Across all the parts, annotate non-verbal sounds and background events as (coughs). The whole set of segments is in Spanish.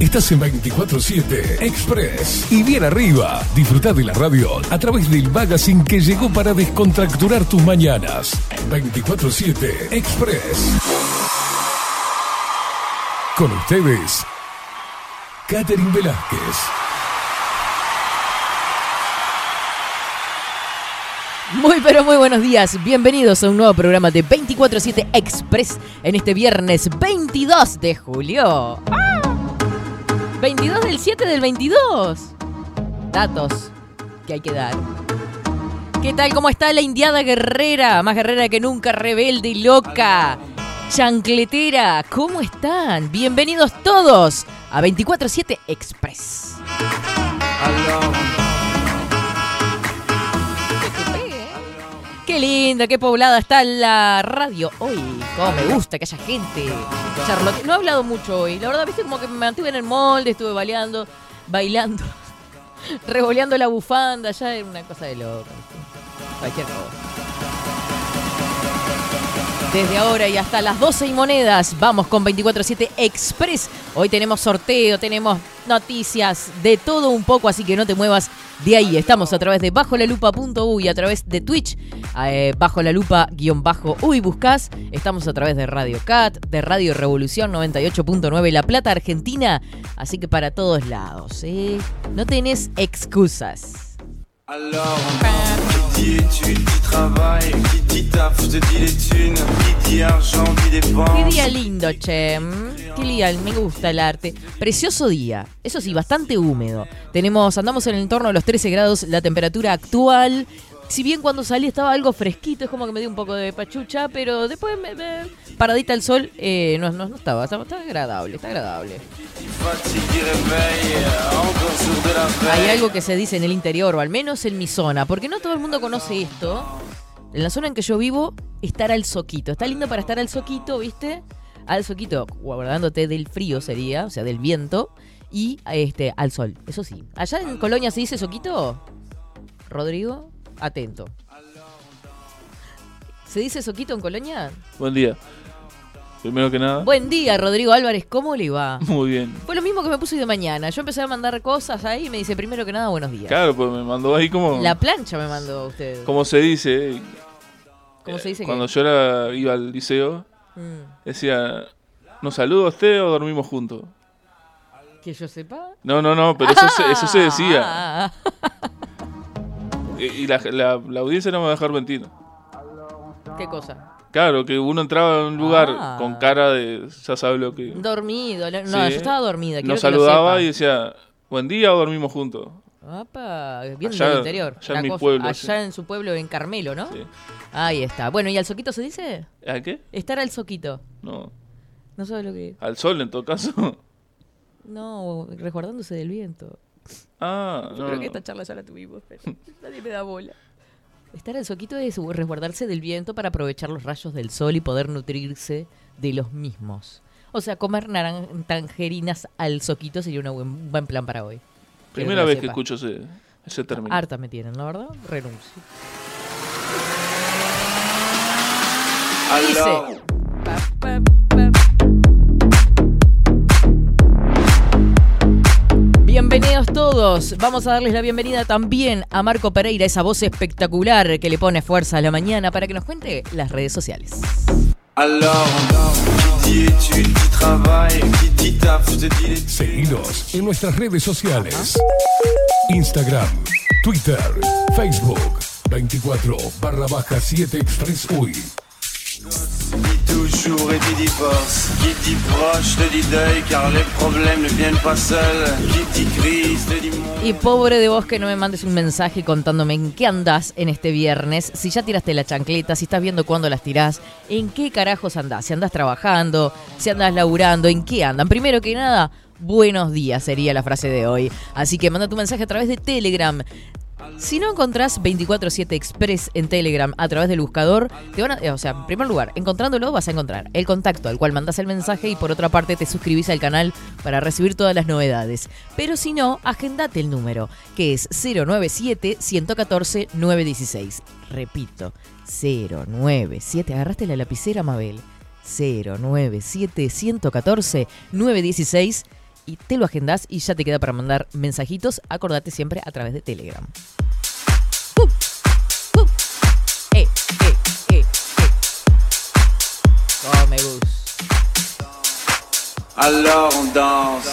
Estás en 24-7 Express. Y bien arriba, disfruta de la radio a través del magazine que llegó para descontracturar tus mañanas. 24-7 Express. Con ustedes, Catherine Velázquez. Muy pero muy buenos días, bienvenidos a un nuevo programa de 24-7 Express en este viernes 22 de julio. ¡Ah! 22 del 7 del 22. Datos que hay que dar. ¿Qué tal? ¿Cómo está la indiada guerrera? Más guerrera que nunca, rebelde y loca. Chancletera, ¿cómo están? Bienvenidos todos a 24-7 Express. Qué linda, qué poblada está la radio hoy. Cómo me gusta que haya gente. Charlotte, no he hablado mucho hoy. La verdad, viste como que me mantuve en el molde, estuve baileando, bailando, (laughs) revoleando la bufanda. Ya era una cosa de loco. Cualquier cosa. Desde ahora y hasta las 12 y monedas, vamos con 24-7 Express. Hoy tenemos sorteo, tenemos noticias, de todo un poco, así que no te muevas de ahí. Estamos a través de bajo y a través de Twitch, eh, bajo la lupa guion bajo uy buscas. Estamos a través de Radio Cat, de Radio Revolución 98.9 La Plata, Argentina. Así que para todos lados, ¿eh? No tenés excusas. Qué día lindo, che. Qué día, me gusta el arte. Precioso día. Eso sí, bastante húmedo. Tenemos, andamos en el entorno de los 13 grados la temperatura actual si bien cuando salí estaba algo fresquito, es como que me dio un poco de pachucha, pero después me, paradita al sol eh, no, no, estaba, estaba, agradable, está agradable. Hay algo que se dice en el interior, o al menos en mi zona, porque no todo el mundo conoce esto. En la zona en que yo vivo, estar al soquito. Está lindo para estar al soquito, ¿viste? Al soquito, guardándote del frío sería, o sea, del viento, y este, al sol, eso sí. ¿Allá en Colonia se dice soquito? ¿Rodrigo? Atento. ¿Se dice soquito en Colonia? Buen día. Primero que nada. Buen día, Rodrigo Álvarez. ¿Cómo le va? (laughs) Muy bien. Fue lo mismo que me puse de mañana. Yo empecé a mandar cosas ahí y me dice, primero que nada, buenos días. Claro, pues me mandó ahí como... La plancha me mandó usted. Como se dice. ¿Cómo se dice? Cuando yo iba al liceo, mm. decía, ¿nos saludo a usted o dormimos juntos? ¿Que yo sepa? No, no, no, pero eso, eso se decía. (laughs) Y, la, la, audiencia no me va a dejar mentir. ¿Qué cosa? Claro, que uno entraba en un lugar ah. con cara de, ya sabe lo que... Dormido, no, yo estaba dormida. Nos saludaba y decía, buen día o dormimos juntos. Apa, bien allá, del interior. Allá en mi pueblo. Allá en su pueblo, en Carmelo, ¿no? Sí. Ahí está. Bueno, ¿y al soquito se dice? ¿A qué? Estar al soquito. No. No sabes lo que Al sol, en todo caso. No, resguardándose del viento. Ah, Yo creo que esta charla ya la tuvimos, pero (laughs) nadie me da bola. Estar al soquito es resguardarse del viento para aprovechar los rayos del sol y poder nutrirse de los mismos. O sea, comer tangerinas al soquito sería un buen, plan para hoy. Primera vez que escucho ese, ese término. Harta me tienen, la verdad. Renuncio. Dice, Bienvenidos todos. Vamos a darles la bienvenida también a Marco Pereira, esa voz espectacular que le pone fuerza a la mañana para que nos cuente las redes sociales. Seguidos en nuestras redes sociales. Instagram, Twitter, Facebook, 24 barra baja 7 Express UI. Y pobre de vos que no me mandes un mensaje contándome en qué andás en este viernes, si ya tiraste la chancleta, si estás viendo cuándo las tirás, en qué carajos andás, si andás trabajando, si andás laburando, en qué andan. Primero que nada, buenos días sería la frase de hoy. Así que manda tu mensaje a través de Telegram Si no encontrás 24-7 Express en Telegram a través del buscador, te van a, eh, o sea, en primer lugar, encontrándolo vas a encontrar el contacto al cual mandas el mensaje y por otra parte te suscribís al canal para recibir todas las novedades. Pero si no, agendate el número, que es 097-114-916. Repito, 097. Agarraste la lapicera, Mabel. 097-114-916 y te lo agendas y ya te queda para mandar mensajitos. Acordate siempre a través de Telegram. Uh, uh. Eh, eh, eh, oh, me gusta. Alors on danse.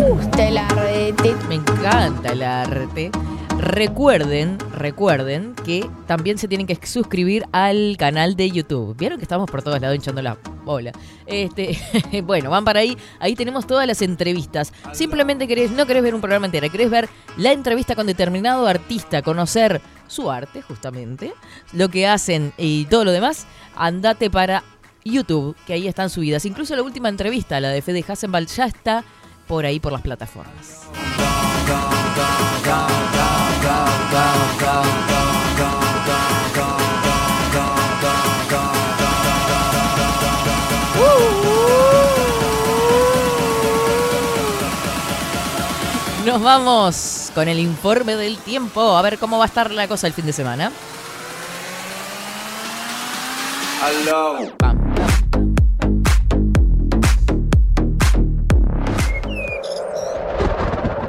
gusta el arte. Me encanta el arte. Recuerden, recuerden que también se tienen que suscribir al canal de YouTube. Vieron que estamos por todos lados hinchando la bola. Este, (laughs) bueno, van para ahí. Ahí tenemos todas las entrevistas. Simplemente querés, no querés ver un programa entero, querés ver la entrevista con determinado artista, conocer su arte, justamente, lo que hacen y todo lo demás. Andate para YouTube, que ahí están subidas. Incluso la última entrevista, la de Fede Hassenball, ya está por ahí por las plataformas. Nos vamos con el informe del tiempo, a ver cómo va a estar la cosa el fin de semana. Alors,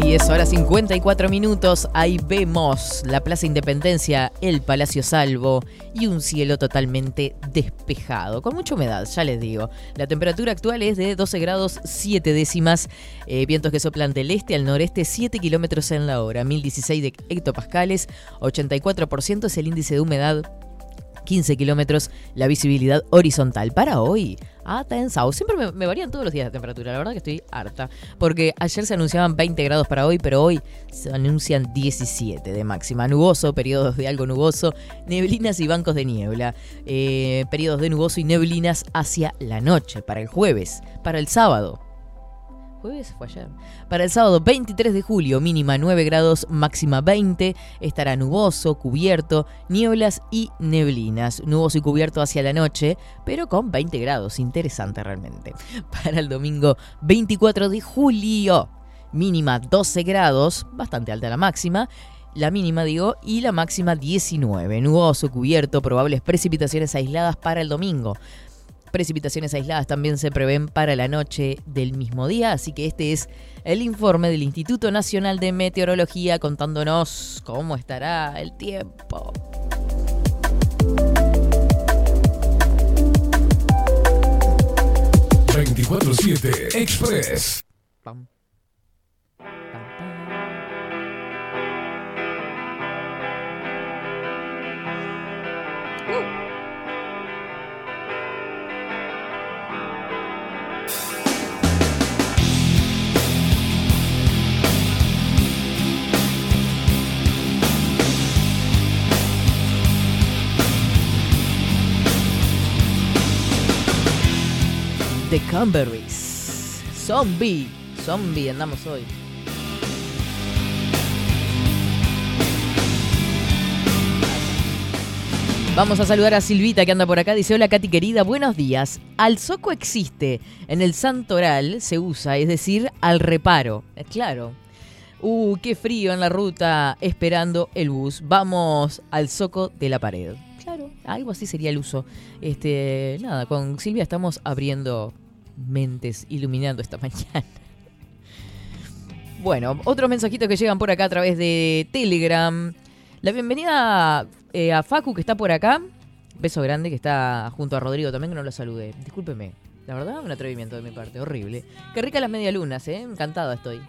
10 horas 54 minutos, ahí vemos la Plaza Independencia, el Palacio Salvo y un cielo totalmente despejado, con mucha humedad, ya les digo. La temperatura actual es de 12 grados 7 décimas, eh, vientos que soplan del este al noreste 7 kilómetros en la hora, 1016 de hectopascales, 84% es el índice de humedad 15 kilómetros la visibilidad horizontal. Para hoy, atención, siempre me, me varían todos los días la temperatura, la verdad que estoy harta. Porque ayer se anunciaban 20 grados para hoy, pero hoy se anuncian 17 de máxima. Nuboso, periodos de algo nuboso, neblinas y bancos de niebla. Eh, periodos de nuboso y neblinas hacia la noche, para el jueves, para el sábado. ¿Jueves fue ayer? Para el sábado 23 de julio, mínima 9 grados, máxima 20. Estará nuboso, cubierto, nieblas y neblinas. Nuboso y cubierto hacia la noche, pero con 20 grados. Interesante realmente. (laughs) Para el domingo 24 de julio, mínima 12 grados, bastante alta la máxima. La mínima, digo, y la máxima 19. Nuboso, cubierto, probables precipitaciones aisladas para el domingo. Precipitaciones aisladas también se prevén para la noche del mismo día, así que este es el informe del Instituto Nacional de Meteorología contándonos cómo estará el tiempo. Pam. 24-7 Express. Pam, The Cranberries. Zombie. Zombie, andamos hoy. Vamos a saludar a Silvita que anda por acá. Dice, hola Katy querida, buenos días. Al soco existe. En el santoral se usa, es decir, al reparo. Claro. Uh, qué frío en la ruta esperando el bus. Vamos al soco de la pared. Claro, algo así sería el uso. Este, nada, con Silvia estamos abriendo mentes, iluminando esta (laughs) mañana. Bueno, otros mensajitos que llegan por acá a través de Telegram. La bienvenida eh, a Facu que está por acá. Beso grande que está junto a Rodrigo también que no lo saludé. Discúlpeme. La verdad, un atrevimiento de mi parte, horrible. Qué rica las medialunas, ¿eh? Encantada estoy.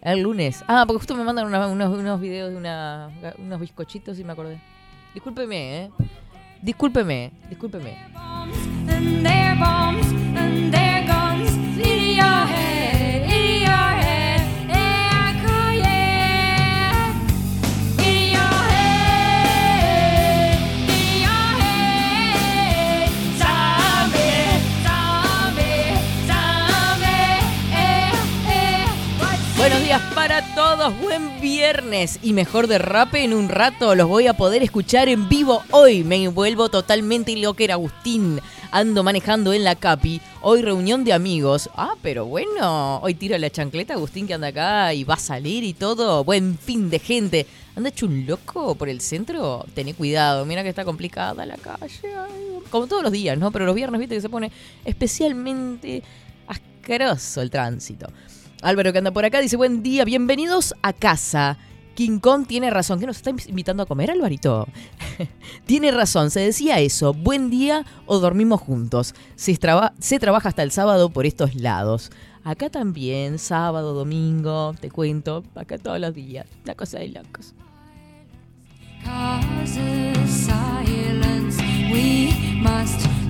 El lunes. Ah, porque justo me mandan unos, unos videos de unos bizcochitos y me acordé. Discúlpeme, ¿eh? Discúlpeme, discúlpeme. Todos, buen viernes y mejor derrape en un rato. Los voy a poder escuchar en vivo hoy. Me vuelvo totalmente loca, Agustín. Ando manejando en la Capi. Hoy reunión de amigos. Ah, pero bueno, hoy tiro la chancleta Agustín que anda acá y va a salir y todo. Buen fin de gente. ¿Anda hecho un loco por el centro? Tené cuidado, mira que está complicada la calle. Como todos los días, ¿no? Pero los viernes, viste que se pone especialmente asqueroso el tránsito. Álvaro que anda por acá dice, buen día, bienvenidos a casa. King Kong tiene razón. ¿Qué nos está invitando a comer, Alvarito? (laughs) tiene razón, se decía eso. Buen día o dormimos juntos. Se, traba- se trabaja hasta el sábado por estos lados. Acá también, sábado, domingo, te cuento, acá todos los días. La cosa de locos.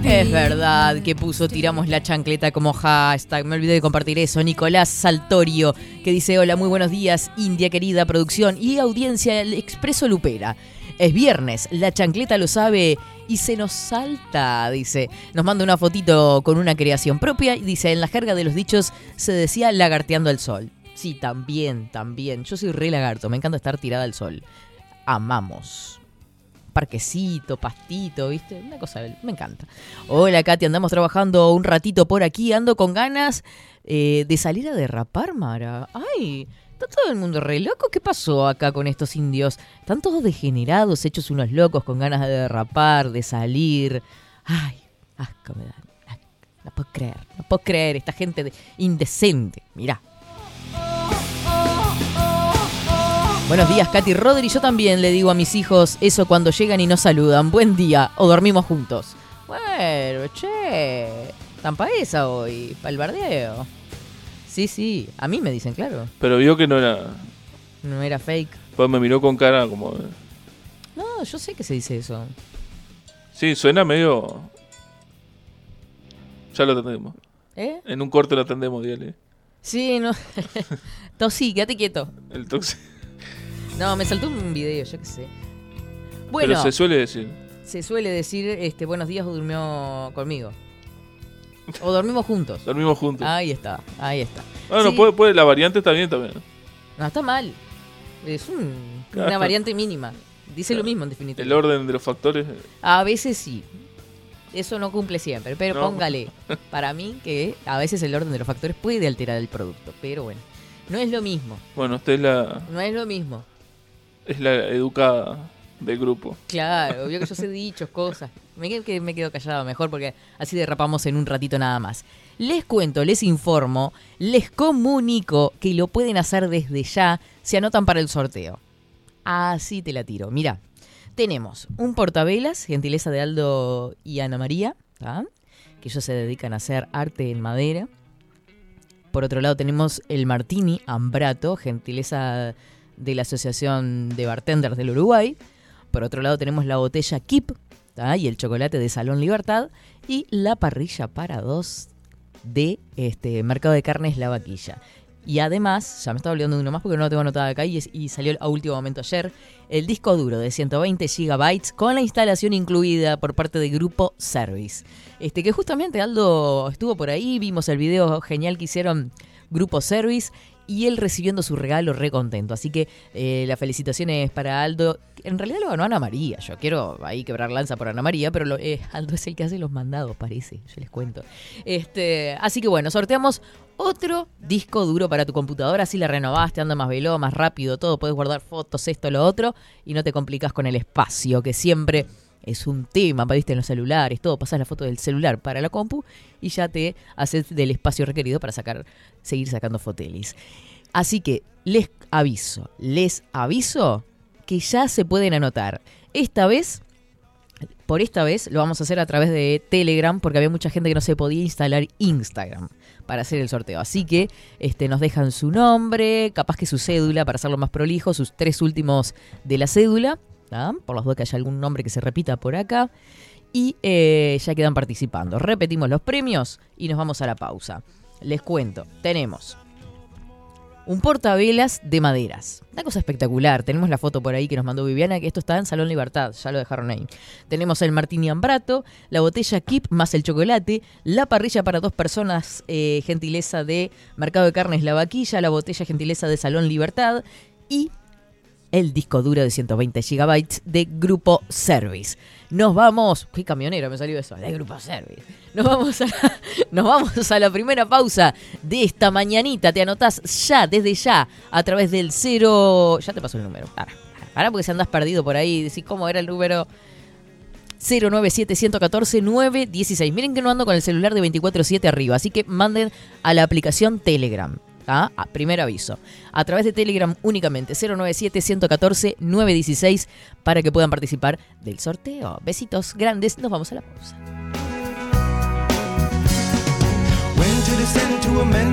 Es verdad que puso tiramos la chancleta como hashtag. Me olvidé de compartir eso. Nicolás Saltorio, que dice: Hola, muy buenos días, India querida, producción y audiencia del Expreso Lupera. Es viernes, la chancleta lo sabe y se nos salta, dice. Nos manda una fotito con una creación propia y dice: En la jerga de los dichos se decía lagarteando al sol. Sí, también, también. Yo soy re lagarto, me encanta estar tirada al sol. Amamos parquecito, pastito, ¿viste? Una cosa, me encanta. Hola, Katy, andamos trabajando un ratito por aquí, ando con ganas eh, de salir a derrapar, Mara. Ay, está todo el mundo re loco. ¿Qué pasó acá con estos indios? Están todos degenerados, hechos unos locos, con ganas de derrapar, de salir. Ay, asco me dan. No puedo creer, no puedo creer, esta gente de- indecente. Mirá. Buenos días, Katy Rodri. Yo también le digo a mis hijos eso cuando llegan y nos saludan. Buen día o dormimos juntos. Bueno, che. Tan pa' esa hoy, para el bardeo. Sí, sí, a mí me dicen, claro. Pero vio que no era. No era fake. Pues me miró con cara como. No, yo sé que se dice eso. Sí, suena medio. Ya lo atendemos. ¿Eh? En un corte lo atendemos, dígale. Sí, no. (laughs) Tosí, quédate quieto. El toxe. No, me saltó un video, yo qué sé. Bueno, Pero se suele decir. se suele decir este buenos días o durmió conmigo. O dormimos juntos. Dormimos juntos. Ahí está, ahí está. Bueno, Sí. puede, puede, la variante está bien también. No, está mal. Es un- una variante mínima. Dice lo mismo en definitiva. El orden de los factores. eh, A veces sí. Eso no cumple siempre, pero No. póngale. (laughs) Para mí que a veces el orden de los factores puede alterar el producto, pero bueno. No es lo mismo, Bueno, usted es la, no es lo mismo. Es la educada del grupo. Claro, obvio que yo sé dichos, cosas. Me quedo, que me quedo callado mejor porque así derrapamos en un ratito nada más. Les cuento, les informo, les comunico que lo pueden hacer desde ya. Se anotan para el sorteo. Así te la tiro. Mira, tenemos un portavelas, gentileza de Aldo y Ana María, que ellos se dedican a hacer arte en madera. Por otro lado tenemos el Martini Ambrato, gentileza de la Asociación de Bartenders del Uruguay. Por otro lado tenemos la botella Kip ¿tá? y el chocolate de Salón Libertad y la parrilla para dos de este Mercado de Carnes La Vaquilla. Y además, ya me estaba olvidando de uno más porque no lo tengo anotado acá y, salió a último momento ayer, el disco duro de 120 GB con la instalación incluida por parte de Grupo Service. Este que justamente Aldo estuvo por ahí, vimos el video genial que hicieron Grupo Service y él recibiendo su regalo re contento. Así que eh, las felicitaciones para Aldo. En realidad lo ganó Ana María. Yo quiero ahí quebrar lanza por Ana María, pero lo- eh, Aldo es el que hace los mandados, parece. Yo les cuento. Este, así que bueno, sorteamos otro disco duro para tu computadora. Así la renovaste, anda más veloz, más rápido, todo. Puedes guardar fotos, esto, lo otro. Y no te complicas con el espacio, que siempre es un tema, viste en los celulares, todo, pasas la foto del celular para la compu y ya te haces del espacio requerido para sacar, seguir sacando fotelis. Así que les aviso, les aviso que ya se pueden anotar. Esta vez, por esta vez, lo vamos a hacer a través de Telegram porque había mucha gente que no se podía instalar Instagram para hacer el sorteo. Así que este, nos dejan su nombre, capaz que su cédula para hacerlo más prolijo, sus tres últimos de la cédula, por las dudas que haya algún nombre que se repita por acá. Y eh, ya quedan participando. Repetimos los premios y nos vamos a la pausa. Les cuento, tenemos un portavelas de maderas. Una cosa espectacular. Tenemos la foto por ahí que nos mandó Viviana, que esto está en Salón Libertad, ya lo dejaron ahí. Tenemos el Martini Ambrato, la botella Kip más el chocolate, la parrilla para dos personas, eh, gentileza de Mercado de Carnes La Vaquilla, la botella gentileza de Salón Libertad y el disco duro de 120 GB de Grupo Service. Nos vamos, qué camionero me salió eso, de Grupo Service. Nos vamos a, (laughs) nos vamos a la primera pausa de esta mañanita. Te anotás ya, desde ya, a través del cero. Ya te pasó el número. Para, para porque si andás perdido por ahí, decís cómo era el número. 097-114-916. Miren que no ando con el celular de 24-7 arriba, así que manden a la aplicación Telegram. ¿Ah? Primer aviso. A través de Telegram únicamente 097-114-916 para que puedan participar del sorteo. Besitos grandes, nos vamos a la pausa. When to descend to amend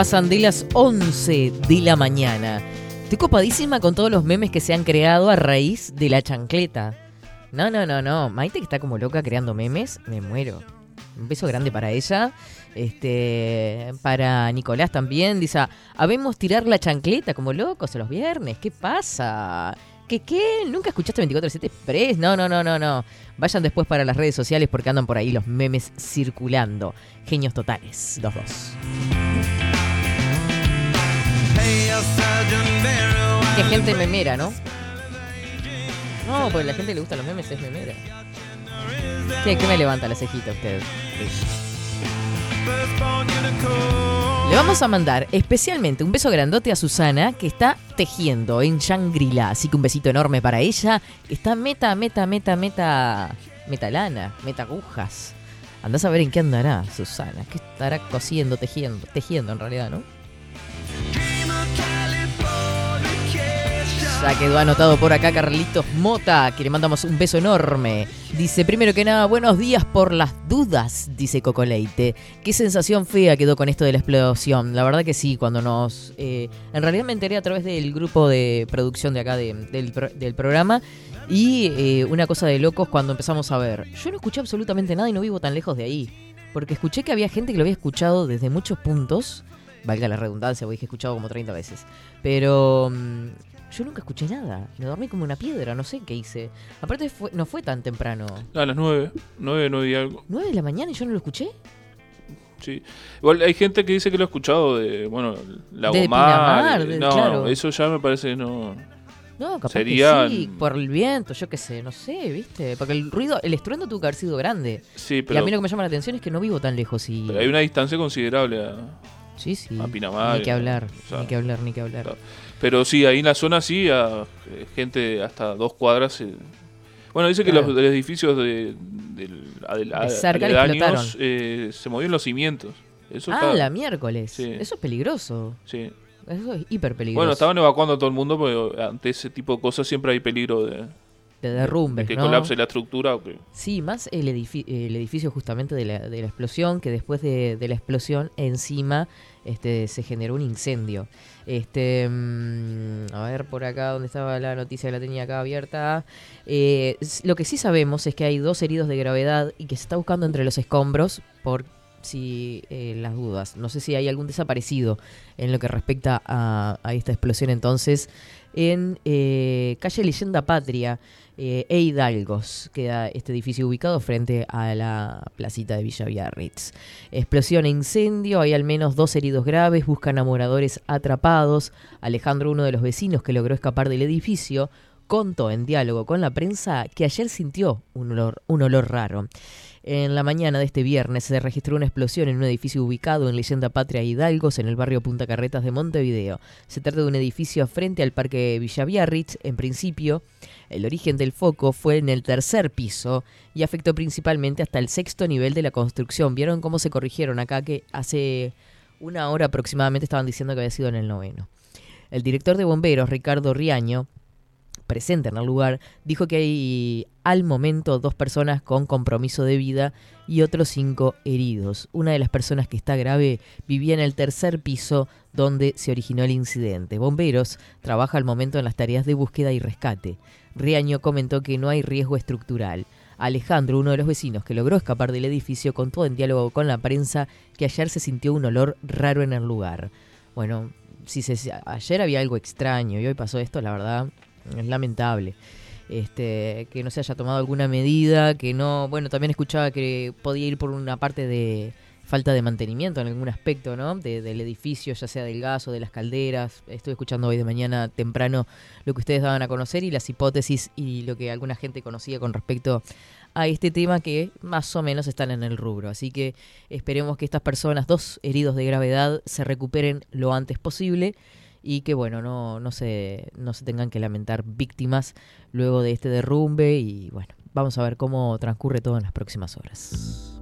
Pasan de las 11 de la mañana. Estoy copadísima con todos los memes que se han creado a raíz de la chancleta. No, no, no, no. Maite que está como loca creando memes, me muero. Un beso grande para ella. Este, para Nicolás también. Dice, habemos tirar la chancleta como locos los viernes. ¿Qué pasa? ¿Qué qué? ¿Nunca escuchaste 24-7 Express? No, no, no, no, no. Vayan después para las redes sociales porque andan por ahí los memes circulando. Genios totales, los dos. Qué gente memera, ¿no? No, pues la gente le gustan los memes, es memera. ¿Qué, qué me levanta la cejita usted? Le vamos a mandar especialmente un beso grandote a Susana, que está tejiendo en Shangri-La. Así que un besito enorme para ella. Está meta, meta, meta, meta, meta lana, meta agujas. Andás a ver en qué andará Susana. ¿Qué estará cosiendo, tejiendo? Tejiendo en realidad, ¿no? Ya quedó anotado por acá Carlitos Mota, que le mandamos un beso enorme. Dice, primero que nada, buenos días por las dudas, dice Coco Leite. Qué sensación fea quedó con esto de la explosión. La verdad que sí, cuando nos... eh, en realidad me enteré a través del grupo de producción de acá de- del, pro- del programa. Y eh, una cosa de locos cuando empezamos a ver. Yo no escuché absolutamente nada y no vivo tan lejos de ahí. Porque escuché que había gente que lo había escuchado desde muchos puntos. valga la redundancia, porque he escuchado como 30 veces. Pero mm, yo nunca escuché nada. Me dormí como una piedra, no sé qué hice. Aparte, fue- no fue tan temprano. A las 9, 9, 9 y algo. ¿9 de la mañana y yo no lo escuché? Sí. Igual hay gente que dice que lo ha escuchado de, bueno, la De Pinamar, de- no, claro. eso ya me parece no. No, capaz Serían- que sí, por el viento, yo qué sé, no sé, ¿viste? Porque el ruido, el estruendo tuvo que haber sido grande. Sí, Y a pero, mí lo que me llama la atención es que no vivo tan lejos y... pero hay una distancia considerable a, Sí, sí. a Pinamar. Ni que hablar, o sea, ni que hablar, ni que hablar. claro. Pero sí, ahí en la zona sí, a eh, gente hasta dos cuadras. eh, Bueno, dice que Claro. los, edificios de, del, adel- De cerca le aledaños, eh, se movieron los cimientos. Eso ah, está- la miércoles. Sí. Eso es peligroso. sí. Eso es hiper peligroso. Bueno, estaban evacuando a todo el mundo porque ante ese tipo de cosas siempre hay peligro de, De derrumbes, de que ¿no? colapse la estructura. o que- Sí, más el, edifi- el edificio justamente de la, de la explosión, que después de, de la explosión encima este, se generó un incendio. Este, mm, a ver, por acá donde estaba la noticia, la tenía acá abierta. Eh, lo que sí sabemos es que hay dos heridos de gravedad y que se está buscando entre los escombros por si eh, las dudas. No sé si hay algún desaparecido en lo que respecta a, a esta explosión entonces en eh, calle Leyenda Patria eh, e Hidalgos, queda este edificio ubicado frente a la placita de Villa Biarritz. Explosión e incendio, hay al menos dos heridos graves, buscan a moradores atrapados. Alejandro, uno de los vecinos que logró escapar del edificio, contó en diálogo con la prensa que ayer sintió un olor, un olor raro. En la mañana de este viernes se registró una explosión en un edificio ubicado en Leyenda Patria Hidalgos, en el barrio Punta Carretas de Montevideo. Se trata de un edificio frente al Parque Villa Biarritz. En principio, el origen del foco fue en el tercer piso y afectó principalmente hasta el sexto nivel de la construcción. ¿Vieron cómo se corrigieron acá que hace una hora aproximadamente estaban diciendo que había sido en el noveno? El director de bomberos, Ricardo Riaño, presente en el lugar, dijo que hay al momento dos personas con compromiso de vida y otros cinco heridos. Una de las personas que está grave vivía en el tercer piso donde se originó el incidente. Bomberos trabaja al momento en las tareas de búsqueda y rescate. Riaño comentó que no hay riesgo estructural. Alejandro, uno de los vecinos que logró escapar del edificio, contó en diálogo con la prensa que ayer se sintió un olor raro en el lugar. Bueno, si se, ayer había algo extraño y hoy pasó esto, la verdad, es lamentable. Este, que no se haya tomado alguna medida, que no, bueno, también escuchaba que podía ir por una parte de falta de mantenimiento en algún aspecto, ¿no? De- del edificio, ya sea del gas o de las calderas. Estuve escuchando hoy de mañana temprano lo que ustedes daban a conocer y las hipótesis y lo que alguna gente conocía con respecto a este tema que más o menos están en el rubro. Así que esperemos que estas personas, dos heridos de gravedad, se recuperen lo antes posible y que bueno, no, no, se, no se tengan que lamentar víctimas luego de este derrumbe y bueno, vamos a ver cómo transcurre todo en las próximas horas.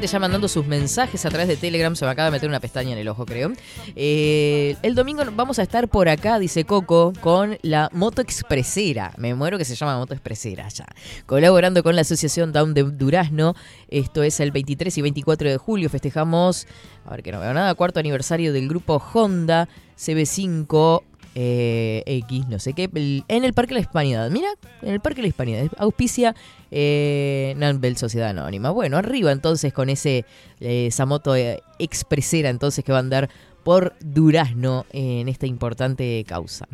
Ya mandando sus mensajes a través de Telegram. Se me acaba de meter una pestaña en el ojo, creo. Eh, el domingo vamos a estar por acá, dice Coco, con la Moto Expresera. Me muero que se llama Moto Expresera ya. Colaborando con la Asociación Down de Durazno. Esto es el 23 y 24 de julio. Festejamos, a ver que no veo nada, cuarto aniversario del grupo Honda CB5 eh, X, no sé qué, en el Parque de la Hispanidad. Mira, en el Parque de la Hispanidad. Auspicia eh, Nanbel Sociedad Anónima. Bueno, arriba entonces con ese eh, esa moto eh, expresera entonces que va a andar por Durazno en esta importante causa.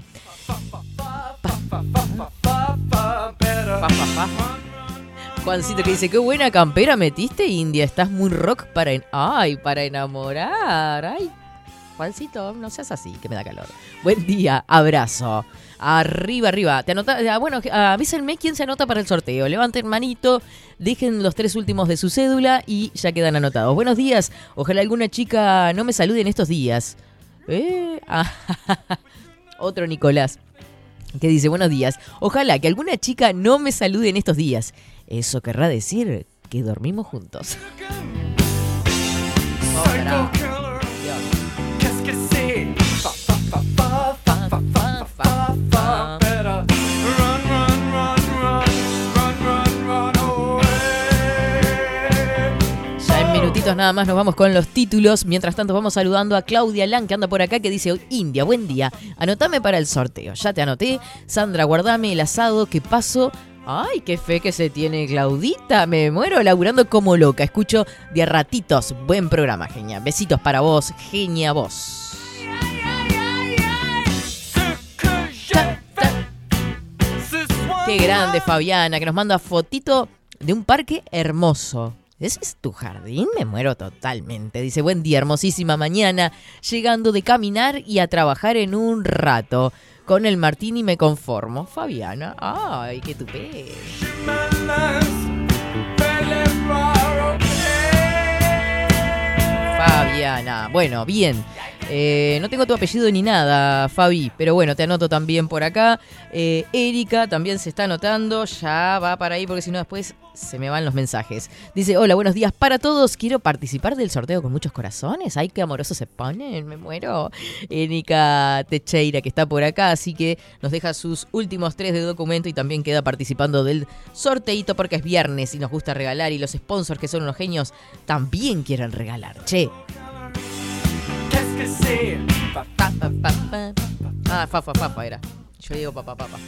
Juancito que dice, qué buena campera metiste, India. Estás muy rock para... en- Ay, para enamorar. Ay, Juancito, no seas así, que me da calor. Buen día, abrazo. Arriba, arriba. Te anota, ah, bueno, avísenme quién se anota para el sorteo. Levanten manito, dejen los tres últimos de su cédula y ya quedan anotados. Buenos días. Ojalá alguna chica no me salude en estos días. Eh, ah, (laughs) Otro Nicolás que dice, buenos días. Ojalá que alguna chica no me salude en estos días. Eso querrá decir que dormimos juntos. Nada más nos vamos con los títulos. Mientras tanto vamos saludando a Claudia Lan que anda por acá que dice, India, buen día. Anotame para el sorteo. Ya te anoté. Sandra, guardame el asado que paso Ay, qué fe que se tiene Claudita. Me muero laburando como loca. Escucho de a ratitos. Buen programa, genia. Besitos para vos, genia vos. Qué grande, Fabiana, que nos manda fotito de un parque hermoso. ¿Ese es tu jardín? Me muero totalmente. Dice, buen día, hermosísima mañana, llegando de caminar y a trabajar en un rato. Con el martini me conformo. Fabiana, ay, qué tupé. Fabiana. Bueno, bien. Eh, no tengo tu apellido ni nada, Fabi, pero bueno, te anoto también por acá. Eh, Erika también se está anotando, ya va para ahí porque si no después se me van los mensajes. Dice, hola, buenos días para todos, quiero participar del sorteo con muchos corazones. Ay, qué amorosos se ponen, me muero. Erika Techeira que está por acá, así que nos deja sus últimos tres de documento y también queda participando del sorteito porque es viernes y nos gusta regalar y los sponsors que son unos genios también quieren regalar. Che, Pa, pa, pa, pa. Ah, fafa, fafa era. Yo digo papá, papá.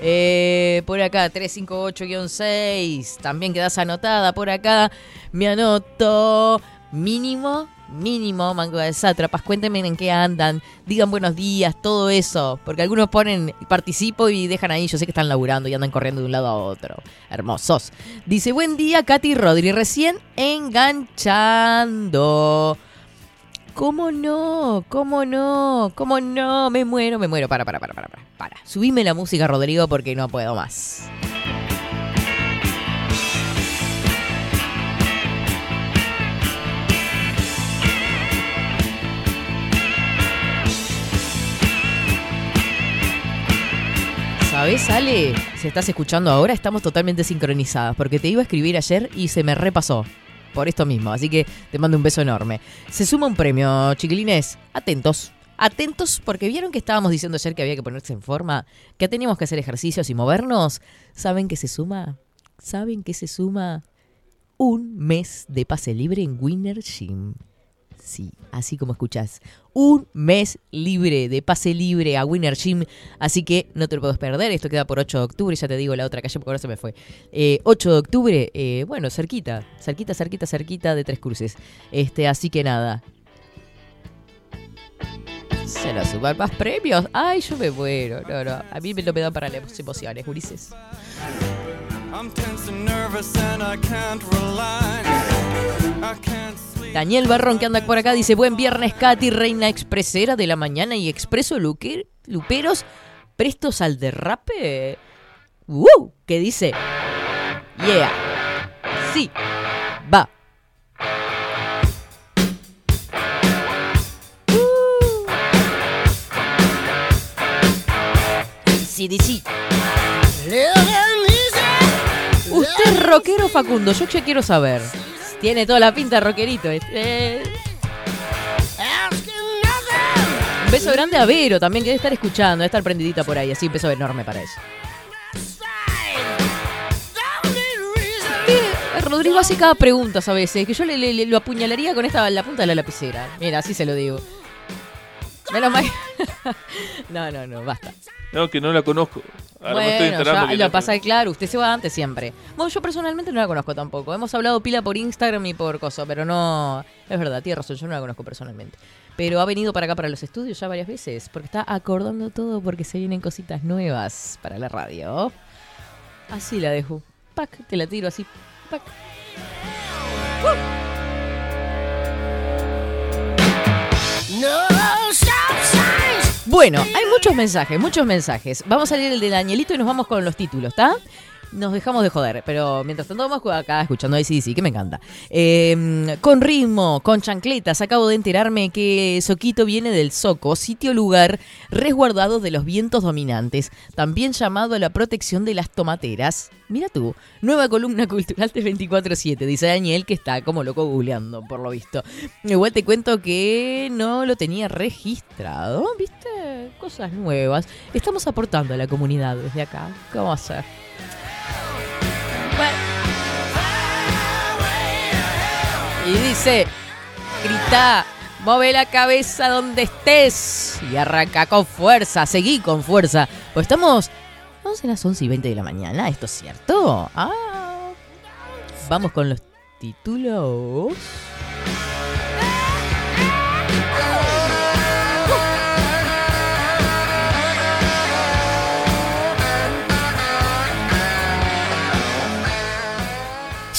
Eh, por acá, 358-6. También quedas anotada por acá. Me anoto. Mínimo, mínimo, mango de sátrapas. Cuéntenme en qué andan. Digan buenos días, todo eso. Porque algunos ponen participo y dejan ahí. Yo sé que están laburando y andan corriendo de un lado a otro. Hermosos. Dice, buen día, Katy Rodri. Recién enganchando. ¿Cómo no? ¿Cómo no? ¿Cómo no? Me muero, me muero. Para, para, para, para, para. para. Subime la música, Rodrigo, porque no puedo más. ¿Sabes, Ale? Si estás escuchando ahora, estamos totalmente sincronizadas, porque te iba a escribir ayer y se me repasó por esto mismo. Así que te mando un beso enorme. Se suma un premio, chiquilines. Atentos. Atentos porque vieron que estábamos diciendo ayer que había que ponerse en forma, que teníamos que hacer ejercicios y movernos. ¿Saben qué se suma? ¿Saben qué se suma? Un mes de pase libre en Winner Gym. Sí, así como escuchás. Un mes libre de pase libre a Winner Gym. Así que no te lo puedes perder. Esto queda por 8 de octubre. Ya te digo la otra calle porque ahora se me fue. Eh, 8 de octubre, eh, bueno, cerquita. Cerquita, cerquita, cerquita de Tres Cruces. Este, así que nada. Se nos suman más premios. Ay, yo me muero. No, no. A mí me lo me dan para las emociones, Ulises. I'm tense and nervous and I can't relax. I can't sleep. Daniel Barrón, que anda por acá, dice: Buen viernes, Katy, reina expresera de la mañana y expreso luque- luperos prestos al derrape. ¡Woo! ¿Qué dice? Yeah. Sí. Va. Sí, sí. Rockero Facundo, yo ya quiero saber. Tiene toda la pinta de rockerito. este. Un beso grande a Vero también, que debe estar escuchando, debe estar prendidita por ahí. Así, un beso enorme para ella. Eh, Rodrigo hace cada pregunta a veces, que yo le- lo apuñalaría con esta la punta de la lapicera. Mira, así se lo digo. Menos mal. (laughs) no, no, no, basta. No, que no la conozco. Ahora me estoy Bueno, enterando. ya que lo la- pasa claro, usted se va antes siempre. Bueno, yo personalmente no la conozco tampoco. Hemos hablado pila por Instagram y por cosas, pero no. Es verdad, tiene razón, yo no la conozco personalmente. Pero ha venido para acá para los estudios ya varias veces, porque está acordando todo porque se vienen cositas nuevas para la radio. Así la dejo. Pac, te la tiro así. Pac. Bueno, hay muchos mensajes, muchos mensajes. Vamos a leer el de Danielito y nos vamos con los títulos, ¿está? Nos dejamos de joder, pero mientras tanto vamos acá escuchando sí, que me encanta. Eh, con ritmo, con chancletas, acabo de enterarme que Soquito viene del Soco, sitio lugar resguardado de los vientos dominantes, también llamado a la protección de las tomateras. Mira tú, nueva columna cultural de 24-7, dice Daniel que está como loco googleando, por lo visto. Igual te cuento que no lo tenía registrado, ¿viste? Cosas nuevas. Estamos aportando a la comunidad desde acá. ¿Cómo hacer? Y dice, grita, mueve la cabeza donde estés y arranca con fuerza, seguí con fuerza. Pues estamos Vamos a las 11 y 20 de la mañana, ¿esto es cierto? Ah. Vamos con los títulos.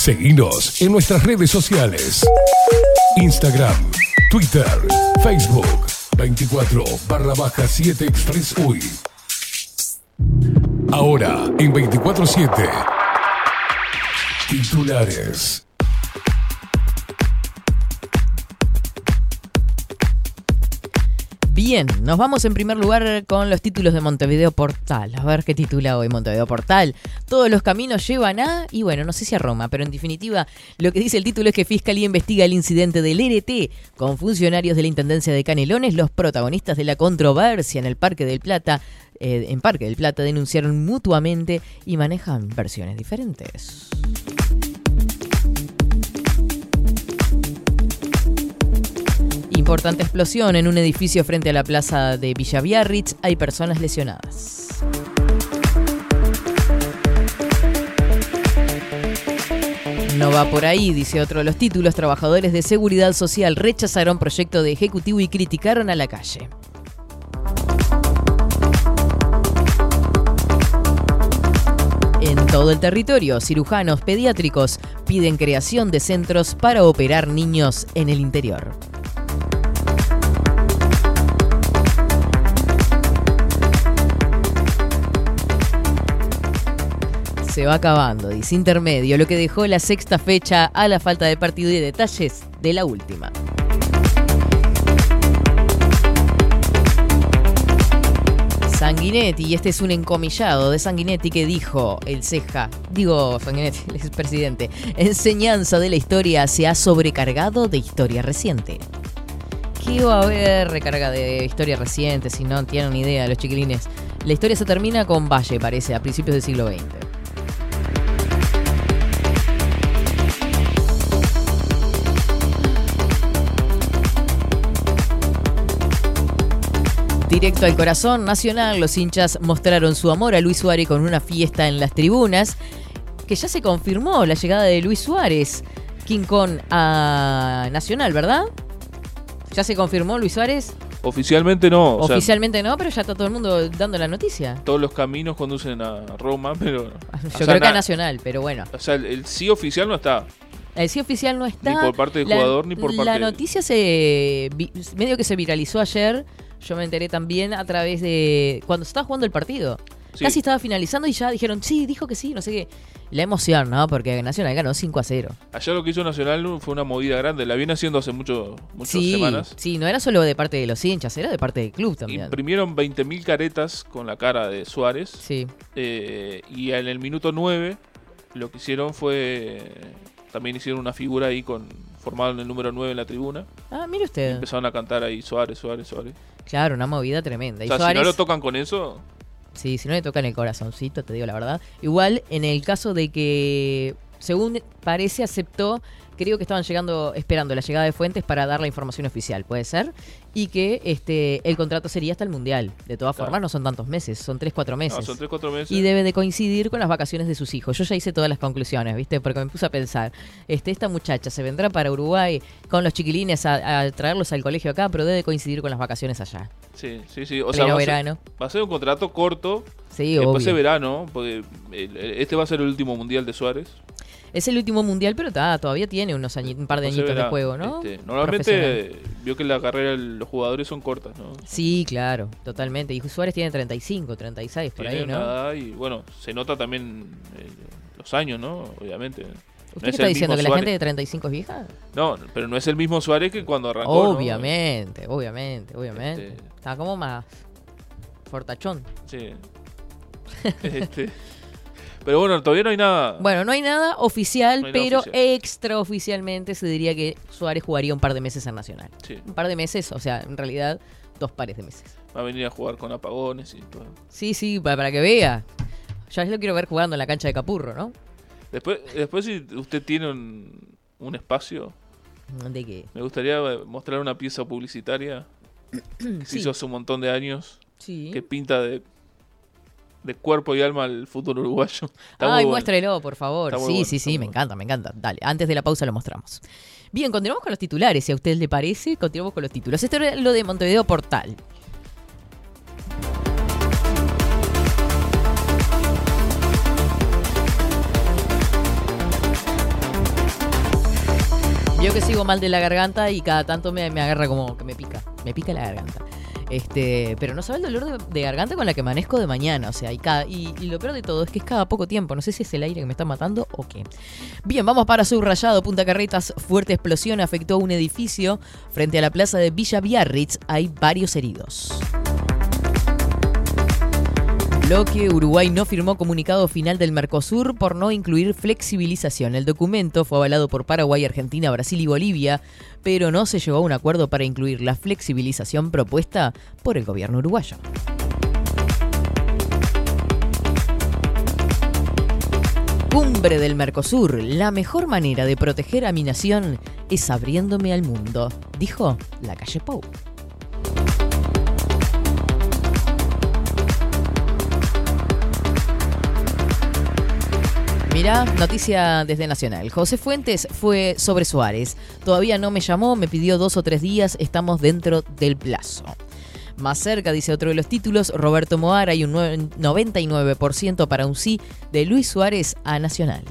Seguinos en nuestras redes sociales. Instagram, Twitter, Facebook, 24 barra baja 7 Express UI. Ahora en 24-7. Titulares. Bien, nos vamos en primer lugar con los títulos de Montevideo Portal. A ver qué titula hoy Montevideo Portal. Todos los caminos llevan a, y bueno, no sé si a Roma, pero en definitiva lo que dice el título es que Fiscalía investiga el incidente del RT con funcionarios de la Intendencia de Canelones. Los protagonistas de la controversia en el Parque del Plata, eh, en Parque del Plata, denunciaron mutuamente y manejan versiones diferentes. Importante explosión en un edificio frente a la plaza de Villa Biarritz. Hay personas lesionadas. No va por ahí, dice otro de los títulos. Trabajadores de seguridad social rechazaron proyecto de ejecutivo y criticaron a la calle. En todo el territorio, cirujanos pediátricos piden creación de centros para operar niños en el interior. Se va acabando, dice intermedio, lo que dejó la sexta fecha a la falta de partido y detalles de la última. Sanguinetti, y este es un encomillado de Sanguinetti que dijo el ceja, digo Sanguinetti, (laughs) el expresidente, enseñanza de la historia se ha sobrecargado de historia reciente. ¿Qué va a haber recarga de historia reciente si no tienen ni idea los chiquilines? La historia se termina con Valle, parece, a principios del siglo XX. Directo al corazón nacional, los hinchas mostraron su amor a Luis Suárez con una fiesta en las tribunas, que ya se confirmó la llegada de Luis Suárez, King Kong a Nacional, ¿verdad? ¿Ya se confirmó Luis Suárez? Oficialmente no. o sea, Oficialmente no, pero ya está todo el mundo dando la noticia. todos los caminos conducen a Roma, pero. Yo sea, creo que a na- Nacional, pero bueno. O sea, el, el sí oficial no está. El sí oficial no está. Ni por parte del La- jugador, ni por La parte- noticia se medio que se viralizó ayer. Yo me enteré también a través de cuando se estaba jugando el partido. Sí. Casi estaba finalizando y ya dijeron, sí, dijo que sí, no sé qué. La emoción, ¿no? Porque Nacional ganó 5 a 0. Allá lo que hizo Nacional fue una movida grande. La viene haciendo hace mucho, muchas Sí, semanas. sí, no era solo de parte de los hinchas, era de parte del club también. Imprimieron 20.000 caretas con la cara de Suárez. Sí. Eh, y en el minuto 9 lo que hicieron fue... También hicieron una figura ahí con formaron el número 9 en la tribuna. Ah, mire Y usted. empezaron a cantar ahí Suárez, Suárez, Suárez. Claro, una movida tremenda. O Y sea, si no lo tocan con eso, Sí, si no le tocan el corazoncito, te digo la verdad. Igual, en el caso de que, según parece, aceptó, creo que estaban llegando, esperando la llegada de Fuentes para dar la información oficial, puede ser. Y que este el contrato sería hasta el Mundial. De todas Claro. formas, no son tantos meses, son 3-4 meses. no, son 3-4 meses. Y debe de coincidir con las vacaciones de sus hijos. Yo ya hice todas las conclusiones, ¿viste? Porque me puse a pensar, este, esta muchacha se vendrá para Uruguay con los chiquilines a, a traerlos al colegio acá, pero debe coincidir con las vacaciones allá. Sí, sí, sí. O sea, va a, ser, verano. va a ser un contrato corto. Sí, después obvio. de verano, porque este va a ser el último mundial de Suárez. Es el último mundial, pero ta, todavía tiene unos añi- un par de se añitos de juego, ¿no? Este, normalmente vio que la carrera de los jugadores son cortas, ¿no? Sí, claro, totalmente. Y Suárez tiene 35, 36 por ahí, Tienen ¿no? una edad y bueno, se nota también eh, los años, ¿no? Obviamente. No ¿Usted es está diciendo que la gente de 35 es vieja? No, pero no es el mismo Suárez que cuando arrancó. ¿no? Obviamente, obviamente, obviamente. Este- Está como más fortachón. Sí. (laughs) Este, pero bueno, todavía no hay nada. Bueno, no hay nada oficial, No hay nada pero oficial. extraoficialmente se diría que Suárez jugaría un par de meses en Nacional. Sí, Un par de meses, o sea, en realidad, dos pares de meses. va a venir a jugar con apagones y todo. Sí, sí, para, para que vea. Ya lo quiero ver jugando en la cancha de Capurro, ¿no? Después, después si usted tiene un, un espacio, ¿De qué? me gustaría eh, mostrar una pieza publicitaria que se hizo hace un montón de años, Sí. que pinta de, de cuerpo y alma al fútbol uruguayo. (laughs) Está Ay, bueno. muéstrelo, por favor. Sí, bueno, sí, sí, me bueno. encanta, me encanta. Dale, antes de la pausa lo mostramos. Bien, continuamos con los titulares, si a usted le parece, continuamos con los títulos. Esto era lo de Montevideo Portal. Vio que sigo mal de la garganta y cada tanto me, me agarra como que me pica. Me pica la garganta. Este, pero no sabe el dolor de, garganta con la que amanezco de mañana. O sea, y, cada, y, y lo peor de todo es que es cada poco tiempo. No sé si es el aire que me está matando o qué. Bien, vamos para Subrayado, Punta Carretas. Fuerte explosión afectó un edificio frente a la plaza de Villa Biarritz. Hay varios heridos. Bloque Uruguay no firmó comunicado final del Mercosur por no incluir flexibilización. El documento fue avalado por Paraguay, Argentina, Brasil y Bolivia, pero no se llegó a un acuerdo para incluir la flexibilización propuesta por el gobierno uruguayo. Cumbre del Mercosur. La mejor manera de proteger a mi nación es abriéndome al mundo, dijo la calle Pou. Mirá, noticia desde Nacional. José Fuentes fue sobre Suárez. Todavía no me llamó, me pidió dos o tres días, estamos dentro del plazo. Más cerca, dice otro de los títulos, Roberto Moara y un nue- 99% para un sí de Luis Suárez a Nacional.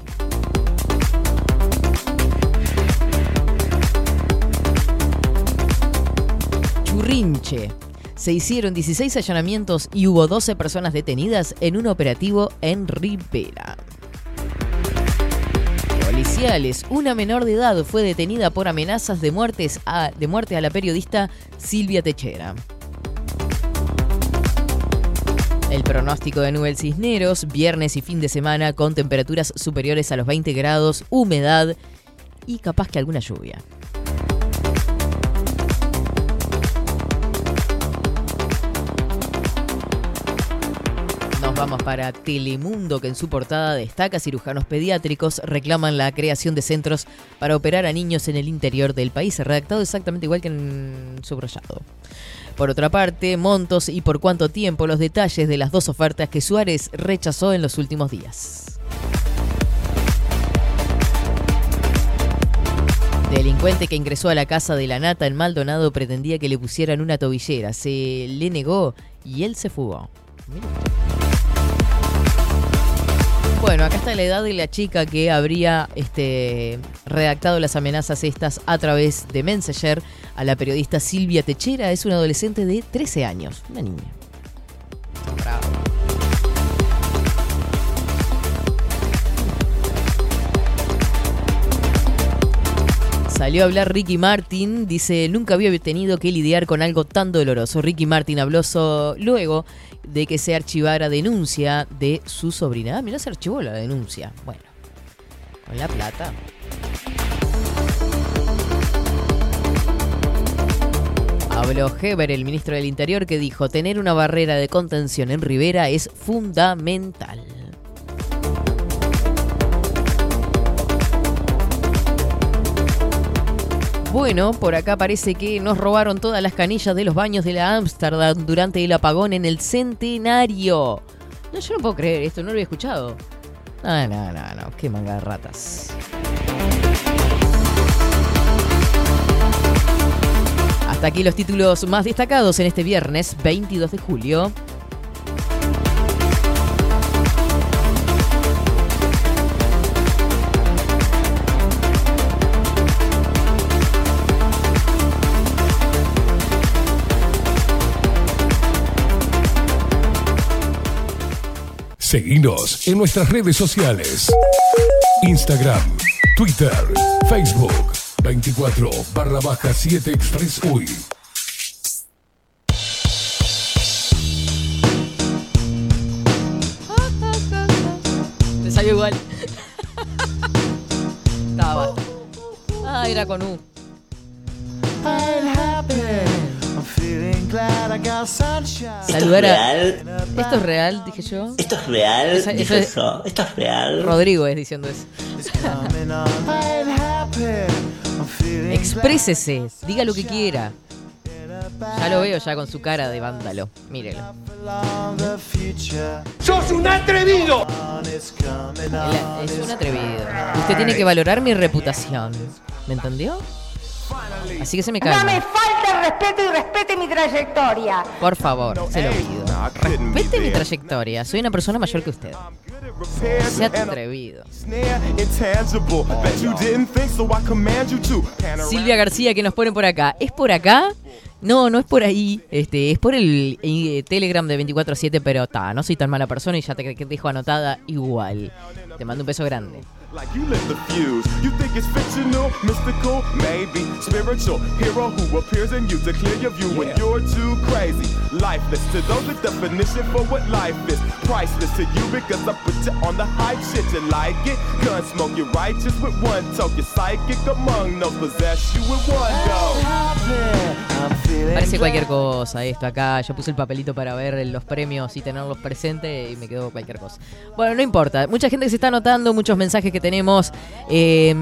Churrinche. Se hicieron 16 allanamientos y hubo 12 personas detenidas en un operativo en Rivera. Policiales. Una menor de edad fue detenida por amenazas de, muertes a- de muerte a la periodista Silvia Techera. El pronóstico de Nubel Cisneros, viernes y fin de semana con temperaturas superiores a los 20 grados, humedad y capaz que alguna lluvia. Vamos para Telemundo, que en su portada destaca cirujanos pediátricos reclaman la creación de centros para operar a niños en el interior del país, redactado exactamente igual que en subrayado. Por otra parte, montos y por cuánto tiempo los detalles de las dos ofertas que Suárez rechazó en los últimos días. Delincuente que ingresó a la casa de la nata en Maldonado pretendía que le pusieran una tobillera. Se le negó y él se fugó. Usted. Bueno, acá está la edad de la chica que habría este, redactado las amenazas estas a través de Messenger a la periodista Silvia Techera. Es una adolescente de 13 años, una niña. Bravo. Salió a hablar Ricky Martin, dice, nunca había tenido que lidiar con algo tan doloroso. Ricky Martin habló luego de que se archivara denuncia de su sobrina. Ah, mirá, se archivó la denuncia. Bueno, con la plata. Habló Heber, el ministro del Interior, que dijo, tener una barrera de contención en Rivera es fundamental. Bueno, por acá parece que nos robaron todas las canillas de los baños de la Ámsterdam durante el apagón en el centenario. No, yo no puedo creer esto, no lo había escuchado. No, no, no, no, qué manga de ratas. Hasta aquí los títulos más destacados en este viernes 22 de julio. Seguinos en nuestras redes sociales. Instagram, Twitter, Facebook, 24 barra baja 7 Express UI. Te salió igual. Estaba. Ah, era con U. Saludar a. Esto es real, dije yo. Esto es real, Esa- eso es- eso. Esto es real. Rodrigo es diciendo eso. Exprésese, diga lo que quiera. Ya lo veo ya con su cara de vándalo. Mírelo. ¡Sos un atrevido! Es un atrevido. Usted tiene que valorar mi reputación. ¿Me entendió? Así que se me No me cae. falte el respeto y respete mi trayectoria. Por favor, se lo pido. Respete mi trayectoria. Soy una persona mayor que usted. Sea atrevido. Silvia García que nos pone por acá. ¿Es por acá? No, no es por ahí. Este, es por el eh, Telegram de 24/7, pero ta, no soy tan mala persona y ya te te dejo anotada igual. Te mando un beso grande. Like you lit the fuse. You think it's fictional, mystical, maybe spiritual hero who appears in you to clear your view when you're too crazy. Lifeless to those, the definition for what life is. Priceless to you because I put you on the hype shit. You like it? Gun smoke, you're righteous with one toke. You're psychic among no possess you with one go. Parece cualquier cosa esto acá. Yo puse el papelito para ver los premios y tenerlos presentes y me quedó cualquier cosa. Bueno, no importa. Mucha gente que se está anotando, muchos mensajes que tenemos. Eh,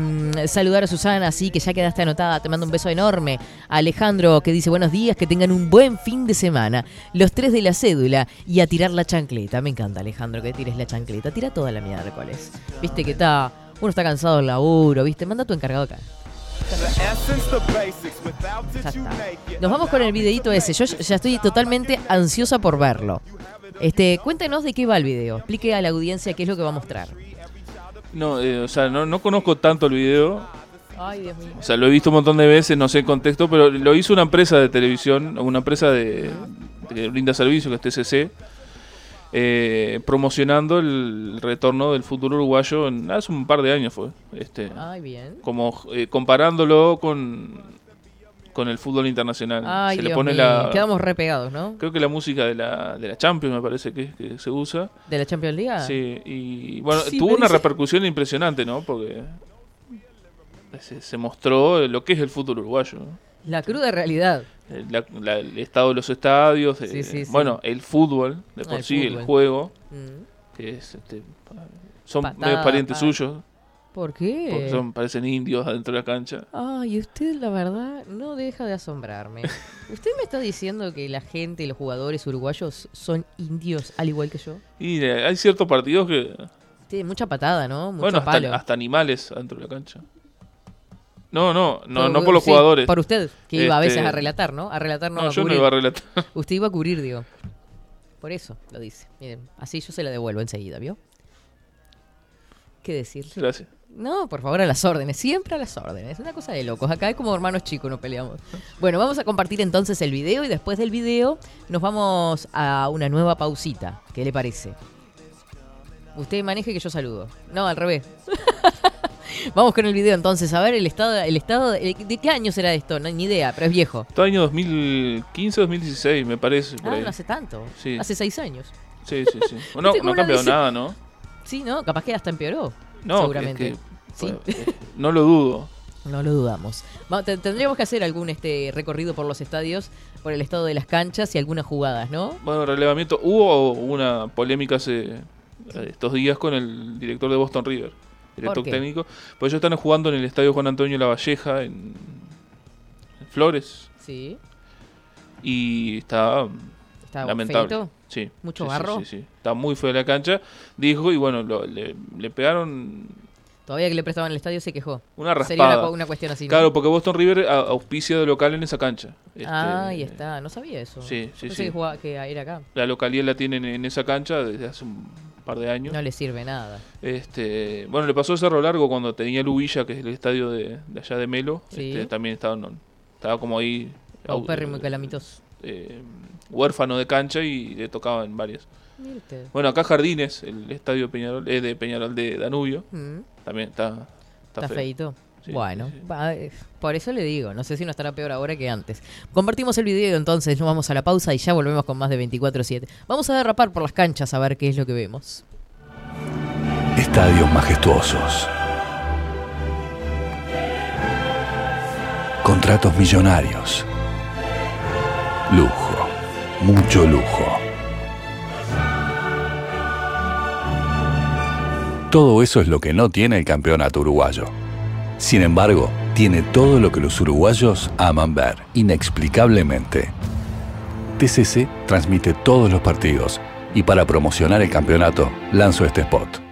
saludar a Susana, sí, que ya quedaste anotada. Te mando un beso enorme. A Alejandro que dice buenos días, que tengan un buen fin de semana. Los tres de la cédula y a tirar la chancleta. Me encanta, Alejandro, que tires la chancleta. Tira toda la miércoles. Viste que está. Uno está cansado del laburo, ¿viste? Manda a tu encargado acá. Nos vamos con el videito ese. Yo ya estoy totalmente ansiosa por verlo. Este, cuéntenos de qué va el video. Explique a la audiencia qué es lo que va a mostrar. No, eh, o sea, no, no conozco tanto el video. Ay, Dios mío. O sea, lo he visto un montón de veces, no sé el contexto, pero lo hizo una empresa de televisión, una empresa de, que brinda servicio, que es TCC, eh, promocionando el retorno del fútbol uruguayo en, hace un par de años fue. Este, Ay, bien. como eh, comparándolo con, con el fútbol internacional. Ay, se le pone mío. la. Quedamos re pegados, ¿no? Creo que la música de la, de la Champions me parece que, que se usa. De la Champions League. Sí, y bueno, Sí, tuvo una dice- repercusión impresionante, ¿no? Porque se, se mostró lo que es el fútbol uruguayo. ¿no? La cruda realidad. El, la- la- el estado de los estadios, eh, Sí, sí, sí. bueno, el fútbol, de Ah, por el sí, el juego, Mm. que es, este, son Patada, parientes pa- suyos, ¿Por qué? porque son, parecen indios adentro de la cancha. Ay, usted la verdad no deja de asombrarme. (laughs) ¿Usted me está diciendo que la gente y los jugadores uruguayos son indios al igual que yo? Y eh, hay ciertos partidos que, Tiene mucha patada, ¿no? Mucho bueno, palo. hasta animales adentro de la cancha. No, no, no, Pero, no por los sí, jugadores. Por usted, que iba a veces Este, a relatar, ¿no? A relatar no, No, a yo no iba a relatar. (laughs) Usted iba a cubrir, digo. Por eso lo dice. Miren, así yo se la devuelvo enseguida, ¿vio? ¿Qué decirle? Gracias. No, por favor, a las órdenes. Siempre a las órdenes. Es una cosa de locos. Acá es como hermanos chicos, no peleamos. Bueno, vamos a compartir entonces el video y después del video nos vamos a una nueva pausita. ¿Qué le parece? Usted maneje que yo saludo. No, al revés. (laughs) vamos con el video entonces. A ver el estado, el estado de, ¿de qué año será esto? No, ni idea, pero es viejo. Todo año 2015, 2016, me parece. Por Ah, ahí. no hace tanto. Sí. Hace seis años. Sí, sí, sí. (laughs) No, ha cambiado nada, ¿no? Sí, ¿no? Capaz que hasta empeoró. No, seguramente. es que, Sí. eh, no lo dudo. No lo dudamos. Tendríamos que hacer algún este recorrido por los estadios, por el estado de las canchas y algunas jugadas, ¿no? Bueno, relevamiento. Hubo una polémica hace eh, estos días con el director de Boston River, director qué? técnico. Pues ellos están jugando en el estadio Juan Antonio La Valleja, en, en Flores, Sí. y está Está lamentable. feito. Sí. Mucho sí, barro. Sí, sí, Está muy feo la cancha. Dijo, y bueno, lo- le, le pegaron Todavía que le prestaban el estadio se quejó. una raspada. Sería una, cu- una cuestión así. ¿no? Claro, porque Boston River auspicia de local en esa cancha. Este, Ah, ahí está. No sabía eso. Sí, sí, Pensé sí. Que, jugaba, que era acá. La localidad la tienen en esa cancha desde hace un par de años. No le sirve nada. Este, bueno, le pasó a Cerro Largo cuando tenía el Ubilla, que es el estadio de, de allá de Melo. Sí. Este, también estaba, no, estaba como ahí. au- Paupérrimo y calamitoso. eh, huérfano de cancha y le tocaba en varias. Mire usted. Bueno, acá Jardines, el estadio Peñarol, eh, de Peñarol de Danubio, Mm. también está, está, Está feito. Sí, bueno, sí, eh, por eso le digo, no sé si no estará peor ahora que antes. Compartimos el video entonces, nos vamos a la pausa y ya volvemos con más de 24-7. Vamos a derrapar por las canchas a ver qué es lo que vemos. Estadios majestuosos. Contratos millonarios. Lujo. Mucho lujo. Todo eso es lo que no tiene el campeonato uruguayo. Sin embargo, tiene todo lo que los uruguayos aman ver, inexplicablemente. TCC transmite todos los partidos y para promocionar el campeonato lanzo este spot.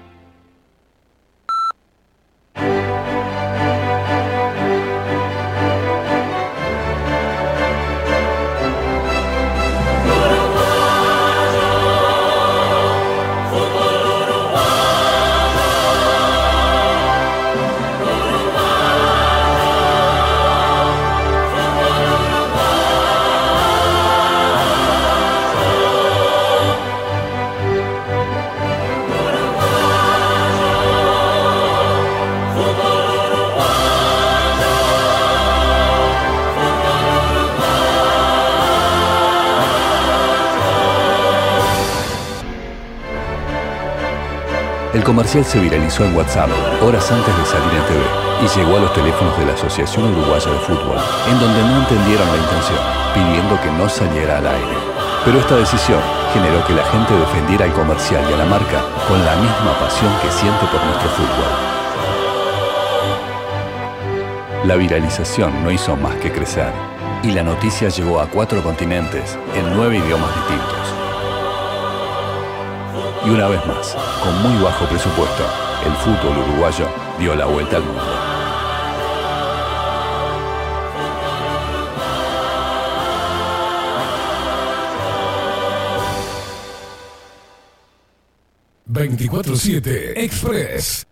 Comercial se viralizó en WhatsApp horas antes de salir en TV y llegó a los teléfonos de la Asociación Uruguaya de Fútbol, en donde no entendieron la intención, pidiendo que no saliera al aire. Pero esta decisión generó que la gente defendiera al comercial y a la marca con la misma pasión que siente por nuestro fútbol. La viralización no hizo más que crecer y la noticia llegó a cuatro continentes en nueve idiomas distintos. Y una vez más, con muy bajo presupuesto, el fútbol uruguayo dio la vuelta al mundo. ...24-7 Express.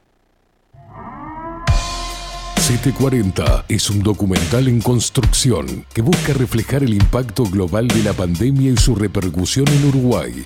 740 es un documental en construcción que busca reflejar el impacto global de la pandemia y su repercusión en Uruguay.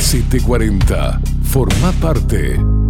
740. Forma parte.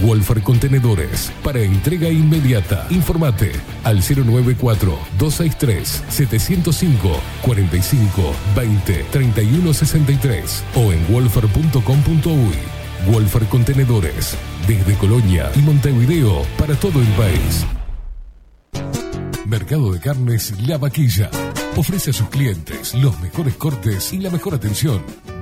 Wolfer Contenedores para entrega inmediata. Informate al 094-263-705 45 20 31 63 o en wolfer.com.uy. Wolfer Contenedores desde Colonia y Montevideo para todo el país. Mercado de Carnes La Vaquilla. Ofrece a sus clientes los mejores cortes y la mejor atención.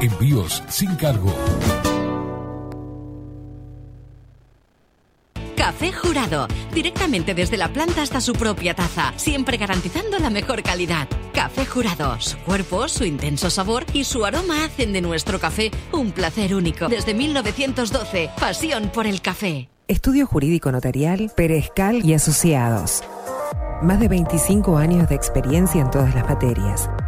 Envíos sin cargo. Café Jurado, directamente desde la planta hasta su propia taza, siempre garantizando la mejor calidad. Café Jurado, su cuerpo, su intenso sabor y su aroma hacen de nuestro café un placer único. Desde 1912, pasión por el café. Estudio Jurídico Notarial, Perezcal y Asociados. Más de 25 años de experiencia en todas las materias,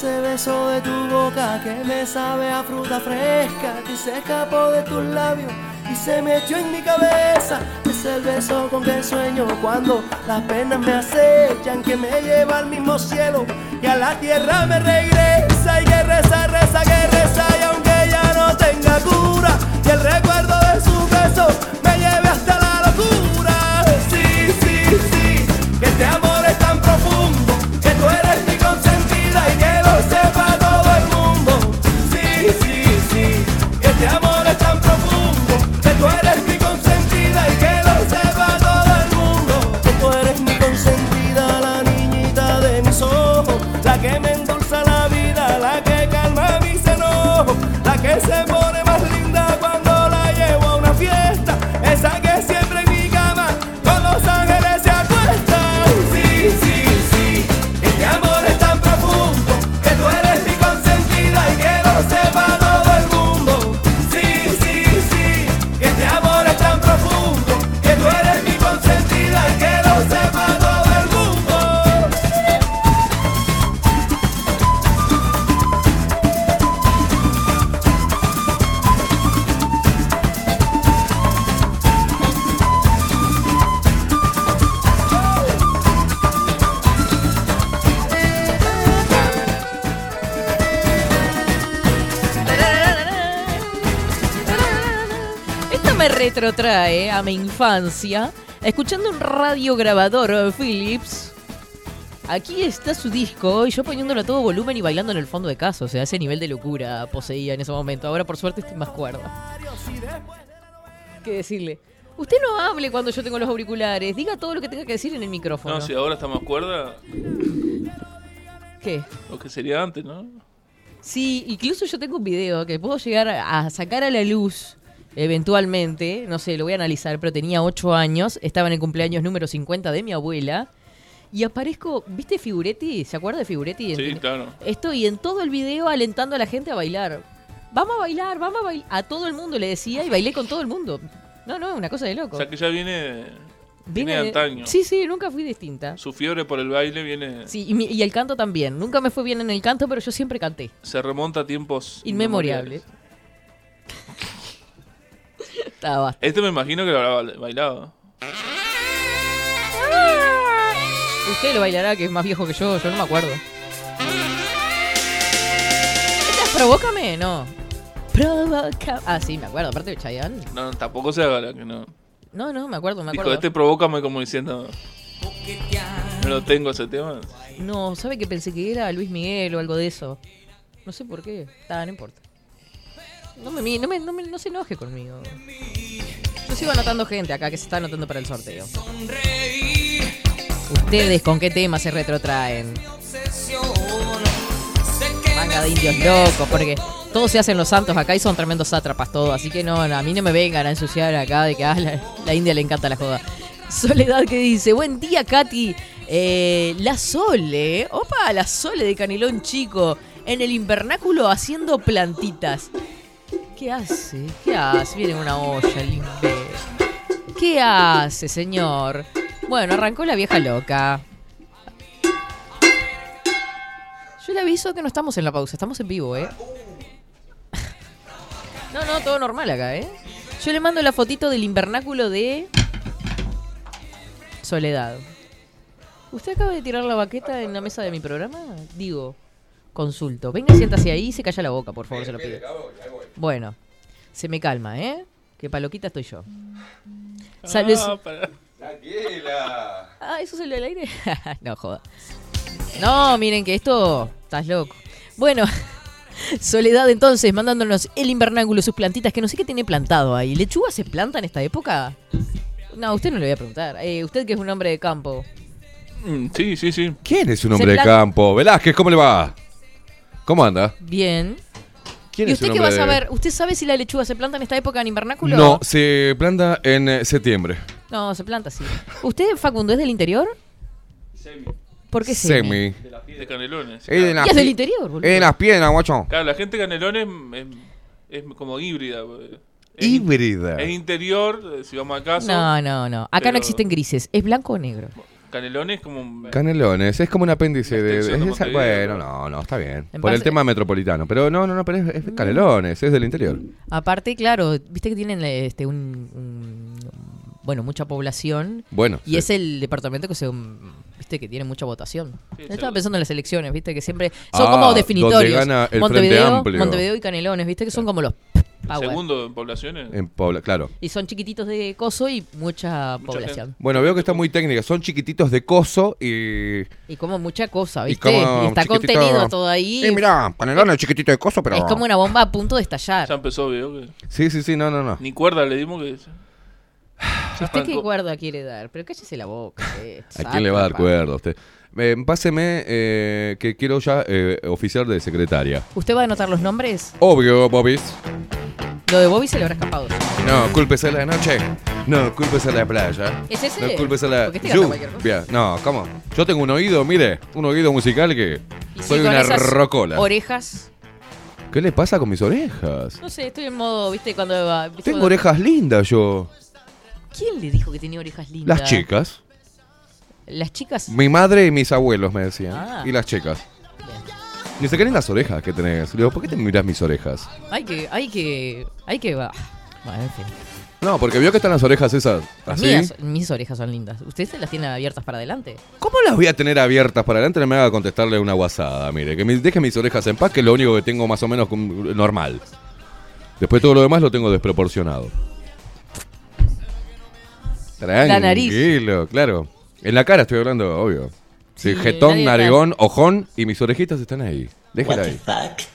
Ese beso de tu boca que me sabe a fruta fresca que se escapó de tus labios y se me echó en mi cabeza. Es el beso con que sueño cuando las penas me acechan, que me lleva al mismo cielo y a la tierra me regresa. Y que reza, reza, que reza, y aunque ya no tenga cura, y el recuerdo de su beso me lleve retrotrae a mi infancia, escuchando un radiograbador eh, Philips. Aquí está su disco y yo poniéndolo a todo volumen y bailando en el fondo de casa. O sea, ese nivel de locura poseía en ese momento. Ahora, por suerte, estoy más cuerda. ¿Qué decirle? Usted no hable cuando yo tengo los auriculares. Diga todo lo que tenga que decir en el micrófono. No, si ahora está más cuerda, ¿Qué? lo que sería antes, ¿no? Sí, incluso yo tengo un video que puedo llegar a sacar a la luz eventualmente. No sé, lo voy a analizar, pero tenía 8 años. Estaba en el cumpleaños número 50 de mi abuela. Y aparezco, ¿viste Figuretti? ¿Se acuerda de Figuretti? Sí, claro. Estoy en todo el video alentando a la gente a bailar. Vamos a bailar, vamos a bailar. A todo el mundo le decía y bailé con todo el mundo. No, no, una cosa de loco. O sea que ya viene, viene de antaño. Sí, sí, nunca fui distinta. Su fiebre por el baile viene. Sí, y, mi- y el canto también. Nunca me fue bien en el canto, pero yo siempre canté. Se remonta a tiempos Inmemoriable. (laughs) Estaba. Este me imagino que lo habrá bailado. Usted lo bailará, que es más viejo que yo, yo no me acuerdo. ¿Esta es Provócame? No. Provoca. Ah, sí, me acuerdo, aparte de Chayanne. No, tampoco se haga la que no. No, no, me acuerdo, me Dijo, acuerdo. este provócame como diciendo. No lo tengo ese tema. No, ¿sabe que pensé que era Luis Miguel o algo de eso? No sé por qué. Está, no importa. No me, no me, no me- no se enoje conmigo. Yo sigo anotando gente acá que se está anotando para el sorteo. ¿Ustedes con qué temas se retrotraen? Manga de indios locos, porque todos se hacen los santos acá y son tremendos sátrapas todos. Así que no, no, a mí no me vengan a ensuciar acá de que a la, la India le encanta la joda. Soledad que dice, buen día Katy. Eh, la Sole, opa, la Sole de Canilón Chico, en el invernáculo haciendo plantitas. ¿Qué hace? ¿Qué hace? Viene una olla, el imbécil. ¿Qué hace, señor? Bueno, arrancó la vieja loca. Yo le aviso que no estamos en la pausa, estamos en vivo, ¿eh? (laughs) No, no, todo normal acá, ¿eh? Yo le mando la fotito del invernáculo de Soledad. ¿Usted acaba de tirar la baqueta en la mesa de mi programa? Digo, consulto. Venga, siéntase ahí y se calla la boca, por favor, se lo pido. Bueno, se me calma, ¿eh? Que paloquita estoy yo. Ah, para- Tranquila. Ah, ¿eso salió al aire? (laughs) no, joda. No, miren que esto... Estás loco. Bueno, (laughs) Soledad entonces, mandándonos el invernáculo, sus plantitas, que no sé qué tiene plantado ahí. ¿Lechuga se planta en esta época? No, a usted no le voy a preguntar. Eh, usted que es un hombre de campo. Mm, Sí, sí, sí. ¿Quién es un hombre de plan- campo? Velázquez, ¿cómo le va? ¿Cómo anda? Bien. ¿Quién ¿Y es usted qué va a de- saber? ¿Usted sabe si la lechuga se planta en esta época en invernáculo? No, se planta en eh, septiembre. No, se planta sí. ¿Usted, Facundo, es del interior? ¿Por qué semi? Semi. De Canelones. Es de Y es del interior, boludo. Es de las piernas, guacho. Claro, la gente de Canelones es, es como híbrida. Es- Híbrida. Es interior, eh, si vamos a casa. No, no, no. Acá Pero- no existen grises. ¿Es blanco o negro? Canelones es como un- Canelones, es como un apéndice de. extensión de es esa- Montevideo, bueno, no, no, está bien. En Por el tema metropolitano. Pero no, no, no, pero es, es Canelones, es del interior. Aparte, claro, viste que tienen este un, un- bueno, mucha población. Bueno, Y sí. es el departamento que se um, viste que tiene mucha votación. Yo estaba pensando en las elecciones, viste que siempre son Ah, como donde definitorios. gana el Frente Montevideo, Amplio. Montevideo y Canelones, viste que son como los power. segundo en poblaciones. En Pobla, claro. Y son chiquititos de coso y mucha, población. Bueno, veo que está muy técnica. Son chiquititos de coso y. Y como mucha cosa, ¿viste? Y, como está chiquitito- contenido todo ahí. Y mirá, Canelones chiquitito de coso, pero. Es como una bomba a punto de estallar. Ya empezó, veo que. Sí, sí, sí, no, no, no. Ni cuerda le dimos que. ¿Usted qué guarda quiere dar? Pero cállese la boca. (laughs) eh. ¿A quién le va a dar cuerda a usted? Eh, páseme eh, que quiero ya eh, oficiar de secretaria. ¿Usted va a anotar los nombres? Obvio, Bobis. Lo de Bobby se le habrá escapado. No, cúlpese la noche. No, cúlpese la playa. ¿Es ese? No, cúlpese la Porque este. No, ¿cómo? Yo tengo un oído, mire, un oído musical que Y soy una esas rocola. Orejas. ¿Qué le pasa con mis orejas? No sé, estoy en modo, ¿viste? Cuando va. ¿viste Tengo cuando- orejas lindas yo. ¿Quién le dijo que tenía orejas lindas? Las chicas. Las chicas. Mi madre y mis abuelos me decían. Ah. Y las chicas. Ni se creen las orejas que tenés. Le digo, ¿por qué te miras mis orejas? Hay que, hay que, hay que. va. Bueno, en fin. No, porque vio que están las orejas esas. Así. mías- mis orejas son lindas. ¿Usted se las tiene abiertas para adelante? ¿Cómo las voy a tener abiertas para adelante? No me haga contestarle una guasada. Mire, que me deje mis orejas en paz, que es lo único que tengo más o menos normal. Después todo lo demás lo tengo desproporcionado. La nariz. Tranquilo, claro. En la cara estoy hablando, obvio. Sí, jetón, nadie- narigón, ojón y mis orejitas están ahí. Déjala ahí.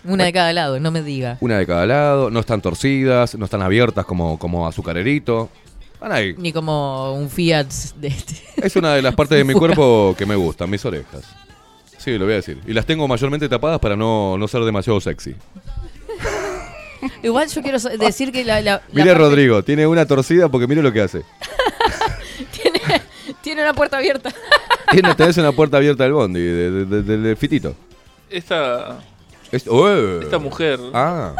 Una de cada lado, no me diga. Una de cada lado, no están torcidas, no están abiertas como, como azucarerito. Van ahí. Ni como un Fiat de este. Es una de las partes de (laughs) mi cuerpo que me gustan, mis orejas. Sí, lo voy a decir. Y las tengo mayormente tapadas para no, no ser demasiado sexy. Igual yo quiero decir que la. la- la Mire parte- Rodrigo, tiene una torcida porque mire lo que hace. (laughs) (laughs) Tiene, tiene una puerta abierta. (laughs) Tiene, tenés una puerta abierta del bondi, de- de- de- del fitito. Esta, Es- ¡Oh! esta mujer Ah,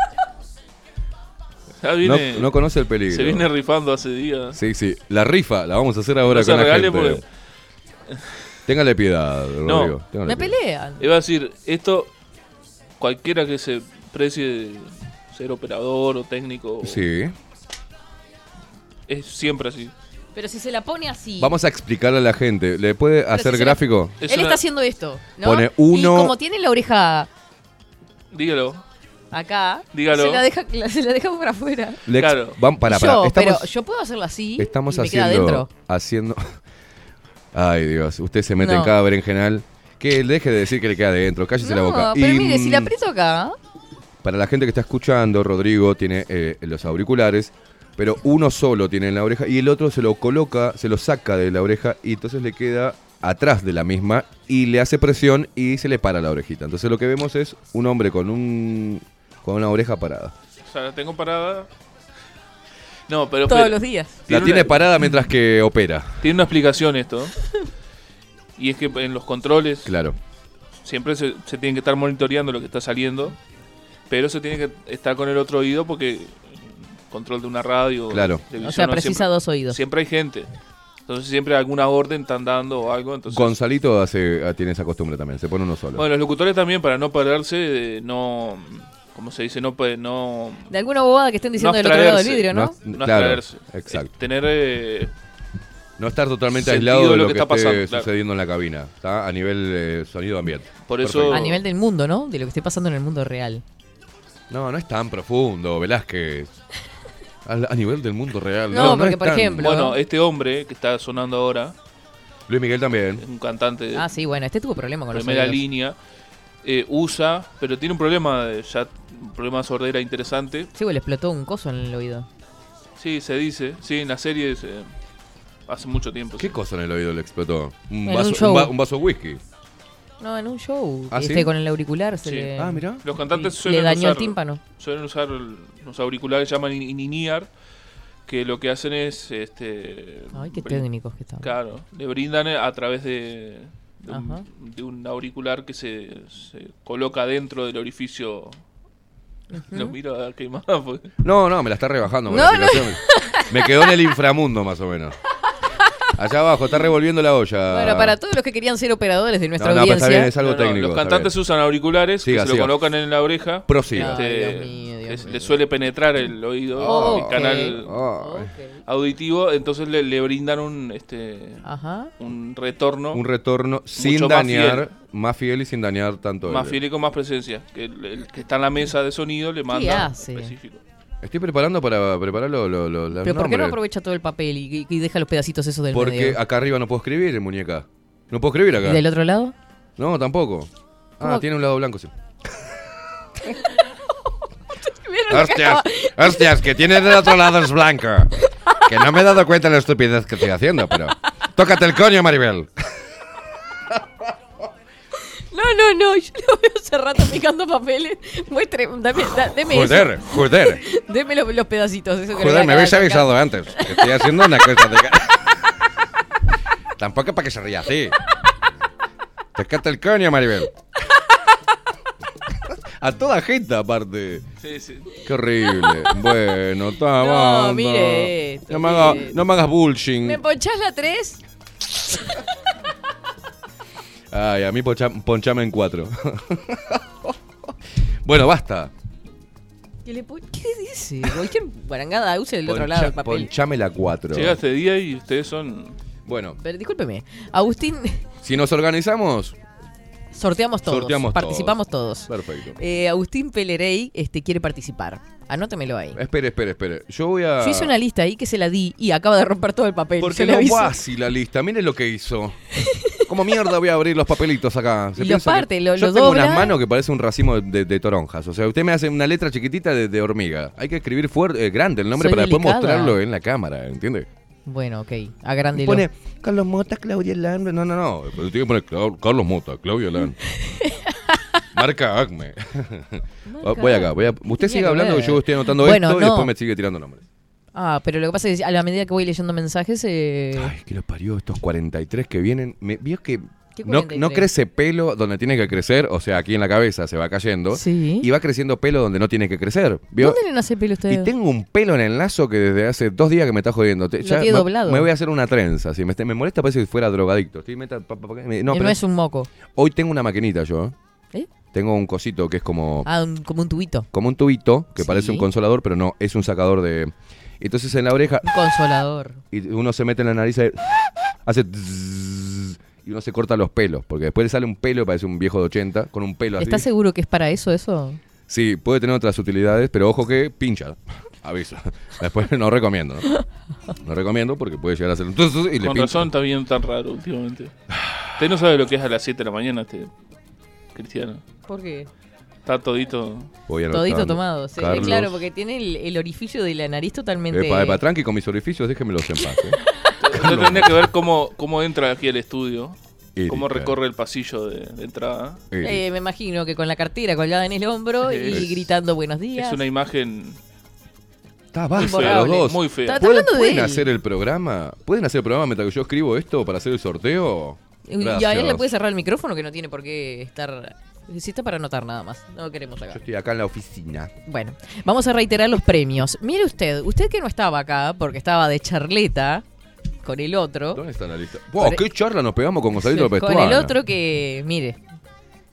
no, no conoce el peligro. se viene rifando hace días. Sí, sí. La rifa la vamos a hacer ahora No con la gente. Téngale piedad, Rodrigo. téngale Me piedad. pelean. Iba a decir, esto, cualquiera que se precie ser operador o técnico, Sí. es siempre así. Pero si se la pone así. Vamos a explicarle a la gente. ¿Le puede Pero hacer si se la- gráfico? Es Él una- está haciendo esto, ¿no? Pone uno- Y como tiene la oreja Dígalo. acá, Dígalo. Se, la deja, la- (laughs) se la deja por afuera. Le ex- Claro. Para, yo, para. Estamos, pero yo puedo hacerlo así. estamos y me queda haciendo. adentro. Haciendo. (laughs) Ay, Dios. Usted se mete en No. cada berenjenal. Que deje de decir que le queda adentro. Cállese la No, boca. pero Y, mire, si la mm, aprieto acá. Para la gente que está escuchando, Rodrigo tiene eh, los auriculares, pero uno solo tiene en la oreja y el otro se lo coloca, se lo saca de la oreja y entonces le queda atrás de la misma y le hace presión y se le para la orejita. Entonces lo que vemos es un hombre con un con una oreja parada. O sea, la tengo parada. No, pero Todos los días. La una- tiene parada mientras que opera. Tiene una explicación esto. y es que en los controles Claro. siempre se, se tiene que estar monitoreando lo que está saliendo, pero se tiene que estar con el otro oído porque control de una radio, Claro. televisión, O sea, precisa siempre, dos oídos. siempre hay gente. Entonces siempre alguna orden están dando o algo. Entonces, Gonzalito hace, ah, tiene esa costumbre también, se pone uno solo. bueno, los locutores también para no perderse, eh, no, ¿cómo se dice? No, puede- no, De alguna bobada que estén diciendo No del otro lado del vidrio, ¿no? No- no claro, abstraerse. exacto. Es tener eh, No estar totalmente aislado de lo, que, está esté pasando, claro. sucediendo en la cabina, ¿está? A nivel eh, sonido ambiente. Por eso- Perfecto. A nivel del mundo, ¿no? De lo que esté pasando en el mundo real. No, no es tan profundo, Velázquez. A, a nivel del mundo real. No, No, porque, es por tan- ejemplo- Bueno, este hombre que está sonando ahora, Luis Miguel también. un cantante de Ah, sí, bueno, este tuvo problema con los primera línea, eh, usa, pero tiene un problema, de- ya un problema de sordera interesante. Sí, güey, le explotó un coso en el oído. Sí, se dice, sí, en la serie se- hace mucho tiempo. ¿Qué cosa en el oído le explotó? Un En vaso, un show. un va- un vaso de whisky. No, en un show. ¿Ah, este, sí? con el auricular se Sí. le... Ah, mirá. Los cantantes Le suelen dañó usar, el tímpano. Suelen usar los auriculares que llaman in- in-ear, que lo que hacen es... Este, Ay, qué técnicos que están. Claro, le brindan a través de, de, Ajá. un, de un auricular que se, se coloca dentro del orificio. Lo miro a quemada. porque- No, no, me la está rebajando. No. (laughs) Me quedó en el inframundo, más o menos. Allá abajo, está revolviendo la olla. Bueno, para todos los que querían ser operadores de nuestra No, no, pero está audiencia. bien, es algo No, no, técnico. Los cantantes bien. usan auriculares Siga, que se siga. lo colocan en la oreja. Prosiga. Este, le suele penetrar el oído, Oh, el canal Oh, auditivo, entonces le, le brindan un este Ajá. un retorno un retorno sin más dañar, más fiel y sin dañar tanto. más el- fiel y con más presencia. Que el, el que está en la mesa de sonido le manda específico. Estoy preparando para preparar lo, lo- lo- los Pero ¿por qué no nombres. aprovecha todo el papel y, y deja los pedacitos esos del Porque medio? acá arriba no puedo escribir, muñeca. No puedo escribir acá. ¿Y del otro lado? No, tampoco. Ah, ¿Cómo? tiene un lado blanco, sí. (laughs) ¿Vieron lo que Hostias, acaba- hostias, que tiene del otro lado es blanco. Que no me he dado cuenta de la estupidez que estoy haciendo, pero... Tócate el coño, Maribel. No, no, no, yo lo veo hace rato picando papeles. Muestre, dame, da- deme eso. Joder, joder. (laughs) Deme los, los pedacitos. Eso que Joder, me habéis avisado antes. Que estoy haciendo una cosa de... (laughs) Tampoco para que se ría así. Tócate el coño, Maribel. A toda gente, aparte. Sí, sí. Qué horrible. Bueno, está No, mire esto, No me, haga- mire esto. no me hagas bullshit. ¿Me ponchás la 3? (laughs) Ay, a mí poncha- ponchame en cuatro. (laughs) bueno, basta. ¿Qué, le ¿Qué dice? Cualquier barangada use del otro lado del papel. ponchame la cuatro. Llega este día y ustedes son Bueno, Pero discúlpeme. Agustín, (laughs) si nos organizamos, sorteamos todos. Sorteamos participamos todos. perfecto. Eh, Agustín Pelerey este, quiere participar. Anótemelo ahí. Espere, espere, espere. Yo voy a. Yo hice una lista ahí que se la di y acaba de romper todo el papel. Porque Yo le no aviso. va así la lista. Mire lo que hizo. (laughs) ¿Cómo mierda voy a abrir los papelitos acá? Y lo piensa que- parte, lo- Yo lo tengo unas manos que parece un racimo de, de- de toronjas. O sea, usted me hace una letra chiquitita de, de hormiga. Hay que escribir fuerte, eh, grande el nombre Soy para después delicada. mostrarlo en la cámara, ¿entiende? Bueno, ok. Agrándelo. Pone Carlos Mota, Claudia Lan. No, no, no. Pero tiene que poner Carlos Mota, Claudia Lan. (laughs) Marca Acme. (laughs) voy acá, voy a. Usted Tenía sigue que hablando, ver. yo estoy anotando Bueno, esto y después me sigue tirando nombres. Ah, pero lo que pasa es que a la medida que voy leyendo mensajes. Eh... Ay, que lo parió estos 43 que vienen. Me, vio que ¿Qué no, 43? no crece pelo donde tiene que crecer, o sea, aquí en la cabeza se va cayendo. Sí. Y va creciendo pelo donde no tiene que crecer. ¿Vio? ¿Dónde le nace pelo usted? Y tengo un pelo en el lazo que desde hace dos días que me está jodiendo. Te- Lo ya tiene me, doblado. me voy a hacer una trenza. Si me, me molesta, parece que fuera drogadicto. Estoy meta- pa- pa- pa- me- no, Eh, pero no es un moco. Hoy tengo una maquinita yo. ¿Eh? Tengo un cosito que es como, Ah, un- como un tubito. como un tubito que Sí. parece un consolador, pero no, es un sacador de. Entonces en la oreja. Un consolador. Y uno se mete en la nariz y hace. y uno se corta los pelos, porque después le sale un pelo, parece un viejo de 80, con un pelo así. ¿Estás seguro que es para eso eso? Sí, puede tener otras utilidades, pero ojo que pincha. Aviso. (laughs) Después no recomiendo, ¿no? No recomiendo porque puede llegar a ser un... Y le Con pincha. razón está bien tan raro últimamente. Usted no sabe lo que es a las 7 de la mañana, este Cristiano. ¿Por qué? Está todito. Voy Todito tomado. sí, Carlos. claro, porque tiene el, el orificio de la nariz totalmente. Epa, epa, tranqui con mis orificios, déjenmelos en paz. ¿eh? (laughs) Usted tendría que ver cómo, cómo entra aquí al estudio. Cómo recorre el pasillo de, de entrada. Eh, me imagino que con la cartera colgada en el hombro y gritando buenos días. Es una imagen. Está Muy basta, los dos. muy fea. Está- ¿Pueden, hablando de pueden hacer el programa? ¿Pueden hacer el programa mientras que yo escribo esto para hacer el sorteo? Y a él le Gracias. puede cerrar el micrófono que no tiene por qué estar. Si está para anotar nada más. No lo queremos acá. Yo estoy acá en la oficina. Bueno, vamos a reiterar los premios. Mire usted, usted que no estaba acá porque estaba de charleta con el otro. ¿Dónde está la lista? ¡Wow! ¡Qué charla nos pegamos con Gonzalito López Con el otro que, mire,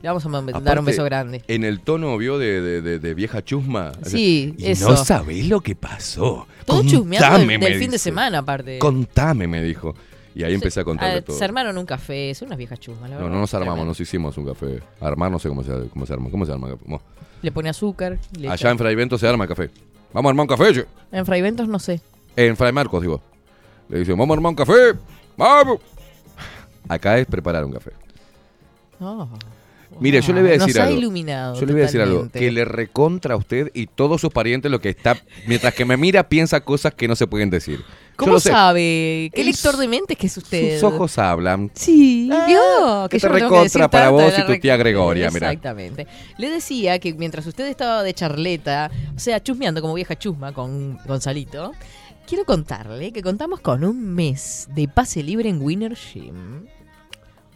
le vamos a dar un Aparte, beso grande. En el tono, vio, de, de- de- de vieja chusma. Sí, y eso. no sabés lo que pasó. Todo chusmeando Contame, del, me del fin de dice. semana, aparte. Contame, me dijo. Y ahí empecé a Ah, contarle todo. Se armaron un café, son unas viejas chusmas, la No, verdad. no nos armamos, Tremendo. nos hicimos un café. Armar no sé cómo se, cómo se arma. ¿Cómo se arma? Le pone azúcar. le allá echa- en Fray Bento se arma café. Vamos a armar un café, che. En Fraiventos no sé. En Fray Marcos, digo. Le dicen, vamos a armar un café. Vamos. Acá es preparar un café. Oh. Mire, yo le voy a Nos decir ha algo. iluminado Yo le voy a decir algo. totalmente. Que le recontra a usted y todos sus parientes lo que está. Mientras que me mira, piensa cosas que no se pueden decir. Yo ¿Cómo lo sé. sabe? ¿Qué lector de mentes que es usted? Sus ojos hablan. Sí, vio. que yo te no tengo que decir recontra para tanto vos la y tu tía Gregoria, mirá. Exactamente. Le decía que mientras usted estaba de charleta, o sea, chusmeando como vieja chusma con Gonzalito, quiero contarle que contamos con un mes de pase libre en Winner Gym.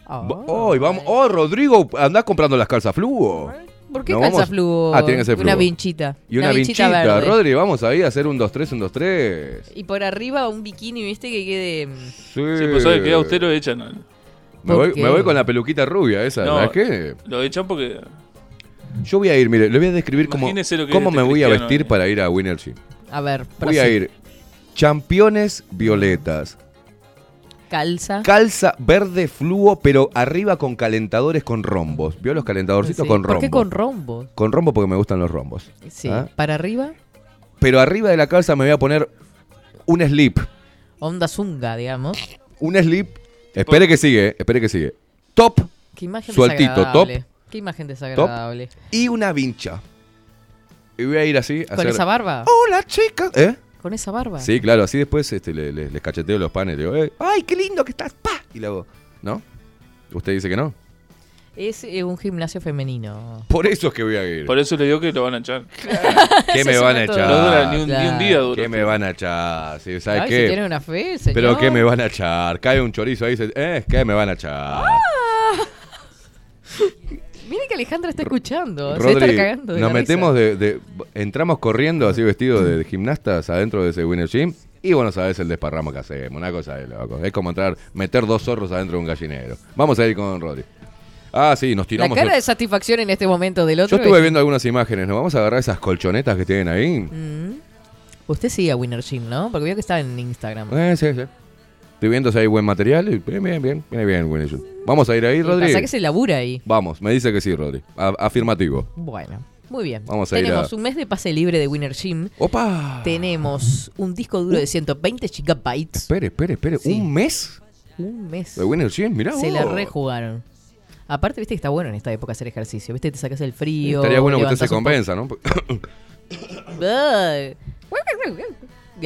Oh, y vamos. Oh, Rodrigo, andás comprando las calzas fluo. ¿Por qué No, calza vamos- fluo? Ah, tiene que ser Una fluo. vinchita. Y una, vinchita. verde. Rodri, vamos ahí a hacer un 2-3, un 2-3. Y por arriba un bikini, viste, que quede... mm, Sí. Sí, pues sabe que a usted lo echan. ¿no? Me voy, con la peluquita rubia esa, No, ¿sabes qué? Lo echan porque. Yo voy a ir, mire, le voy a describir cómo, Imagínese cómo es me voy a vestir eh. para ir a Winner Gym. A ver, Voy a ir championes violetas, Calza. calza verde fluo, pero arriba con calentadores con rombos. ¿Vio los calentadorcitos Sí, con ¿Por rombos? qué con rombos? Con rombo porque me gustan los rombos. Sí. ¿Ah? Para arriba, Pero arriba de la calza me voy a poner un slip. onda zunga, digamos. Un slip. Espere que sigue, espere que sigue. Top Qué imagen Sueltito, top. Qué imagen desagradable. y una vincha. Y voy a ir así a ¿Con hacer- esa barba? Hola, chicas. ¿Eh? ¿Con esa barba? Sí, claro, así después este, le- le- les cacheteo los panes. Digo, eh, ¡ay, qué lindo que estás! ¡Pa! Y le hago, ¿no? ¿Usted dice que no? Es eh, un gimnasio femenino. Por eso es que voy a ir. Por eso le digo que lo van a echar. (laughs) ¿Qué me van a echar? No dura ni un, ni un Claro. día dura. ¿Qué me van a echar? Sí, ¿Sabes Ay, qué? si tiene una fe, señor. ¿Pero qué me van a echar? Cae un chorizo ahí y dice, eh, ¿qué me van a echar? (laughs) Mire que Alejandra está escuchando. Se está Rodri, cagando de nos la metemos risa. de, de- Entramos corriendo así vestidos de, gimnastas adentro de ese Winner Gym. Y bueno, sabes el desparramo que hacemos. Una cosa de loco. Es como entrar, meter dos zorros adentro de un gallinero. Vamos a ir con Rodri. Ah, sí, nos La tiramos. cara el- de satisfacción en este momento del Yo otro. estuve es- viendo algunas imágenes. ¿Nos vamos a agarrar esas colchonetas que tienen ahí? Mm. Usted sigue a Winner Gym, ¿no? Porque veo que está en Instagram. Eh, sí, sí. Estoy viendo si hay buen material. y Bien, bien, bien. Viene bien, Gym. Vamos a ir ahí, Rodri. pasa que se labura ahí. Vamos, me dice que sí, Rodri. A- afirmativo. Bueno, muy bien. Vamos a ir Tenemos a- un mes de pase libre de Winner Gym. ¡Opa! Tenemos un disco duro de 120 gigabytes. Espere, espere, espere. Sí. ¿Un mes? Un mes. De Winner Gym, mirá Se vos. la rejugaron. Aparte, viste que está bueno en esta época hacer ejercicio. Viste, te sacas el frío. Estaría bueno que usted se levantás un convenza, ¿no? (coughs)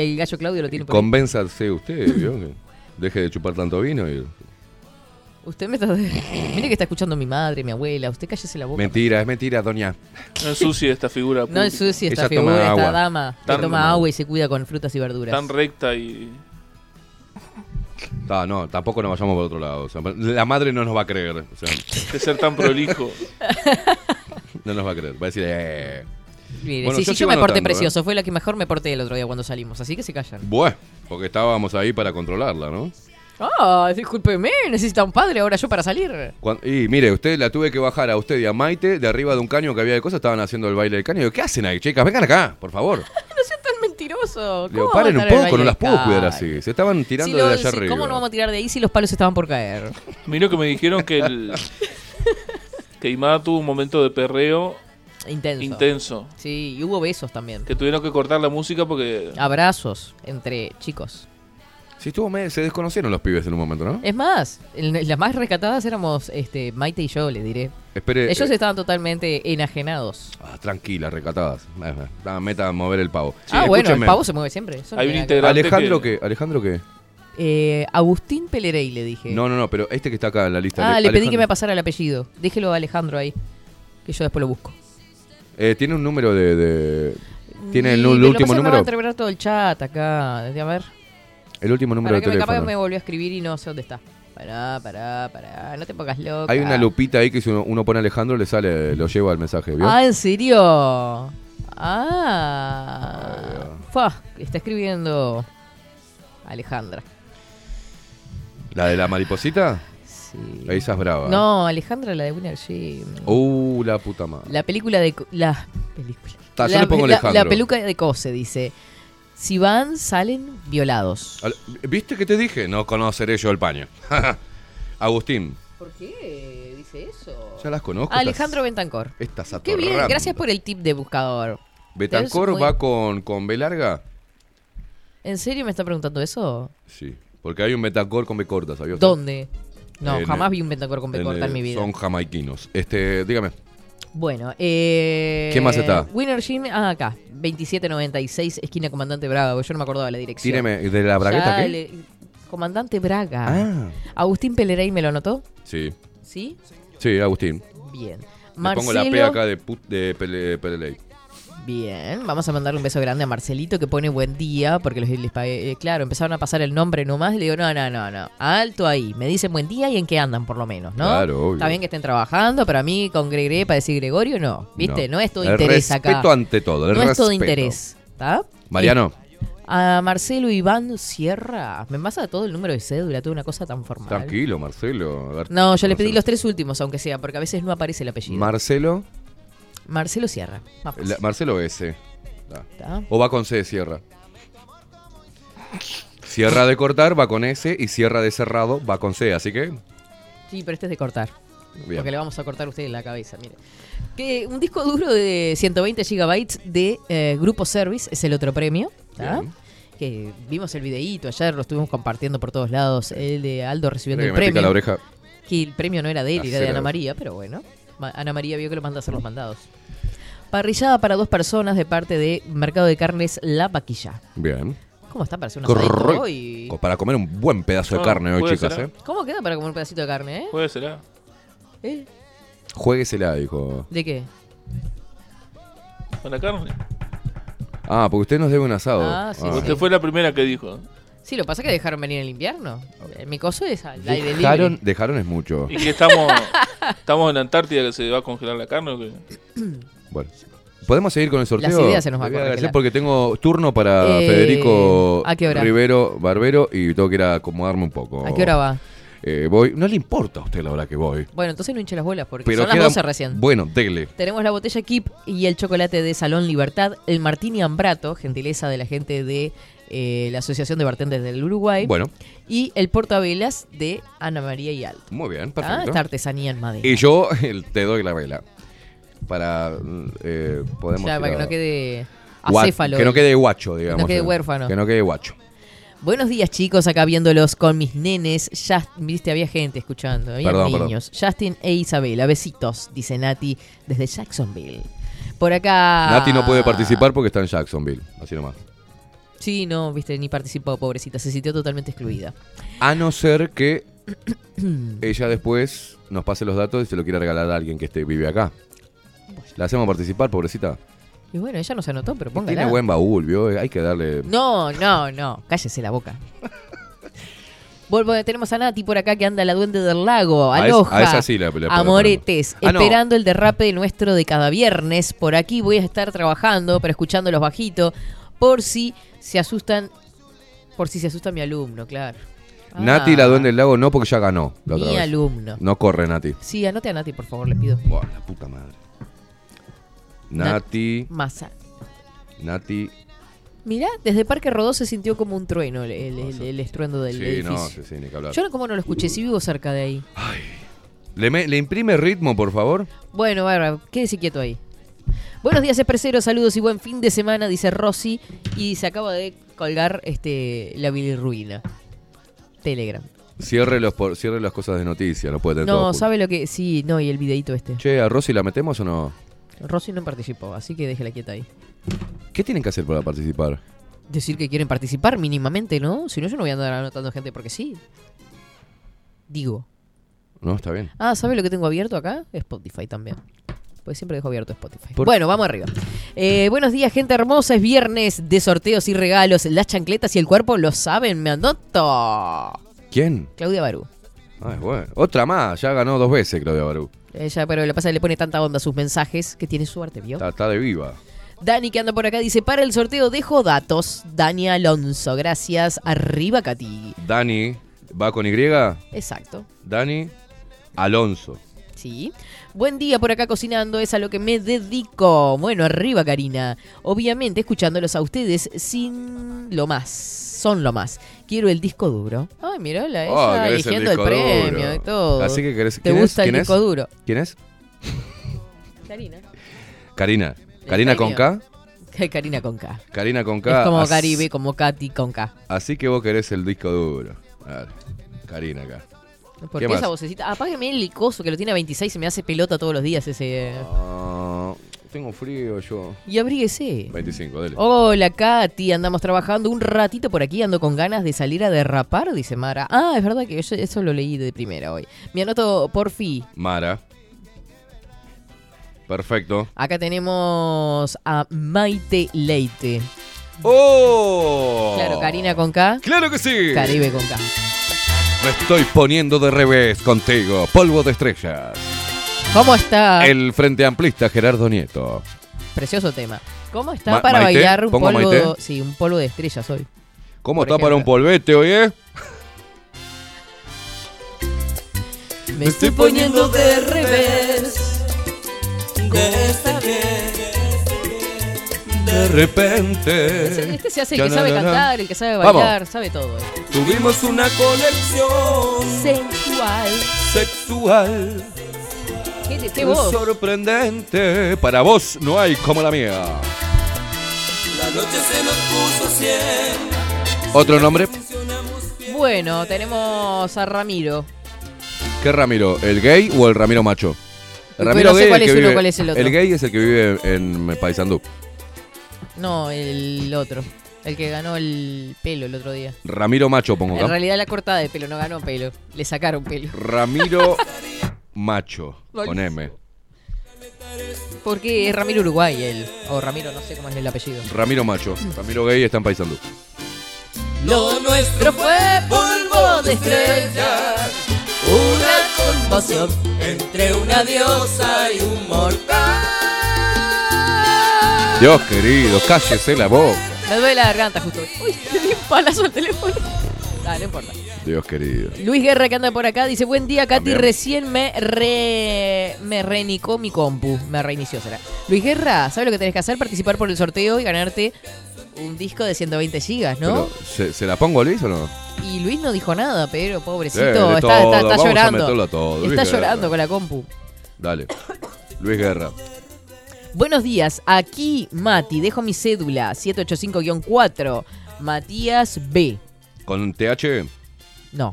el gallo Claudio lo tiene por ahí. Convénzase usted, ¿vio? (coughs) Deje de chupar tanto vino y... Usted me está. (laughs) Mire que está escuchando mi madre, mi abuela. Usted cállese la boca. Mentira, es mentira, doña. No ensucie esta figura. No sucia esta Ella figura, toma esta agua. dama. Que Tan- toma agua y se cuida con frutas y verduras. Tan recta y. No, no, tampoco nos vayamos por otro lado. o sea, la madre no nos va a creer. o sea, de ser tan prolijo. (laughs) no nos va a creer. Va a decir, eh. Mire, Bueno, sí, yo sí, yo sigo me porté anotando, precioso. Fue la que mejor me porté el otro día cuando salimos. Así que se callan. Bueno, porque estábamos ahí para controlarla, ¿no? Ah, discúlpeme, necesita un padre ahora yo para salir. Cuan- y mire, usted la tuve que bajar a usted y a Maite de arriba de un caño que había de cosas, estaban haciendo el baile del caño. Digo, ¿qué hacen ahí, chicas? Vengan acá, por favor. (laughs) No sean tan mentiroso. Digo, ¿Cómo paren va a un estar el poco, no baile las puedo cuidar así. Se estaban tirando Si lo- de allá si- arriba. ¿Cómo no vamos a tirar de ahí si los palos estaban por caer? Miró que me dijeron que el. (laughs) que Imada tuvo un momento de perreo Intenso. intenso. Sí, y hubo besos también. Que tuvieron que cortar la música porque. Abrazos entre chicos. Sí, estuvo medio- se desconocieron los pibes en un momento, ¿no? Es más, en- las más rescatadas éramos este, Maite y yo, les diré. Espere. Ellos eh, estaban totalmente enajenados. ah, tranquilas, recatadas. Eh, eh, ah, Meta a mover el pavo. ah, bueno, el pavo se mueve siempre. eso Hay un integrante ¿Alejandro que- qué? ¿Alejandro qué? Eh, Agustín Pelerey, le dije. No, no, no, pero este que está acá en la lista. ah, Ale- le pedí que me pasara el apellido. Déjelo a Alejandro ahí. Que yo después lo busco. Eh, tiene un número de. de- ¿Tiene el, el último que Me va a número? entreverar todo el chat acá. A ver. El último número Para de que me capaz que teléfono. me volvió a escribir y no sé dónde está. Pará, pará, pará. No te pongas loca. Hay una lupita ahí que si uno, uno pone Alejandro le sale, lo lleva al mensaje, ¿vio? Ah, ¿en serio? Ah. Fua, está escribiendo Alejandra. ¿La de la mariposita? Sí. Esa es brava. No, Alejandra, la de Winner Gym. Uh, la puta madre. La película de... La película. Ta, yo la, le pongo la- Alejandro. la peluca de Cose, dice. Si van, salen violados. ¿Viste que te dije? No conoceré yo el paño. (laughs) Agustín. ¿Por qué dice eso? Ya las conozco. Alejandro Bentancor. Estas Qué bien, gracias por el tip de buscador. ¿Betancor muy- va con, con B larga? ¿En serio me está preguntando eso? Sí. Porque hay un Betancor con B corta, ¿sabías? usted? ¿Dónde? No, En jamás vi un Bentancor con B corta en mi vida. Son jamaiquinos. Este, dígame. Bueno, eh. ¿Quién más está? Winner Gym, ah, acá. 2796, esquina Comandante Braga. porque Yo no me acordaba la dirección. Tíreme, ¿de la bragueta Ya qué? le- Comandante Braga. Ah. Agustín Peleray me lo anotó. Sí. ¿Sí? Sí, Agustín. Bien. Le pongo la P acá de, put, de Pele- Peleley. Bien, vamos a mandarle un beso grande a Marcelito que pone buen día, porque los, les pagué- eh, claro, empezaron a pasar el nombre nomás, le digo, no, no, no, no, alto ahí, me dicen buen día y en qué andan por lo menos, ¿no? Claro, obvio. Está bien que estén trabajando, pero a mí con Gregre para decir Gregorio no, ¿viste? No, es todo El interés acá. respeto ante todo, el no es todo interés, ¿está? Mariano, A Marcelo Iván Sierra, me pasa todo el número de cédula, toda una cosa tan formal. tranquilo, Marcelo. Ver, No, yo le pedí los tres últimos, aunque sea, porque a veces no aparece el apellido. Marcelo, Marcelo Sierra. la- Marcelo S. O va con C, Sierra. Sierra de cortar va con S y Sierra de cerrado va con C, así que. Sí, pero este es de cortar. Bien. Porque le vamos a cortar a usted la cabeza, mire. Que un disco duro de 120 gigabytes de eh, Grupo Service es el otro premio. ¿tá? Bien. Que vimos el videíto ayer, lo estuvimos compartiendo por todos lados. El de Aldo recibiendo Mira el que me pica premio. oreja. Que el premio no era de él, era de. Ana María, pero bueno. Ana María vio que lo manda a hacer los mandados. Parrillada para dos personas de parte de Mercado de Carnes La Paquilla. Bien. ¿Cómo está para hacer un asadito Correcto. hoy? Para comer un buen pedazo de Ah, carne hoy, puede chicas, ser, ¿eh? ¿Cómo queda para comer un pedacito de carne, eh? Puede ser, ¿eh? ¿Eh? Jueguesela, dijo. ¿De qué? Con la carne. Ah, porque usted nos debe un asado. Ah, sí, sí. Usted fue la primera que dijo. Sí, lo que pasa es que dejaron venir en el invierno. Mi coso es al aire Dejaron, libre. dejaron es mucho. ¿Y que estamos, (laughs) estamos en la Antártida que se va a congelar la carne o qué? (clears throat) Bueno. ¿Podemos seguir con el sorteo? Las ideas se nos va a Le voy congelar. agradecer porque tengo turno para Eh, Federico ¿a qué hora? Rivero Barbero y tengo que ir a acomodarme un poco. ¿A qué hora va? Eh, voy. No le importa a usted la hora que voy. Bueno, entonces no hinche las bolas porque Pero son las queda- 12 recién. Bueno, dele. Tenemos la botella Keep y el chocolate de Salón Libertad, el Martini Ambrato, gentileza de la gente de eh, la Asociación de Bartenders del Uruguay. Bueno. Y el portavelas de Ana María y Alto. Muy bien, Ah, perfecto. esta artesanía en madera. Y yo (laughs) el- te doy la vela. Para. eh, podemos. Ya, para que no quede acéfalo. Que no quede guacho, digamos. no quede eh. huérfano. Que no quede guacho. Buenos días, chicos, acá viéndolos con mis nenes. Ya, viste, había gente escuchando, había Perdón, perdón. niños. Justin e Isabela, besitos, dice Nati desde Jacksonville. Por acá. Nati no puede participar porque está en Jacksonville. Así nomás. Sí, no, viste, ni participó, pobrecita, se sintió totalmente excluida. A no ser que (clears throat) ella después nos pase los datos y se lo quiera regalar a alguien que esté, vive acá. ¿La hacemos participar, pobrecita? Y bueno, ella no se anotó, pero póngala. Tiene buen baúl, ¿vio? Hay que darle... No, no, no, cállese la boca. (laughs) Tenemos a Nati por acá que anda la duende del lago. A es- Aloja. a esa sí la- la Amoretes. poner. Ah, no. esperando el derrape nuestro de cada viernes. Por aquí voy a estar trabajando, pero escuchándolos bajito. Por si se asustan. Por si se asusta mi alumno, claro. Nati, Ah, la duende del lago, no porque ya ganó la otra Mi vez. alumno. No corre, Nati. Sí, anote a Nati, por favor, le pido. Buah, la puta madre. Nati, Masa. Nati... Mirá, desde Parque Rodó se sintió como un trueno el, el- el- el estruendo del Sí, edificio. no, sí, sí, ni que hablar. Yo no, como no lo escuché, si vivo cerca de ahí. ¿Le, me- le imprime ritmo, por favor? Bueno, bárbaro, quédese quieto ahí. Buenos días, expreseros, saludos y buen fin de semana, dice Rosy. Y se acaba de colgar este la bilirruina. Telegram. Cierre, los por- cierre las cosas de noticia, no puede tener No. ¿sabe lo que? Sí, no, y el videito este. Che, ¿a Rosy la metemos o no? Rosy no participó, así que déjela quieta ahí. ¿Qué tienen que hacer para participar? Decir que quieren participar mínimamente, ¿no? Si no, yo no voy a andar anotando gente porque sí. Digo. No, está bien. Ah, ¿sabe lo que tengo abierto acá? Spotify también. Pues siempre dejo abierto Spotify. Por- Bueno, vamos arriba. Eh, buenos días, gente hermosa. Es viernes de sorteos y regalos. Las chancletas y el cuerpo lo saben. Me anoto. ¿Quién? Claudia Barú. Ay, bueno. Otra más, ya ganó dos veces Claudia Barú. Ella, pero le pasa que le pone tanta onda a sus mensajes que tiene suerte, ¿vio? Está, está de viva. Dani, que anda por acá, dice: Para el sorteo dejo datos. Dani Alonso, gracias. Arriba, Katy. Dani, ¿va con Y? Exacto. Dani Alonso. Sí. Buen día por acá cocinando, es a lo que me dedico. Bueno, arriba, Karina. Obviamente, escuchándolos a ustedes sin lo más. Son lo más. Quiero el disco duro. Ay, mirá, la Oh, ella eligiendo el, disco premio duro. y todo. Así que querés- ¿Te gusta el ¿Quién es? disco duro? ¿Quién es? (laughs) Karina. Karina. ¿Karina con K? Karina con K. Karina con K. es como as- Caribe, como Katy con K. Así que vos querés el disco duro. Dale. Karina acá. ¿Por ¿Qué qué esa vocecita? Apágueme el coso que lo tiene a 26 y me hace pelota todos los días ese. Ah, tengo frío yo. Y abríguese. 25, dale. Hola Katy, andamos trabajando un ratito por aquí, ando con ganas de salir a derrapar, dice Mara. Ah, es verdad que yo eso lo leí de primera hoy. Me anoto por fin. Mara. Perfecto. Acá tenemos a Maite Leite. ¡Oh! Claro, Karina con K. ¡Claro que sí! Caribe con K. Me estoy poniendo de revés contigo. Polvo de estrellas. ¿Cómo está? El frente amplista Gerardo Nieto. Precioso tema. ¿Cómo está Ma- para Maite, bailar un ¿pongo polvo? Maite? Sí, un polvo de estrellas hoy. ¿Cómo está para un polvete, oye? Me estoy poniendo de revés. Desde que De repente. Este se hace el que sabe cantar, el que sabe Vamos. bailar, sabe todo. eh. tuvimos una conexión Sensual. Sexual. ¿Qué, te- qué voz? Sorprendente. Para vos no hay como la mía. La noche se nos puso cien ¿Otro nombre? Bueno, tenemos a Ramiro. ¿Qué Ramiro? ¿El gay o el Ramiro macho? El Pero Ramiro no sé gay cuál el es que uno, vive- cuál es el otro. gay es el que vive en Paysandú. No, el otro. El que ganó el pelo el otro día. Ramiro macho pongo En acá. realidad la cortada de pelo, no ganó pelo. Le sacaron pelo. Ramiro macho con M. Porque es Ramiro Uruguay él. O Ramiro, no sé cómo es el apellido. Ramiro macho. Ramiro gay está en Paysandú. Lo nuestro fue polvo de estrellas. Una conmoción entre una diosa y un mortal. Dios querido, cállese la boca. Me duele la garganta justo. Uy, le di un palazo al teléfono. Ah, no importa. Dios querido. Luis Guerra que anda por acá dice, buen día Katy, También. recién me re... me reinicó mi compu. Me reinició será. Luis Guerra, ¿sabes lo que tenés que hacer? Participar por el sorteo y ganarte un disco de 120 gigas, ¿no? Pero, ¿se, se la pongo a Luis o no? Y Luis no dijo nada, pero pobrecito, Eh, está, todo, está- está vamos a llorando. Luis está Guerra. llorando con la compu. Dale. Luis Guerra. Buenos días, aquí Mati, dejo mi cédula 785-4, Matías B. Con TH, No,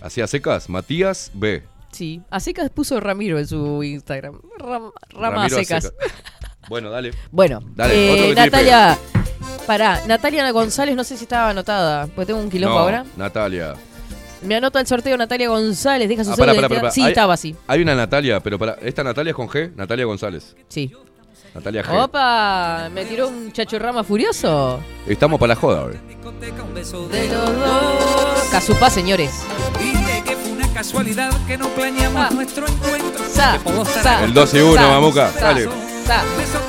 hacía secas, Matías B. sí, a secas puso Ramiro en su Instagram. Ram- rama a secas. Bueno, dale. Bueno, Dale, eh, otro que tripe. Natalia, pará, Natalia González, no sé si estaba anotada, porque tengo un quilombo No, ahora. Natalia. Me anota el sorteo Natalia González, deja su Ah, pará, de pará, pará. Sí, Hay- estaba así. Hay una Natalia, pero para. ¿Esta Natalia es con G? Natalia González. Sí. Natalia G. Opa, me tiró un chachorrama furioso. Estamos para la joda, hoy. De los dos. Casupá, señores. Dije que fue una casualidad que no planeamos nuestro encuentro. Sa, sa. El 2 y 1, Sa, mamuca. sa, Dale. sa.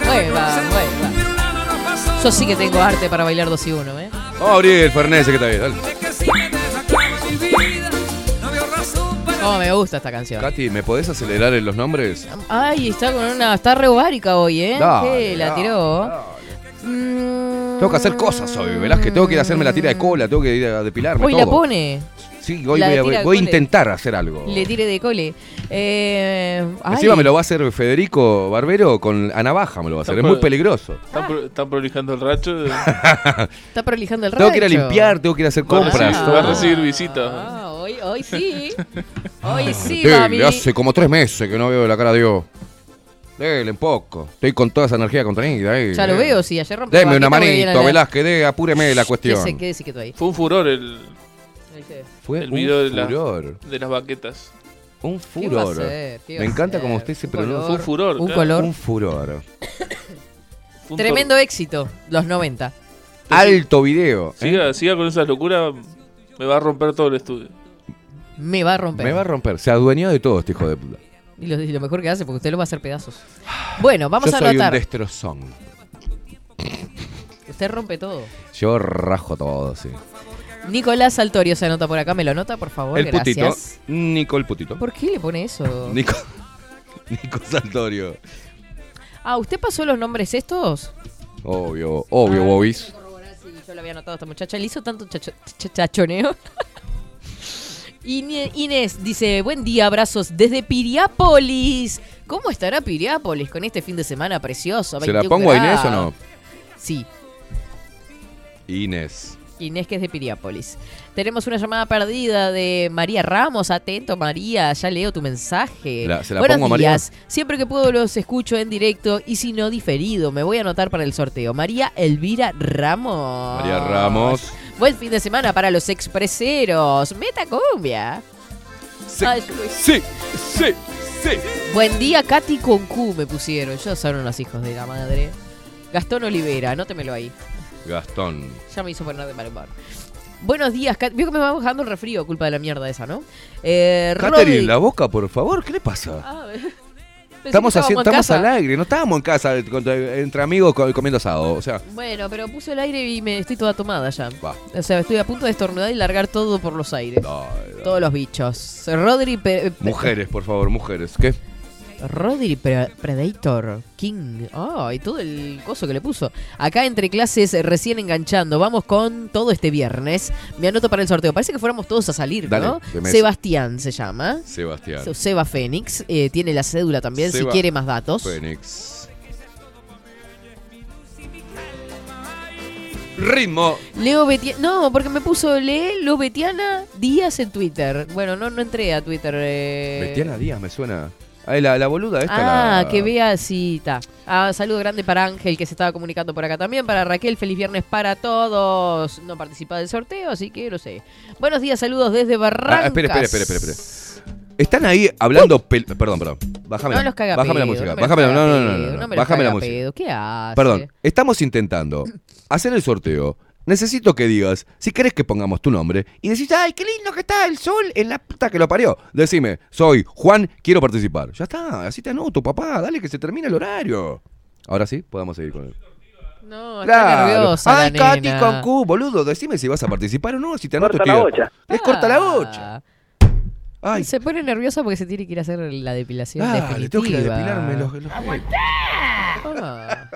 Mueva, mueva. Yo sí que tengo arte para bailar 2 y 1, ¿eh? Vamos a abrir el que está bien, dale. Cómo me gusta esta canción. Katy, ¿me podés acelerar en los nombres? Ay, está con una. Está re ovárica hoy, ¿eh? Dale, ¿Qué? La dale, tiró. Mm, Tengo que hacer cosas hoy, Velázquez. Tengo que ir a hacerme la tira de cola, tengo que ir a depilarme. Hoy todo. la pone. Sí, hoy La voy a, voy intentar hacer algo. Le tire de cole. Eh, ay, Encima me lo va a hacer Federico Barbero con a navaja, me lo va a hacer. Es muy peligroso. Están, pro- están prolijando el racho. (laughs) Está prolijando el Tengo que ir a limpiar, tengo que ir a hacer Va a compras. va a recibir visitas. Ah, hoy, hoy sí. (laughs) Hoy sí, Dele, mami. hace como tres meses que no veo la cara de Dios. Dele un poco. Estoy con toda esa energía contenida ahí. Ya lo eh. veo, sí. Ayer rompí Deme una manito, la- Velázquez, dé, apúreme la cuestión. Quédese, quédese quieto ahí. Fue un furor el, Fue el un video de, la- furor. de las baquetas. Un ¿Qué va a furor. ser? ¿Qué va Me a encanta ser? como usted se Un pronuncia. Fue un furor. Un claro. color. Un furor. Fue (coughs) un Tremendo éxito, los 90. Alto video. ¿eh? Siga, siga con esa locura, me va a romper todo el estudio. Me va a romper. Me va a romper. Se adueñó de todo este hijo de puta. Y lo, y lo mejor que hace, porque usted lo va a hacer pedazos. Bueno, vamos Yo a soy un anotar. destrozón. Usted rompe todo. Yo rajo todo, sí. Nicolás Saltorio se anota por acá, me lo anota, por favor, el putito. gracias. Nico el putito. ¿Por qué le pone eso? Nico. (laughs) Nico Saltorio. Ah, ¿usted pasó los nombres estos? Obvio, obvio, Ah, Bobis. Yo lo había anotado a esta muchacha. Le hizo tanto chacho- ch- chachoneo. (laughs) Inés dice, buen día, abrazos desde Piriápolis. ¿Cómo estará Piriápolis con este fin de semana precioso? ¿Se la 21 pongo a Inés o grados? no? Sí, Inés. Inés que es de Piriápolis. Tenemos una llamada perdida de María Ramos. Atento, María, ya leo tu mensaje. La- ¿se la Buenos pongo a María? días. Siempre que puedo los escucho en directo y si no diferido. Me voy a anotar para el sorteo. María Elvira Ramos. María Ramos. Buen fin de semana para los expreseros. Meta cumbia. Ay, Sí, sí, sí. Buen día, Katy Concu me pusieron. Ellos son unos hijos de la madre. Gastón Olivera, anótemelo ahí. Gastón. Ya me hizo poner de mal humor. Buenos días, Kat. Vio que me va bajando el refrío, culpa de la mierda esa, ¿no? Eh, Catherine, Rodri- la boca, por favor, ¿qué le pasa? Pensé que Estamos, haciendo, estamos al aire, no estábamos en casa entre amigos co- comiendo asado. O sea, Bueno, pero puse el aire y me estoy toda tomada ya. Va. O sea, estoy a punto de estornudar y largar todo por los aires. Todos los bichos. Rodri Pe- Pe- mujeres, por favor, mujeres. ¿Qué? Rodri Pre- Predator King. Ay, todo el coso que le puso. Acá entre clases recién enganchando. Vamos con todo este viernes. Me anoto para el sorteo. Parece que fuéramos todos a salir, Dale, ¿no? Sebastián se llama. Sebastián. Seba Fénix. eh, tiene la cédula también si quiere más datos. Fénix. Ritmo. Leo Betiana. No, porque me puso Leo Betiana Díaz en Twitter. Bueno, no, no entré a Twitter. eh. Betiana Díaz, me suena. La, la boluda esta. Ah, la- que vea está. Ah, saludo grande para Ángel que se estaba comunicando por acá también. Para Raquel, feliz viernes para todos. No participa del sorteo, así que no sé. Buenos días, saludos desde Barrancas. Ah, espera, espera, espera, espera, espera. Están ahí hablando. pel- Perdón, perdón. Bájame, No los caga bájame la música. no bájame la, no, no, no, no, no no, me los Bájame la música. pedo. ¿Qué hace? Perdón, estamos intentando hacer el sorteo. Necesito que digas, si querés que pongamos tu nombre, y decís, ay, qué lindo que está el sol en la puta que lo parió. Decime, soy Juan, quiero participar. Ya está, así te anoto, papá, dale que se termine el horario. Ahora sí, podemos seguir con él. No, está nerviosa Ay, la Katy nena. con Q, boludo, decime si vas a participar o no, si te anoto. Corta la tío. bocha. Es corta la Ah. bocha. Ay. Se pone nerviosa porque se tiene que ir a hacer la depilación Ah, definitiva. le tengo que ir a depilarme los, los Ah,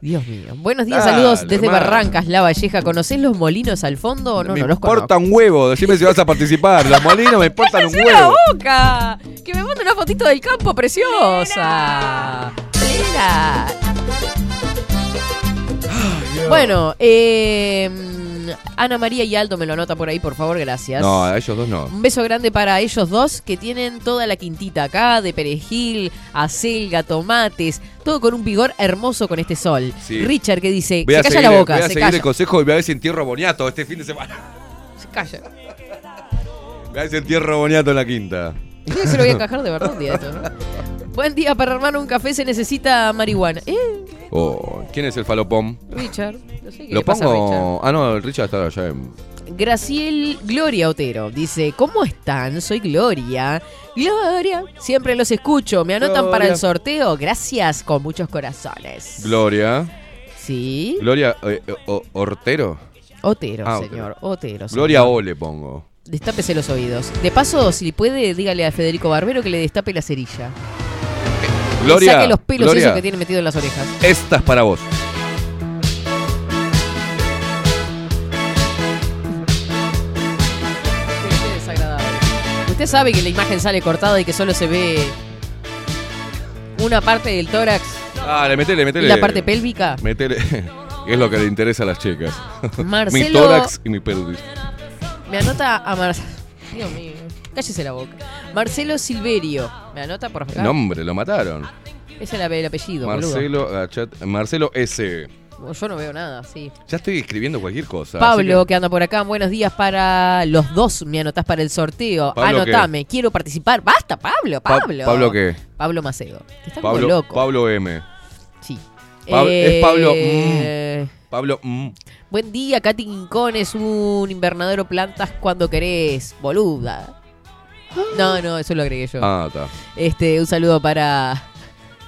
Dios mío. Buenos días, Dale, saludos desde hermano. Barrancas, La Valleja. ¿Conocés los molinos al fondo o no? me no los importa un huevo, decime si vas a participar. Los molinos me (laughs) importan un ¡Cállese la huevo. boca! ¡Que me mande una fotito del campo preciosa! Plena. Bueno, eh, Ana María y Aldo me lo anota por ahí, por favor, gracias. No, a ellos dos no. Un beso grande para ellos dos que tienen toda la quintita acá, de perejil, acelga, tomates, todo con un vigor hermoso con este sol. Sí. Richard que dice, Voy se calla seguir, la boca, voy a se seguir calla. el consejo y voy a ver si entierro Boniato este fin de semana. (laughs) Se calla. Voy a ver si entierro Boniato en la quinta. Sí, se lo voy a encajar de verdad un día esto, ¿no? (laughs) Buen día para hermano un café, se necesita marihuana. ¿Eh? Oh, ¿Quién es el falopón? Richard. No sé qué Lo le pasa a Richard. pongo. Ah, no, el Richard está allá en. Graciel Gloria Otero dice, ¿cómo están? Soy Gloria. Gloria, siempre los escucho. ¿Me anotan Gloria. para el sorteo? Gracias, con muchos corazones. Gloria. Sí. Gloria eh, o- Ortero. Otero, Ah, señor. Otero. Gloria señor. O le pongo. Destápese los oídos. De paso, si puede, dígale a Federico Barbero que le destape la cerilla. Gloria. Que saque los pelos Gloria, esos que tiene metido en las orejas. Esta es para vos. Usted sabe que la imagen sale cortada y que solo se ve una parte del tórax Dale, metele, y metele. la parte pélvica. Metele. (laughs) es lo que le interesa a las chicas. mi tórax y mi pelvis. Me anota a Marcelo. Dios mío, cállese la boca. Marcelo Silverio. Me anota por. El nombre, lo mataron. Ese es el, el apellido. Marcelo, Gachat- Marcelo S. Yo no veo nada, sí. Ya estoy escribiendo cualquier cosa. Pablo, que... anda por acá, buenos días para los dos. Me anotás para el sorteo. ¿Pablo Anotame, quiero participar. Basta, Pablo, Pa- Pablo. ¿Pablo qué? Pablo Macedo. Está Pablo, como loco. Pablo M. Sí. Eh, Es Pablo. mm. Pablo. mm. Buen día, Katy Quincón es un invernadero plantas cuando querés, boluda. No, no, eso lo agregué yo. Ah, está. Este, un saludo para.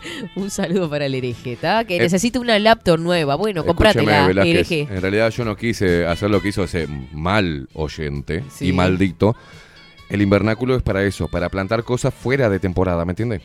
(laughs) Un saludo para el hereje, ¿está? Que Eh, necesita una laptop nueva. Bueno, comprátela, hereje. En realidad yo no quise hacer lo que hizo ese mal oyente Sí. y maldito. El invernáculo es para eso, para plantar cosas fuera de temporada, ¿me entiendes?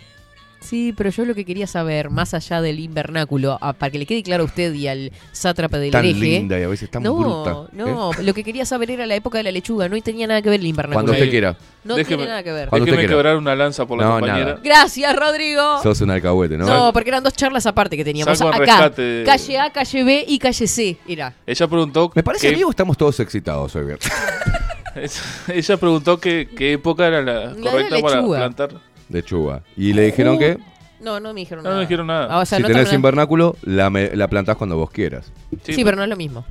Sí, pero yo lo que quería saber, más allá del invernáculo, ah, para que le quede claro a usted y al sátrapa del Tan hereje. linda y a veces tan no, bruta. No, ¿eh? lo que quería saber era la época de la lechuga, no tenía nada que ver el invernáculo. Cuando usted quiera. No tiene nada que ver. Cuando Déjeme quiera. quebrar una lanza por la No, compañera. nada. Gracias, Rodrigo. Sos un alcahuete, ¿no? No, porque eran dos charlas aparte que teníamos acá. de- Calle A, calle B y calle C. Era. Ella preguntó. Me parece, qué- amigo, estamos todos excitados hoy. (laughs) Ella preguntó qué, qué época era la correcta para plantar. De chuba. Y le dijeron Uh, que No, no me dijeron No, nada. no dijeron nada. Ah, o sea, si no tenés invernáculo, la, me- la plantás cuando vos quieras. Sí, pero no es lo mismo.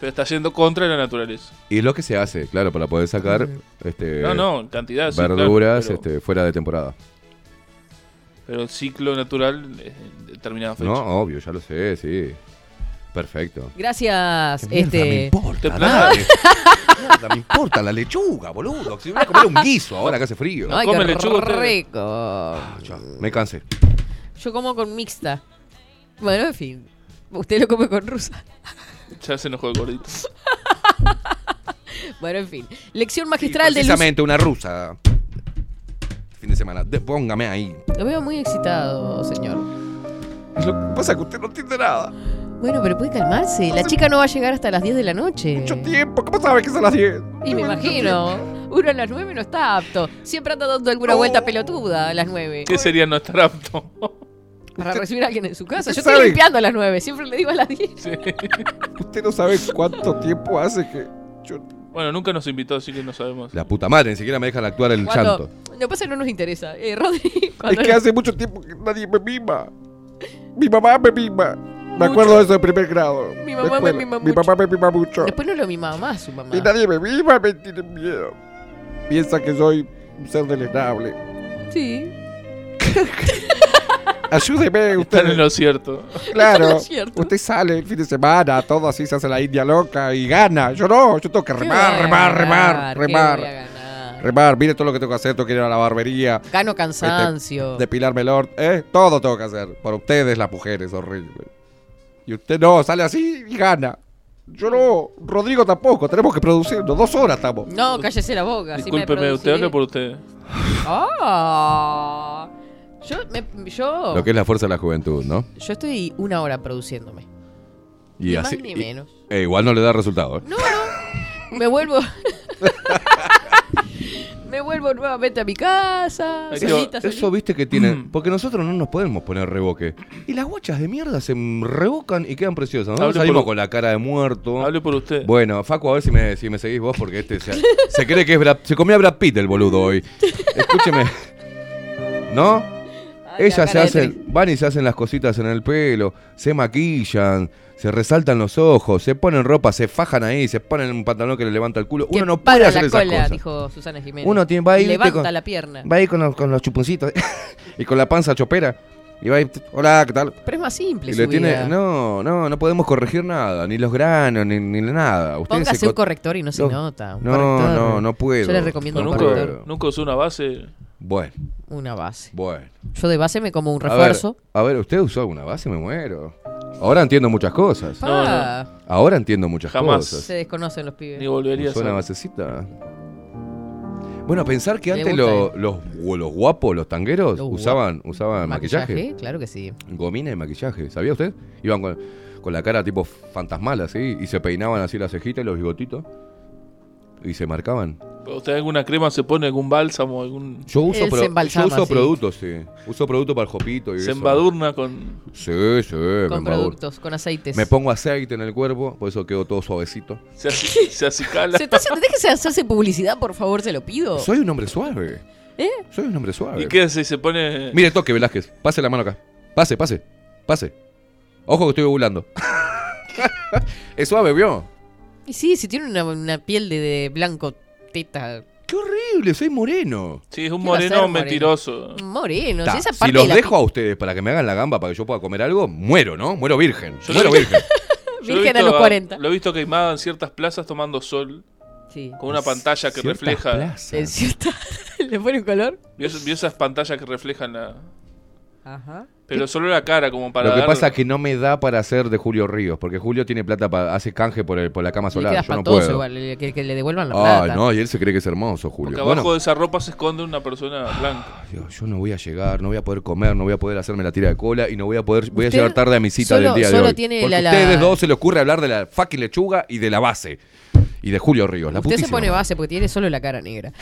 Pero está yendo contra la naturaleza. Y es lo que se hace, claro, para poder sacar este, No, no, en cantidad, sí, claro, verduras pero- este, fuera de temporada. Pero el ciclo natural es en determinada fecha. No, obvio, ya lo sé, sí. Perfecto. Gracias, ¿Qué este. me importa? Te Dale. (laughs) Mierda, me importa la lechuga, boludo. Si voy a comer un guiso ahora que hace frío. Ay, come qué lechuga. Ya, me cansé. Yo como con mixta. Bueno, en fin. Usted lo come con rusa. (laughs) Ya se enojó el gordito. (laughs) Bueno, en fin. Lección magistral de luz. Precisamente una rusa. Fin de semana. De- póngame ahí. Lo veo muy excitado, señor. Lo que pasa es que usted no entiende nada. Bueno, pero puede calmarse. La chica no va a llegar hasta las 10 de la noche. Mucho tiempo. ¿Cómo sabe que son las 10? Y me imagino. Uno a las 9 no está apto. Siempre anda dando alguna vuelta pelotuda a las 9. ¿Qué sería no estar apto? (laughs) Para recibir a alguien en su casa. Yo estoy sabe- limpiando a las 9. Siempre le digo a las 10. (laughs) Usted no sabe cuánto tiempo hace que. yo- Bueno, nunca nos invitó, así que no sabemos. La puta madre, ni siquiera me dejan actuar el Cuando- llanto. Lo que pasa es que no nos interesa. Eh, Rodri, Es que hace mucho tiempo que nadie me mima. Mi mamá me mima. Me acuerdo de eso de primer grado. Mi mamá me mima Mi mamá me mima mucho. Después no lo mimaba más su mamá. Y nadie me mima, me tiene miedo. Piensa que soy un ser deleznable. Sí. (laughs) Ayúdeme, usted. Están en lo cierto. Claro. Lo cierto. Usted sale el fin de semana, todo así se hace la india loca y gana. Yo no, yo tengo que ¿Qué remar, remar, remar, remar. Remar, mire todo lo que tengo que hacer, tengo que ir a la barbería. Gano cansancio. Este, depilarme el or- ¿eh? Todo tengo que hacer. Por ustedes, las mujeres, horrible. Y usted no, sale así y gana. Yo no, Rodrigo tampoco, tenemos que producirnos. Dos horas estamos. No, cállese la boca. así me Discúlpeme, usted produciré. habla por usted. Ah. Yo, me- yo, Lo que es la fuerza de la juventud, ¿no? yo estoy una hora produciéndome. Y Ni así. más ni y- menos. eh, igual no le da resultado, ¿eh? No, no. Me vuelvo. (laughs) me vuelvo nuevamente a mi casa. Solita, Eso viste que tienen. Porque nosotros no nos podemos poner reboque. Y las guachas de mierda se revocan y quedan preciosas. Nosotros Hable salimos por- con la cara de muerto. Hable por usted. Bueno, Facu, a ver si me, si me seguís vos, porque este se, se cree que es Brad, Se comió a Brad Pitt el boludo hoy. Escúcheme. ¿No? Ay, Ellas se hacen, van y se hacen las cositas en el pelo, se maquillan, se resaltan los ojos, se ponen ropa, se fajan ahí, se ponen un pantalón que le levanta el culo. Que Uno no para puede hacer la esas cola, cosas. dijo Susana Jiménez. Uno tiene, va ahí, Levanta con- la pierna. Va ahí con los, con los chuponcitos (laughs) y con la panza chopera. Y va ahí, hola, ¿qué tal? Pero es más simple Y su le tiene, vida. no, no, no podemos corregir nada, ni los granos, ni, ni nada. Ustedes Póngase se un co- corrector y no se No, nota. no, corrector. no, no puedo. Yo le recomiendo un nunca, corrector. nunca usó una base. Bueno, Una base. bueno. Yo de base me como un A ver, refuerzo. A ver, ¿usted usó alguna base? Me muero. Ahora entiendo muchas cosas. Pa, Ahora entiendo muchas Jamás. cosas. Se desconocen los pibes. Ni volvería a ¿Usó una ser. basecita? Bueno, pensar que antes lo- los, o los guapos, los tangueros, Los usaban, usaban maquillaje. Claro que sí. Gomina y maquillaje. ¿Sabía usted? Iban con, con la cara tipo fantasmal así y se peinaban así las cejitas y los bigotitos y se marcaban. ¿Usted alguna crema se pone, algún bálsamo, algún... Yo uso, pro- yo uso sí. productos, sí. Uso productos para el jopito y Se eso. embadurna con... Sí, sí, me Con embadurno. productos, con aceites. Me pongo aceite en el cuerpo, por eso quedo todo suavecito. Se, (laughs) se acicala. Se está haciendo- déjese hacerse publicidad, por favor, se lo pido. Soy un hombre suave. ¿Eh? Soy un hombre suave. ¿Y qué hace? Se pone... Mire, toque, Velázquez. Pase la mano acá. Pase, pase. Pase. Ojo que estoy ovulando. (laughs) es suave, ¿vio? Y sí, si tiene una, una piel de, de blanco teta. Qué horrible, soy moreno. Sí, es un ¿Qué va a moreno mentiroso. Moreno, Ta, si esa si parte los de la dejo a ustedes para que me hagan la gamba para que yo pueda comer algo, muero, ¿no? Muero virgen. Yo muero virgen. (laughs) Virgen a los 40. Lo he visto queimado en ciertas plazas tomando sol. Sí. Con una pantalla que Ciertas refleja. plazas. ¿En cierta? (laughs) ¿Le pone un color? ¿Vio, vio esas pantallas que reflejan la. Ajá. Pero solo la cara, como para. Lo que dar- pasa es que no me da para hacer de Julio Ríos, porque Julio tiene plata para hace canje por, el, por la cama solar. queda Yo no puedo. igual, que, que le devuelvan la plata. no, y él se cree que es hermoso, Julio. Porque abajo Bueno, de esa ropa se esconde una persona blanca. Dios, yo no voy a llegar, no voy a poder comer, no voy a poder hacerme la tira de cola y no voy a poder, voy a llegar tarde a mi cita solo- del día de hoy. tiene Porque la- a ustedes la- dos se les ocurre hablar de la fucking lechuga y de la base. Y de Julio Ríos, la Usted se pone base porque tiene solo la cara negra.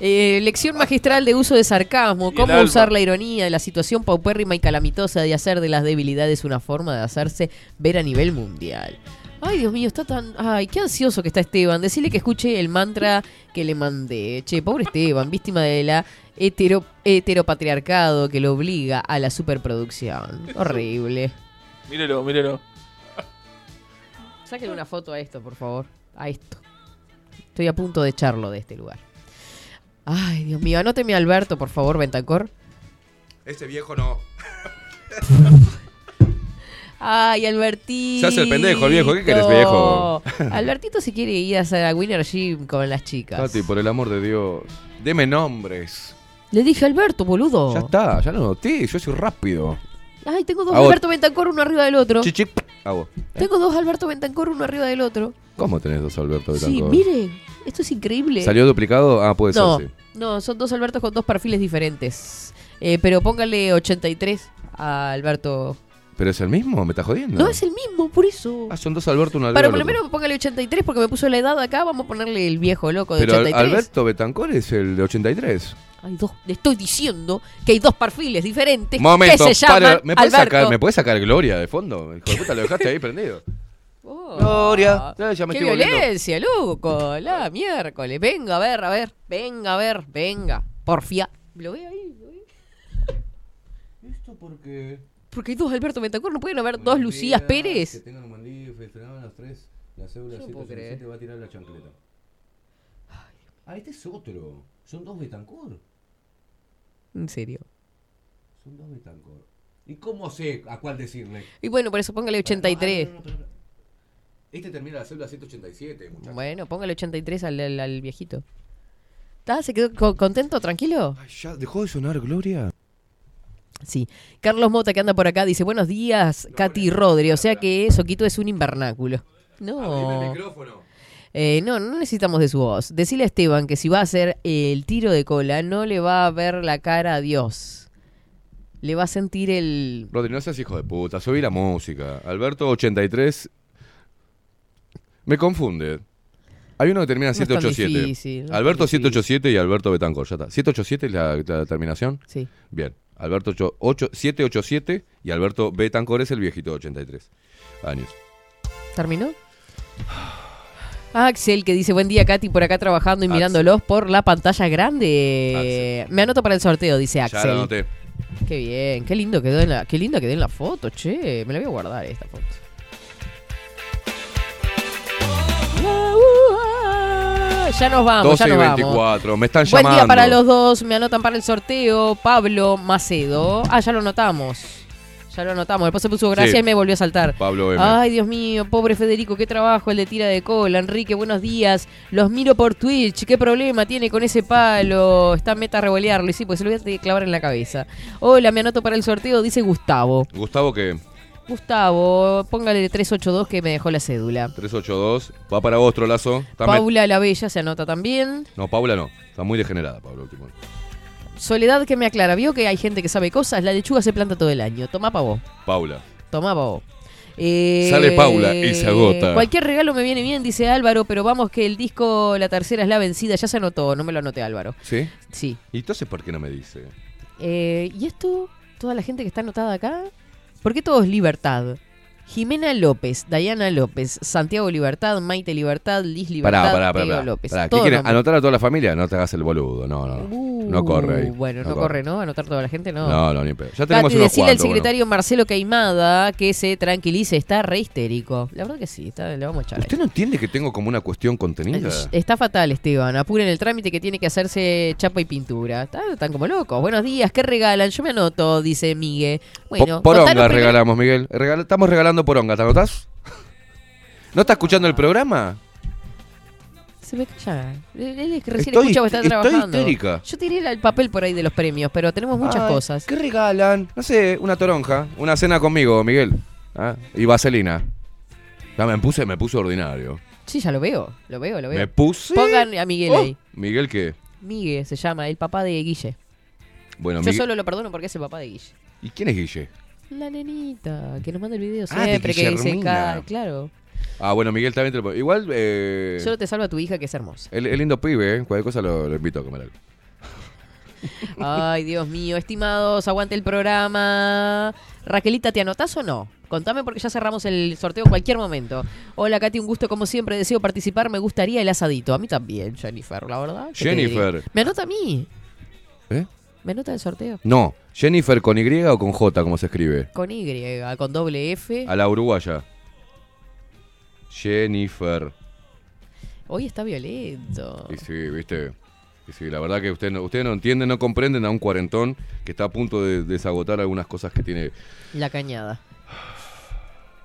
Eh, lección magistral de uso de sarcasmo. Cómo alma. usar la ironía de la situación paupérrima y calamitosa de hacer de las debilidades una forma de hacerse ver a nivel mundial. Ay, Dios mío, está tan... Ay, qué ansioso que está Esteban. Decirle que escuche el mantra que le mandé. Che, pobre Esteban, víctima de la hetero, heteropatriarcado que lo obliga a la superproducción. Horrible. Mírelo, mírelo. Sáquenle una foto a esto, por favor. A esto. Estoy a punto de echarlo de este lugar. Ay, Dios mío, anóteme a Alberto, por favor, Ventancor. Ese viejo no. Ay, Albertito. Se hace el pendejo, el viejo. ¿Qué querés, viejo? (laughs) Albertito se quiere ir a hacer a Winner Gym con las chicas. Tati, por el amor de Dios. Deme nombres. Le dije Alberto, boludo. Ya está, ya lo noté, yo soy rápido. Ay, tengo dos Hago- Alberto Ventancor uno arriba del otro. Chichi, hago. Tengo dos Alberto Ventancor uno arriba del otro. ¿Cómo tenés dos Alberto Sí, Betancourt? Esto es increíble. ¿Salió duplicado? Ah, puede no, ser, sí. no, son dos Albertos con dos perfiles diferentes. Eh, pero póngale 83 a Alberto. ¿Pero es el mismo? ¿Me estás jodiendo? No, es el mismo, por eso. Ah, son dos Alberto, uno Pero Alberto. por lo menos póngale 83 porque me puso la edad acá. Vamos a ponerle el viejo loco de Pero Al- 83. Alberto Betancourt es el de 83. Hay dos, le estoy diciendo que hay dos perfiles diferentes Momento, que se llaman para, ¿me puedes Alberto. sacar, ¿me puedes sacar Gloria de fondo? Hijo de puta, lo dejaste ahí (laughs) prendido. Gloria. Ya, ya me ¡Qué estoy violencia, loco! La miércoles. Venga, a ver, a ver. Venga, a ver, venga. Porfia. ¿Lo ve ahí? ¿Lo ve? ¿Esto por qué? Porque hay dos Alberto Betancur. ¿No pueden haber dos Lucías Pérez? tengan un buen día, festejaban las tres. La cédula Yo no puedo creer. va a tirar la chancleta. Ah, este es otro. Son dos Betancourt. En serio. Son dos Betancourt. ¿Y cómo sé a cuál decirle? Y bueno, por eso póngale 83. Ah, no. Este termina la célula 187, muchachos. Bueno, póngale 83 al, al, al viejito. ¿Está? ¿Se quedó co- contento, tranquilo? ¿Ya dejó de sonar Gloria? Sí. Carlos Mota, que anda por acá, dice: Buenos días, Katy y Rodri. O sea que Soquito es un invernáculo. No. micrófono. Eh, no, no necesitamos de su voz. Decirle a Esteban que si va a hacer el tiro de cola, no le va a ver la cara a Dios. Le va a sentir el. Rodri, no seas hijo de puta, subí la música. Alberto 83. Me confunde. Hay uno que termina en No es tan 787. difícil, no es Alberto difícil. 787 y Alberto Betancourt, ya está. 787 es la, la terminación. Sí. Bien. Alberto ocho- ocho- 787 y Alberto Betancourt es el viejito de 83 años. ¿Terminó? Axel, que dice, buen día, Katy, por acá trabajando y Axel. mirándolos por la pantalla grande. Me anoto para el sorteo, dice Ya Axel. lo anoté. Qué bien, qué lindo quedó en la, qué linda quedó en la foto, che. Me la voy a guardar esta foto. Ya nos vamos, 12 ya y nos vamos. 24. Me están Buen llamando. día para los dos, me anotan para el sorteo. Pablo Macedo. Ah, ya lo notamos. Ya lo notamos. Después se puso gracia Sí. y me volvió a saltar. Pablo M. Ay, Dios mío, pobre Federico, qué trabajo el de tira de cola. Enrique, buenos días. Los miro por Twitch. ¿Qué problema tiene con ese palo? Está meta a revolearlo. Y sí, pues se lo voy a clavar en la cabeza. Hola, me anoto para el sorteo, dice Gustavo. Gustavo que Gustavo, póngale 382 que me dejó la cédula. 382. Va para vos, Trolazo. Paula la Bella se anota también. No, Paula no. Está muy degenerada, Paula. Soledad que me aclara, vio que hay gente que sabe cosas, la lechuga se planta todo el año. Toma pavo, Paula. toma pavo. Eh, Sale Paula y se agota. Cualquier regalo me viene bien, dice Álvaro, pero vamos que el disco La Tercera es la vencida, ya se anotó, no me lo anoté Álvaro. ¿Sí? Sí. ¿Y entonces por qué no me dice? Eh, ¿Y esto? ¿Toda la gente que está anotada acá? ¿Por qué todo es libertad? Jimena López, Dayana López, Santiago Libertad, Maite Libertad, Liz Libertad, Pará, pará, pará. López. ¿Qué Todo quiere? nombre. ¿Anotar a toda la familia? No te hagas el boludo. No, no. no corre ahí. Uh, Bueno, no, corre, ¿no? Anotar toda la gente, no. No, no, ni pedo. Ya tenemos Katy, unos decirle al cuantos. bueno. secretario Marcelo Queimada que se tranquilice, está re histérico. La verdad que sí, está, le vamos a echar. ¿Usted no entiende que tengo como una cuestión contenida? Está fatal, Esteban. Apuren el trámite que tiene que hacerse chapa y pintura. Está- Están como locos. Buenos días, ¿qué regalan? Yo me anoto, dice Migue. Bueno, Po- poronga regalamos, Miguel. Estamos regalando poronga, ¿te anotás? ¿No está escuchando el programa? Se me calla. Él es que recién Estoy escucha que está trabajando. histérica. Yo tiré el papel por ahí de los premios, pero tenemos muchas Ay, cosas. ¿Qué regalan? No sé, una toronja. Una cena conmigo, Miguel. ¿Ah? Y vaselina. Ya me puse, me puse ordinario. Sí, ya lo veo. Lo veo, lo veo. Me puse. Pongan a Miguel Oh, ahí. ¿Miguel qué? Miguel se llama, el papá de Guille. Bueno, Yo Miguel- solo lo perdono porque es el papá de Guille. ¿Y quién es Guille? La nenita, que nos manda el video Ah, siempre, que dice claro. Ah, bueno, Miguel también te lo puedo- Igual, eh, Solo te salva tu hija que es hermosa. el, el lindo pibe, ¿eh? Cualquier cosa lo, lo invito a comer algo. (laughs) Ay, Dios mío, estimados, aguante el programa. Raquelita, ¿te anotás o no? Contame porque ya cerramos el sorteo en cualquier momento. Hola, Katy, un gusto como siempre. Deseo participar. Me gustaría el asadito. A mí también, Jennifer, la verdad. ¿Qué te Jennifer. ¿Me anota a mí? ¿Eh? ¿Me anota el sorteo? No, Jennifer con Y o con J, como se escribe. Con Y, con doble F. A la uruguaya. Jennifer. Hoy está violento. Y sí, viste. Y sí, la verdad que ustedes no, ustedes no entienden, no comprenden a un cuarentón que está a punto de desagotar algunas cosas que tiene. La cañada.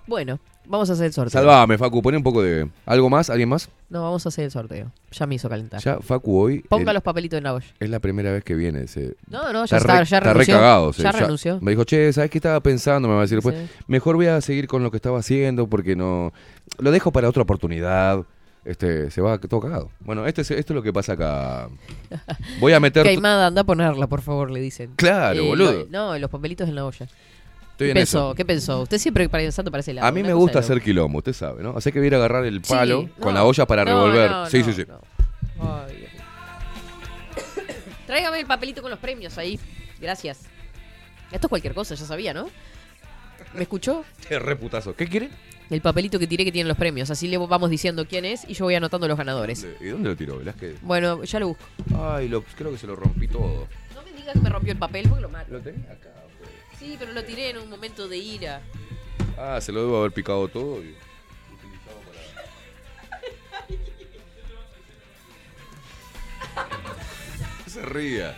Bueno, vamos a hacer el sorteo. Salvame, Facu, pone un poco de. ¿Algo más? ¿Alguien más? No, vamos a hacer el sorteo. Ya me hizo calentar. Ya, Facu, hoy. Ponga los papelitos en la olla. Es la primera vez que viene ese. No, no, ya re- está, ya está renunció. recagado, Ya renunció. Me dijo, che, ¿sabes qué estaba pensando? Me va a decir después. Sí. Mejor voy a seguir con lo que estaba haciendo porque no. Lo dejo para otra oportunidad. Este, se va todo cagado. Bueno, este es- esto es lo que pasa acá. (laughs) Voy a meter. Caimada, anda a ponerla, por favor, le dicen. Claro, Eh, boludo. lo- no, los papelitos en la olla. Estoy ¿Qué en pensó? eso. ¿Qué pensó? Usted siempre pensando para ese lado. A mí me gusta hacer quilombo, usted sabe, ¿no? Así que voy a ir a agarrar el Sí, palo con no, la olla para no, revolver. no, sí, no, sí, sí. Ay, Dios mío. (coughs) Tráigame el papelito con los premios ahí. Gracias. Esto es cualquier cosa, ya sabía, ¿no? ¿Me escuchó? (laughs) Qué reputazo. ¿Qué quiere? El papelito que tiré que tienen los premios. Así le vamos diciendo quién es y yo voy anotando los ganadores. ¿Y dónde lo tiró, Velázquez? Bueno, ya lo busco. Ay, lo- creo que se lo rompí todo. No me digas que me rompió el papel porque lo mato. ¿Lo tenés acá? Sí, pero lo tiré en un momento de ira. Ah, se lo debo haber picado todo. y- No (laughs) se ría.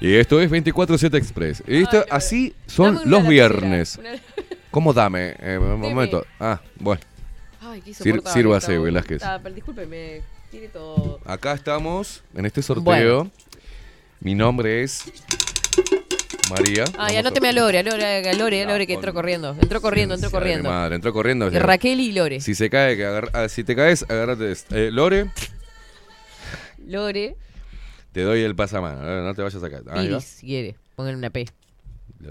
Y esto es 24-7 Express. Y esto, así son los viernes. una- (laughs) ¿Cómo dame? Eh, un momento. Ah, bueno. Ay, qué Sir- sírvase, Velázquez. Ah, pero discúlpeme, tiene todo. Acá estamos en este sorteo. Bueno. Mi nombre es María. Ay, Vamos anóteme a Lore, a Lore, a Lore, a No, Lore que entró corriendo. Entró corriendo, entró de corriendo. Madre, entró corriendo. Y Raquel y Lore. Si se cae, que agarra- ah, si te caes, agárrate. esto. Eh, Lore, Lore, te doy el pasamano. eh, No te vayas a caer. Ahí va. Iris, si quiere. Pongan una P.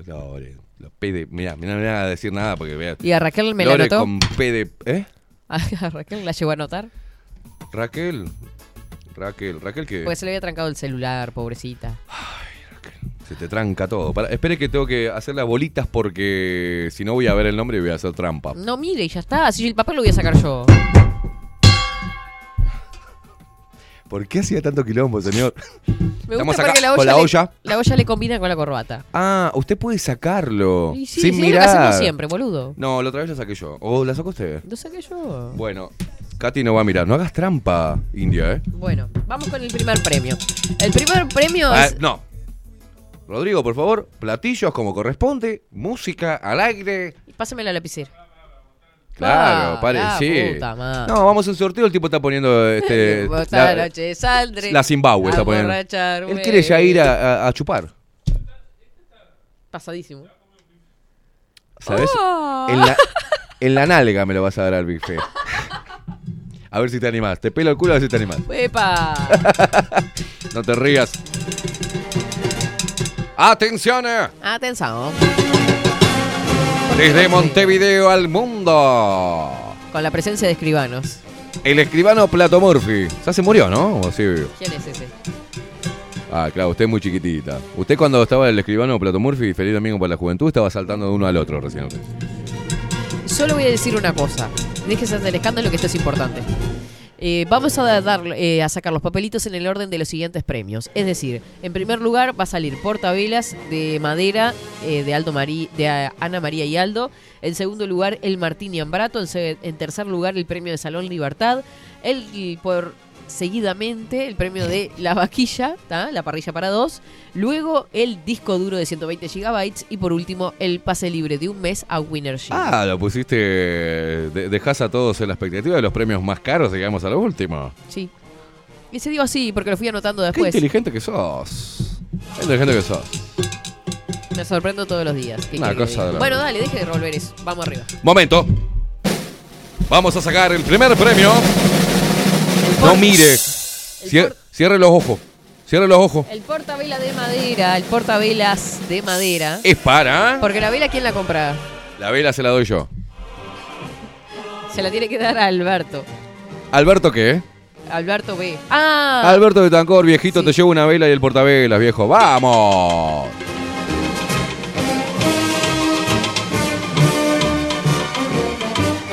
Lore, los P de. Mirá, mirá, no me voy a decir nada porque vea. ¿Y a Raquel me la Lore anotó? con P de. ¿Eh? (laughs) A Raquel la llegó a anotar. Raquel. Raquel. Raquel que Porque se le había trancado el celular, pobrecita. Se te tranca todo. Para, espere que tengo que hacer las bolitas porque si no voy a ver el nombre y voy a hacer trampa. No, mire, ya está. Si el papel lo voy a sacar yo. ¿Por qué hacía tanto quilombo, señor? (laughs) Me Estamos gusta acá porque la olla, con la le- olla. la olla le combina con la corbata. Ah, usted puede sacarlo. Y sí, sin sí, es lo que mirar. hacemos siempre, boludo. No, la otra vez la saqué yo. ¿O la sacó usted? Lo saqué yo. Bueno, Katy no va a mirar. No hagas trampa, India, ¿eh? Bueno, vamos con el primer premio. El primer premio Ah, es... no. Rodrigo, por favor, platillos como corresponde, música al aire. Pásame la lapicera. Claro, Ah, pare, la sí. puta madre. No, vamos a un sorteo. El tipo está poniendo este, (laughs) la, noche saldré la Zimbabue. Está poniendo. Él quiere ya ir a, a- a chupar. Pasadísimo. ¿Sabes? Oh. En, la, en la nalga me lo vas a dar al bife. A ver si te animás. Te pelo el culo a ver si te animás. ¡Epa! (laughs) No te rías. ¡Atención! eh. Atención. Desde Montevideo al mundo. Con la presencia de escribanos. El escribano Plato Murphy. Ya se murió, ¿no? ¿O sí? ¿Quién es ese? Ah, claro, usted es muy chiquitita. Usted cuando estaba el escribano Plato Murphy, feliz domingo para la juventud, estaba saltando de uno al otro recién. Solo voy a decir una cosa. Déjese del escándalo que esto es importante. Eh, vamos a, dar, eh, a sacar los papelitos en el orden de los siguientes premios. Es decir, en primer lugar va a salir portavelas de madera eh, de, Aldo Marí- de ah, Ana María y Aldo. En segundo lugar, el Martini Ambrato. En, en tercer lugar, el premio de Salón Libertad. El, por seguidamente, el premio de La Vaquilla, ¿tá? la parrilla para dos. Luego, el disco duro de 120 gigabytes. Y por último, el pase libre de un mes a Winner Gym. Ah, lo pusiste. de- dejás a todos en la expectativa de los premios más caros y llegamos a lo último. Sí. Y se dio así porque lo fui anotando Qué después. inteligente que sos. Qué inteligente que sos. Me sorprendo todos los días. ¿Qué Una cosa de Bueno, dale, deje de revolver eso. Vamos arriba. Momento. Vamos a sacar el primer premio. No mire. Cier- cierre los ojos. Cierre los ojos. El portavela de madera, el portavelas de madera. Es para. Porque la vela, ¿quién la compra? La vela se la doy yo. Se la tiene que dar a Alberto. ¿Alberto qué? Alberto B. Ah, Alberto de Tancor, viejito, te llevo una vela y el portavelas, viejo. ¡Vamos!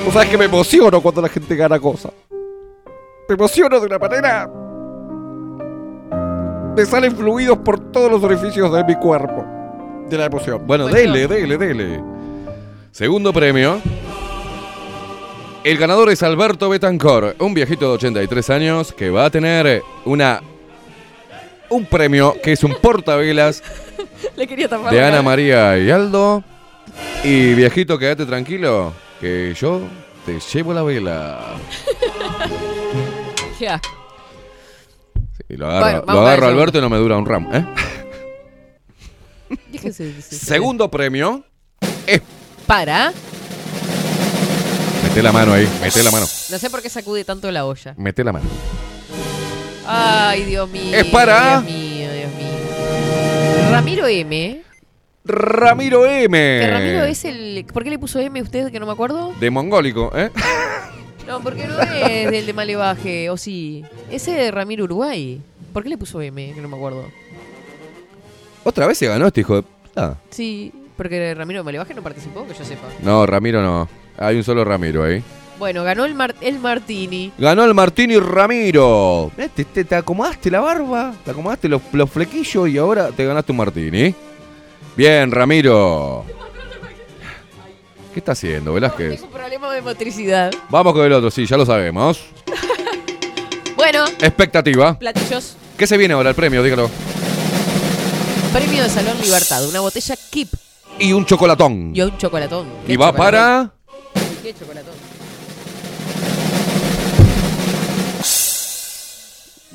Vos sabés que me emociono cuando la gente gana cosas. Me emociono de una manera. Me salen fluidos por todos los orificios de mi cuerpo. De la emoción. Bueno, dele, dele, dele. Segundo premio. El ganador es Alberto Betancor, un viejito de 83 años que va a tener una un premio que es un portavelas (laughs) le quería tapar de Ana. María y Aldo. Y viejito, quédate tranquilo, que yo te llevo la vela. (laughs) Qué asco. Y lo agarro, Bueno, lo vamos agarro para a el Alberto y no me dura un ramo. ¿eh? Déjese de- Segundo premio. Para. Mete la mano ahí, mete la mano, No sé por qué sacude tanto la olla. mete la mano. Ay, Dios mío. Es para- Dios mío, Dios mío. Ramiro M. Ramiro M. Que Ramiro es el. ¿Por qué le puso M usted que no me acuerdo? De mongólico, ¿eh? (laughs) No, porque no es del de Malevaje, o sí. Ese de Ramiro Uruguay. ¿Por qué le puso M? Que no me acuerdo. Otra vez se ganó este hijo de... Ah. Sí, porque Ramiro de Malevaje no participó, que yo sepa. No, Ramiro no. Hay un solo Ramiro ahí. Bueno, ganó el, Mar- el Martini. Ganó el Martini Ramiro. Te, te- te acomodaste la barba, te acomodaste los, los flequillos y ahora te ganaste un Martini. Bien, Ramiro. ¿Qué está haciendo, Velázquez? Tengo problema de motricidad. Vamos con el otro, sí, ya lo sabemos. (laughs) Bueno, Expectativa. platillos. ¿Qué se viene ahora el premio? Dígalo. Premio de Salón Libertad. Una botella Kip Y un chocolatón. y un chocolatón. ¿Qué Y va chocolatón? para... ¿Qué chocolatón?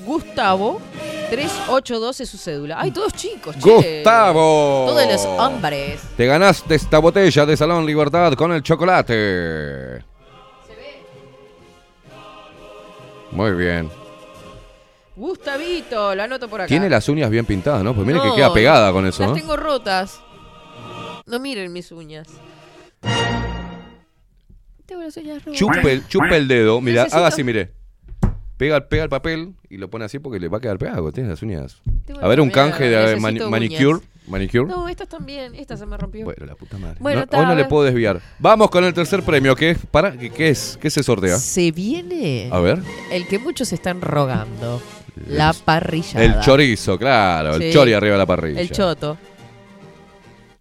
Gustavo 3812 es su cédula. Ay, todos chicos, che. Gustavo. Todos los hombres. Te ganaste esta botella de Salón Libertad con el chocolate. Muy bien. Gustavito, lo anoto por acá. Tiene las uñas bien pintadas, ¿no? Pues mire que queda pegada con eso, Las ¿no? tengo rotas. No miren mis uñas. Tengo las uñas rotas. Chupe, el- chupe el dedo, mira, haga así, mire. Pega, pega el papel y lo pone así porque le va a quedar pegado. Tiene las uñas. Tengo A ver, un canje de mani- manicure. uñas. Manicure. No, estas también. Esta se me rompió. Bueno, la puta madre. Bueno, No- hoy no le puedo desviar. Vamos con el tercer premio, que es para ¿qué, qué es? ¿Qué se sortea? Se viene A ver. el que muchos están rogando. La parrillada. El chorizo, claro, el chori arriba de la parrilla. El choto.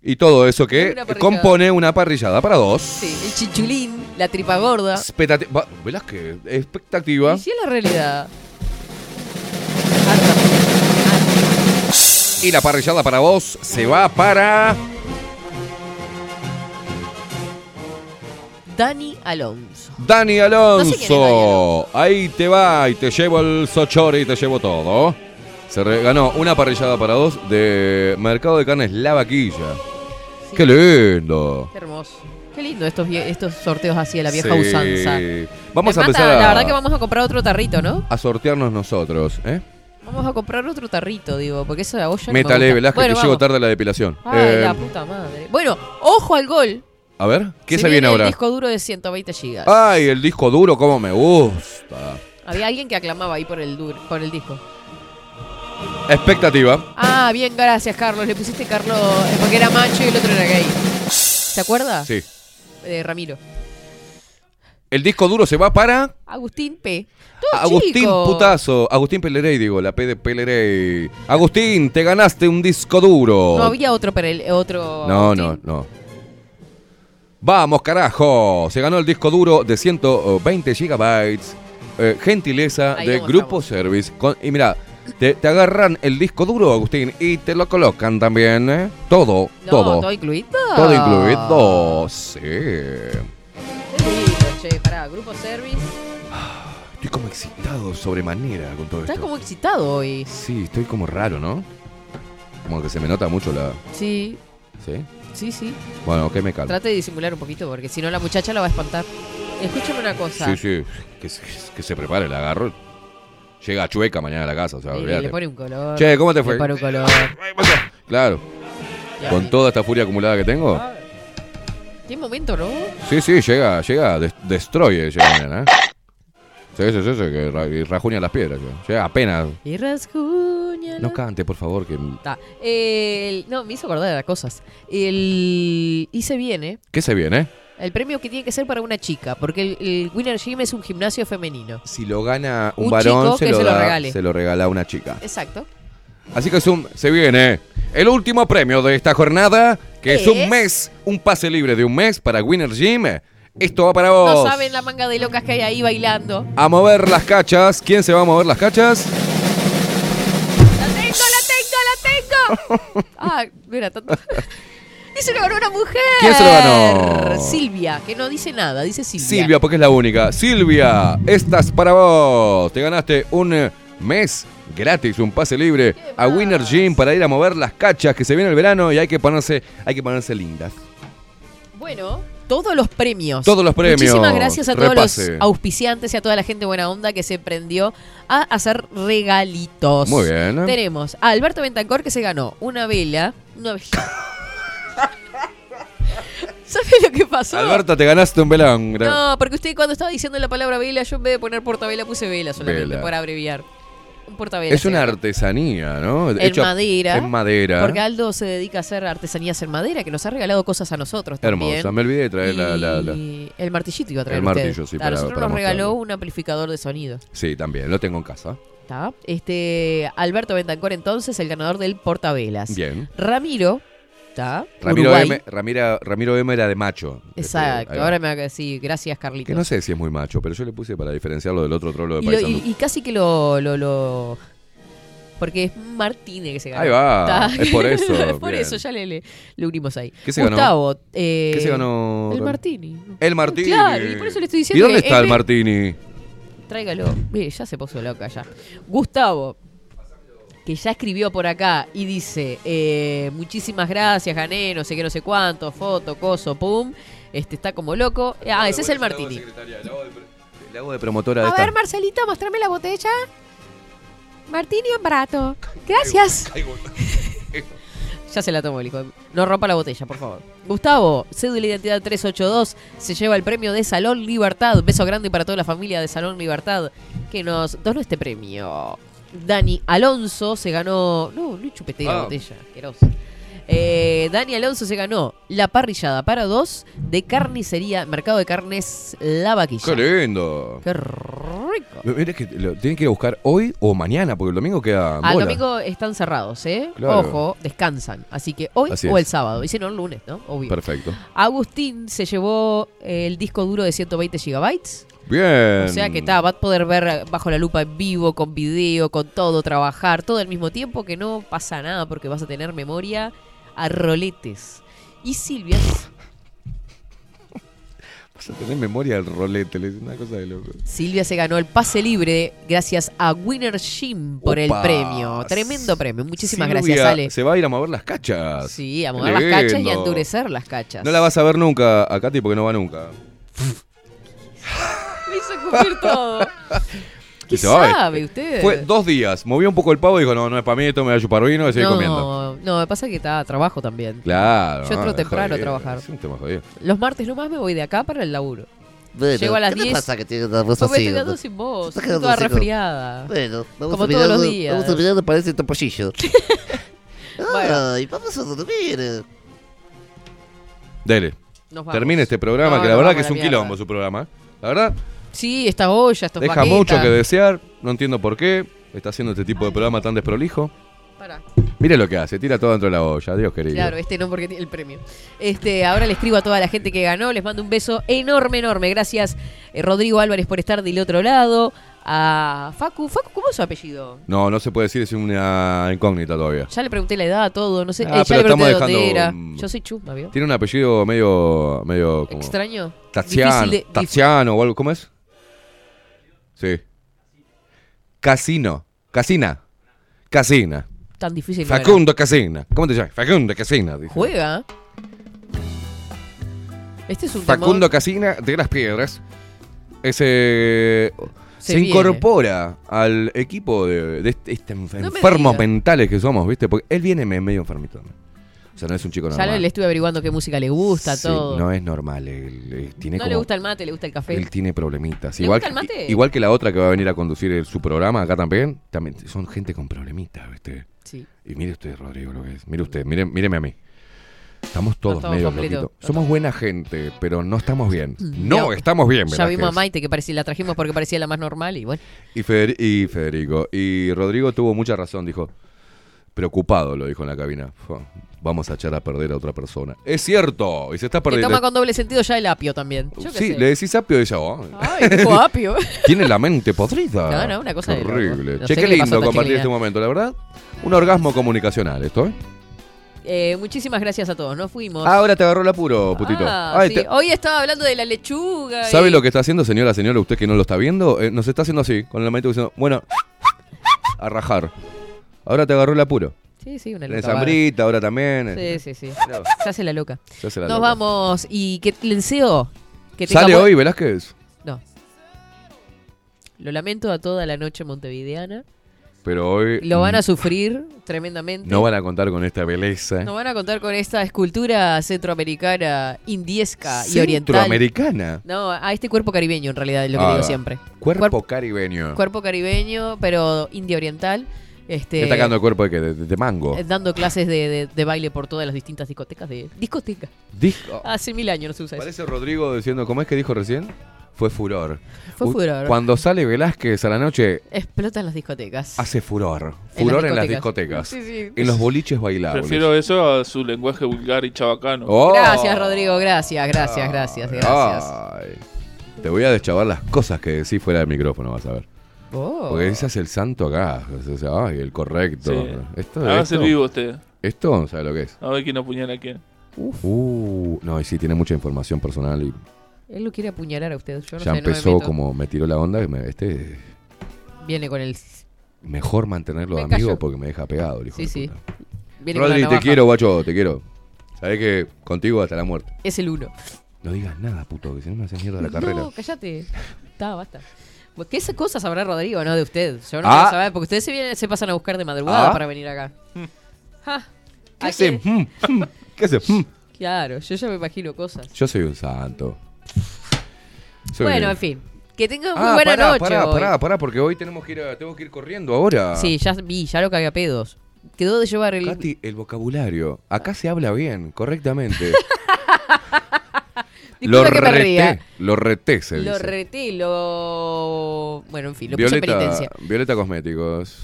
Y todo eso que Una parrillada. compone una parrillada para dos. Sí, el chichulín, la tripa gorda. Expectati- va- Velázquez, expectativa. Y si es la realidad. Y la parrillada para vos se va para. Dani Alonso. Dani No sé quién es Dani Alonso. Ahí te va y te llevo el sochore y te llevo todo. Se re- ganó una parrillada para dos de Mercado de Carnes La Vaquilla. Qué lindo. Qué hermoso. Qué lindo estos, estos sorteos así de la vieja Sí. usanza. Vamos Me a mata, empezar a, La verdad que vamos a comprar otro tarrito, ¿no? a sortearnos nosotros. ¿eh? Vamos a comprar otro tarrito, digo, porque esa olla no me Métale, gusta. Velázquez, Bueno, que llego vamos. tarde a la depilación. Ay, Eh, la puta madre. Bueno, ojo al gol. a ver, ¿qué se, viene el ahora? disco duro de 120 gigas. Ay, el disco duro, cómo me gusta. Había alguien que aclamaba ahí por el, dur- por el disco. Expectativa. Ah, bien, gracias, Carlos. Le pusiste Carlos eh, porque era macho y el otro era gay. ¿Se acuerda? Sí. De Ramiro. El disco duro se va para Agustín P. Agustín. Putazo. Agustín Pelerey, digo, la P de Pelerey. Agustín, te ganaste un disco duro. No había otro, pero el, otro. No, Agustín. no, no. Vamos, carajo. Se ganó el disco duro de 120 gigabytes. Eh, gentileza Ahí de Grupo Service. Con- y mira, te, te agarran el disco duro, Agustín, y te lo colocan también. ¿eh? Todo, No, todo. todo incluido. Todo incluido. Sí. Lindo, che, pará. Grupo Service. Estoy como excitado sobremanera con todo Estás esto. como excitado hoy. Sí, estoy como raro, ¿no? Como que se me nota mucho la... Sí, ¿Sí? sí, sí. Bueno, ok, me calmo. Trate de disimular un poquito porque si no la muchacha la va a espantar. Escúchame una cosa. Sí, sí. Que, se- que se prepare, la agarro. Llega chueca mañana a la casa, o sea, Y olvídate. le pone un color. Che, ¿cómo te Le fue? pone un color. Claro. Con toda esta furia acumulada que tengo. Qué momento, ¿no? Sí, sí, llega, llega, des- destroye, llega mañana, ¿eh? Sí, sí, sí, sí, que ra- y rajuña las piedras. llega. Llega apenas. Y rasguña. No cante, por favor, que... El- no, me hizo acordar de las cosas. El, y se viene ¿Qué se viene? El premio que tiene que ser para una chica, porque el, el Winner Gym es un gimnasio femenino. Si lo gana un, Un varón, chico se que lo, se lo da- regale. se lo regala a una chica. Exacto. Así que es un- se viene el último premio de esta jornada, que es, un Es- mes, un pase libre de un mes para Winner Gym. Esto va para vos. No saben la manga de locas que hay ahí bailando. A mover las cachas. ¿Quién se va a mover las cachas? ¡La tengo, la tengo, la tengo! (laughs) ah, era tanto. (laughs) (laughs) Y se lo ganó una mujer. ¿Quién se lo ganó? Silvia, que no dice nada, dice Silvia. Silvia, porque es la única. Silvia, estás para vos. Te ganaste un eh, mes gratis, un pase libre a Winner Gym para ir a mover las cachas que se viene el verano y hay que ponerse, hay que ponerse lindas. Bueno, todos los premios. Todos los premios. Muchísimas gracias a todos los auspiciantes y a toda la gente buena onda que se prendió a hacer regalitos. Muy bien. Tenemos a Alberto Bentancor que se ganó una vela. Una vela. ¿Sabes lo que pasó? Alberto, te ganaste un velón. No, porque usted cuando estaba diciendo la palabra vela, yo en vez de poner portavela puse vela solamente Vela. para abreviar. Un portavela. Es una artesanía, ¿no? En Hecho- madera. En madera. Porque Aldo se dedica a hacer artesanías en madera, que nos ha regalado cosas a nosotros también. Hermosa. Me olvidé de traer la, la- la- Y el martillito iba a traer El usted. martillo, sí, A para- nosotros para nos regaló un amplificador de sonido. Sí, también. Lo tengo en casa. ¿Está? Este, Alberto Bentancor entonces, el ganador del portavelas. Bien. Ramiro, ¿está? Ramiro. M, Ramira- Ramiro M era de macho. Exacto, Este, va. ahora me va a decir, gracias Carlitos. Que no sé si es muy macho, pero yo le puse para diferenciarlo del otro trolo de y, lo- y- y casi que lo, lo, lo- Porque es Martínez que se ganó. Ahí va, ¿Está? es por (laughs) eso, es por bien. eso, ya le, le, le unimos ahí. ¿Qué se ganó? Gustavo. eh, ¿Qué se ganó? El Martini. El Martini. Claro, y por eso le estoy ¿Y diciendo dónde que está el Martini? Tráigalo. Mire, ya se puso loca ya. Gustavo, que ya escribió por acá y dice, eh, muchísimas gracias, gané, no sé qué, no sé cuánto, foto, coso, pum. Este está como loco. Ah, ese es el Martini. Le hago de promotora de A esta. ver, Marcelito, mostrame la botella. Martini en barato. Gracias. (laughs) Ya se la tomó el hijo. No rompa la botella, por favor. Gustavo, cédula de identidad 382, se lleva el premio de Salón Libertad. Beso grande para toda la familia de Salón Libertad que nos donó este premio. Dani Alonso se ganó. No, no chupete la Ah. botella, asqueroso. Eh, Dani Alonso se ganó la parrillada para dos de carnicería, Mercado de Carnes La Vaquilla. ¡Qué lindo! Qué rico. Mira que lo tienen que ir a buscar hoy o mañana, porque el domingo queda Al bola. domingo están cerrados, ¿eh? Claro. Ojo, descansan. Así que hoy Así o el sábado. Y si no, el lunes, ¿no? Obvio. Perfecto. Agustín se llevó el disco duro de 120 gigabytes. Bien. O sea que está, va a poder ver bajo la lupa en vivo, con video, con todo, trabajar, todo al mismo tiempo, que no pasa nada porque vas a tener memoria a roletes. Y Silvia, (laughs) Vas a tener memoria del rolete, le- una cosa de loco. Silvia se ganó el pase libre gracias a Winner Gym por el premio. Tremendo premio. Muchísimas Silvia gracias, Ale. Se va a ir a mover las cachas. Sí, a mover las cachas y a endurecer las cachas. No la vas a ver nunca a Katy porque no va nunca. (laughs) (laughs) Todo. (laughs) ¿Qué sabe eh, usted? Fue dos días. Movió un poco el pavo y dijo, no, no es para mí, esto me va a chupar vino y seguir comiendo. no, no, me pasa que está a trabajo también. Claro. Yo entro temprano a jodido, trabajar. Es un tema jodido. Los martes nomás me voy de acá para el laburo. Bueno, Llego a las ¿qué te 10. pasa que tienes la voz me así, estoy quedando sin voz. Estoy quedando toda resfriada. Bueno, vamos Como a todos mirar, los días. Vamos a mirar, parece topollillo. (laughs) Bueno. Ay, vamos a dormir. Dele. Nos vamos. Termine este programa, No, que la nos verdad vamos que a es la un mierda. quilombo su programa. La verdad, Sí, esta olla, estos deja mucho que desear. No entiendo por qué. Está haciendo este tipo de programa tan desprolijo. Pará. Mire lo que hace, tira todo dentro de la olla, Dios querido. Claro, este no porque tiene el premio. Este, ahora le escribo a toda la gente que ganó, les mando un beso enorme, enorme. Gracias, eh, Rodrigo Álvarez, por estar del otro lado. A Facu, Facu, ¿cómo es su apellido? No, no se puede decir, es una incógnita todavía. Ya le pregunté la edad, todo, no sé. Ah, eh, ya pero le pregunté estamos dónde dejando, era. mm, Yo soy chusma, ¿vio? Tiene un apellido medio. medio como Extraño. Difícil de- Tatsiano o algo, ¿cómo es? Sí. Casino. Casina. Casina. Tan difícil. no era. Facundo Casina. ¿Cómo te llamas? Facundo Casina. dice. Juega. Este es un Facundo Casina de las Piedras. Ese. Se Se, viene. incorpora al equipo de, de este, este me enfermos digas. mentales que somos, ¿viste? Porque él viene me- medio enfermito también. O sea, no es un chico Ya normal. le estuve averiguando qué música le gusta, Sí, todo. no es normal. Él, él tiene No como- le gusta el mate, le gusta el café. Él tiene problemitas. ¿Le Igual, gusta el mate? igual que la otra que va a venir a conducir el- su programa acá también, también son gente con problemitas, ¿viste? Sí. Y mire usted, Rodrigo, lo que es. Mire usted, mire, míreme a mí. Estamos todos estamos medio completos. loquitos. Somos buena gente, pero no estamos bien. Mm. No, Ya- estamos bien, Ya Velázquez. vimos a Maite que parecía, la trajimos porque parecía la más normal y bueno. Y, Feder- y Federico. Y Rodrigo tuvo mucha razón, dijo. Preocupado, lo dijo en la cabina. Fue, Vamos a echar a perder a otra persona. Es cierto, y se está Que perdiendo. toma con doble sentido ya el apio también. Yo Sí, sé. le decís apio y ella, oh, Ay, (laughs) apio. Tiene la mente podrida. No, no, una cosa horrible. No che, qué lindo compartir chiquilina. este momento, la verdad. Un orgasmo comunicacional esto, ¿eh? Eh, muchísimas gracias a todos. Nos fuimos. Ahora te agarró el apuro, putito. Ah, Ay, sí. te- Hoy estaba hablando de la lechuga. ¿Sabe y- lo que está haciendo, señora, señora? Usted que no lo está viendo, eh, nos está haciendo así, con la manito diciendo, bueno, a rajar. Ahora te agarró el apuro. Sí, sí, una loca. hambrita ahora también. eh. Sí, sí, sí. Se hace la loca. Se hace la Nos loca. vamos y que le deseo que tenga ¿Sale buen- hoy, Velázquez? No. Lo lamento a toda la noche montevideana. Pero hoy Lo van a mm, sufrir tremendamente. no van a contar con esta belleza. Nos van a contar con esta escultura centroamericana, indiesca y oriental. Centroamericana. No, a este cuerpo caribeño en realidad es lo que Ah, digo siempre. Cuerpo caribeño. Cuerpo caribeño, pero india oriental. Este, ¿Qué el cuerpo de, qué? de, mango? eh, dando clases de, de- de baile por todas las distintas discotecas de discoteca. Dijo- Hace mil años no se usa eso. Parece Rodrigo diciendo, ¿cómo es que dijo recién? Fue furor. Fue U- furor. Cuando sale Velázquez a la noche, Explotan las discotecas. hace furor. En Furor las en las discotecas. discotecas. Sí, sí. En los boliches bailables. Prefiero eso a su lenguaje vulgar y chabacano. Oh. Gracias, Rodrigo. Gracias, gracias, gracias, gracias. Ay, te voy a deschavar las cosas que decís fuera del micrófono, vas a ver. Oh. Porque ese es el santo acá. O sea, ay, el correcto. Sí. Esto, Hágase el esto- vivo usted. Esto, ¿sabe lo que es? A ver quién apuñala a quién. Uh, no, y sí, tiene mucha información personal y Él lo quiere apuñalar a usted. Yo no ya sé, no me empezó como me tiró la onda. que me- este, Viene con el. mejor mantenerlo Me de amigo cayó. porque me deja pegado, el hijo Sí, de sí. Viene con la Rodri, te quiero, guacho, te quiero. Sabés que contigo hasta la muerte. Es el uno. No digas nada, puto, que si no me haces mierda la carrera. No, cállate. Está, basta. Pues, ¿Qué esas cosas sabrá Rodrigo, no de usted? Yo no Ah. quiero saber, porque ustedes se, vienen, se pasan a buscar de madrugada Ah. para venir acá. Ja. ¿Qué ¿A hace? qué? Mm, ¿Qué hace? Claro, yo ya me imagino cosas. Yo soy un santo. Soy bueno, un- en fin. Que tengan muy Ah, buena pará, noche. pará, hoy. pará, pará, porque hoy tenemos que ir, a- tengo que ir corriendo ahora. Sí, ya vi, ya lo cagué a pedos. Quedó de llevar el. Katy, el vocabulario. Acá se habla bien, correctamente. (laughs) Que me reté, ría. Lo reté, se Lo reté, lo. Bueno, en fin, lo puse en Violeta, penitencia. Violeta Cosméticos.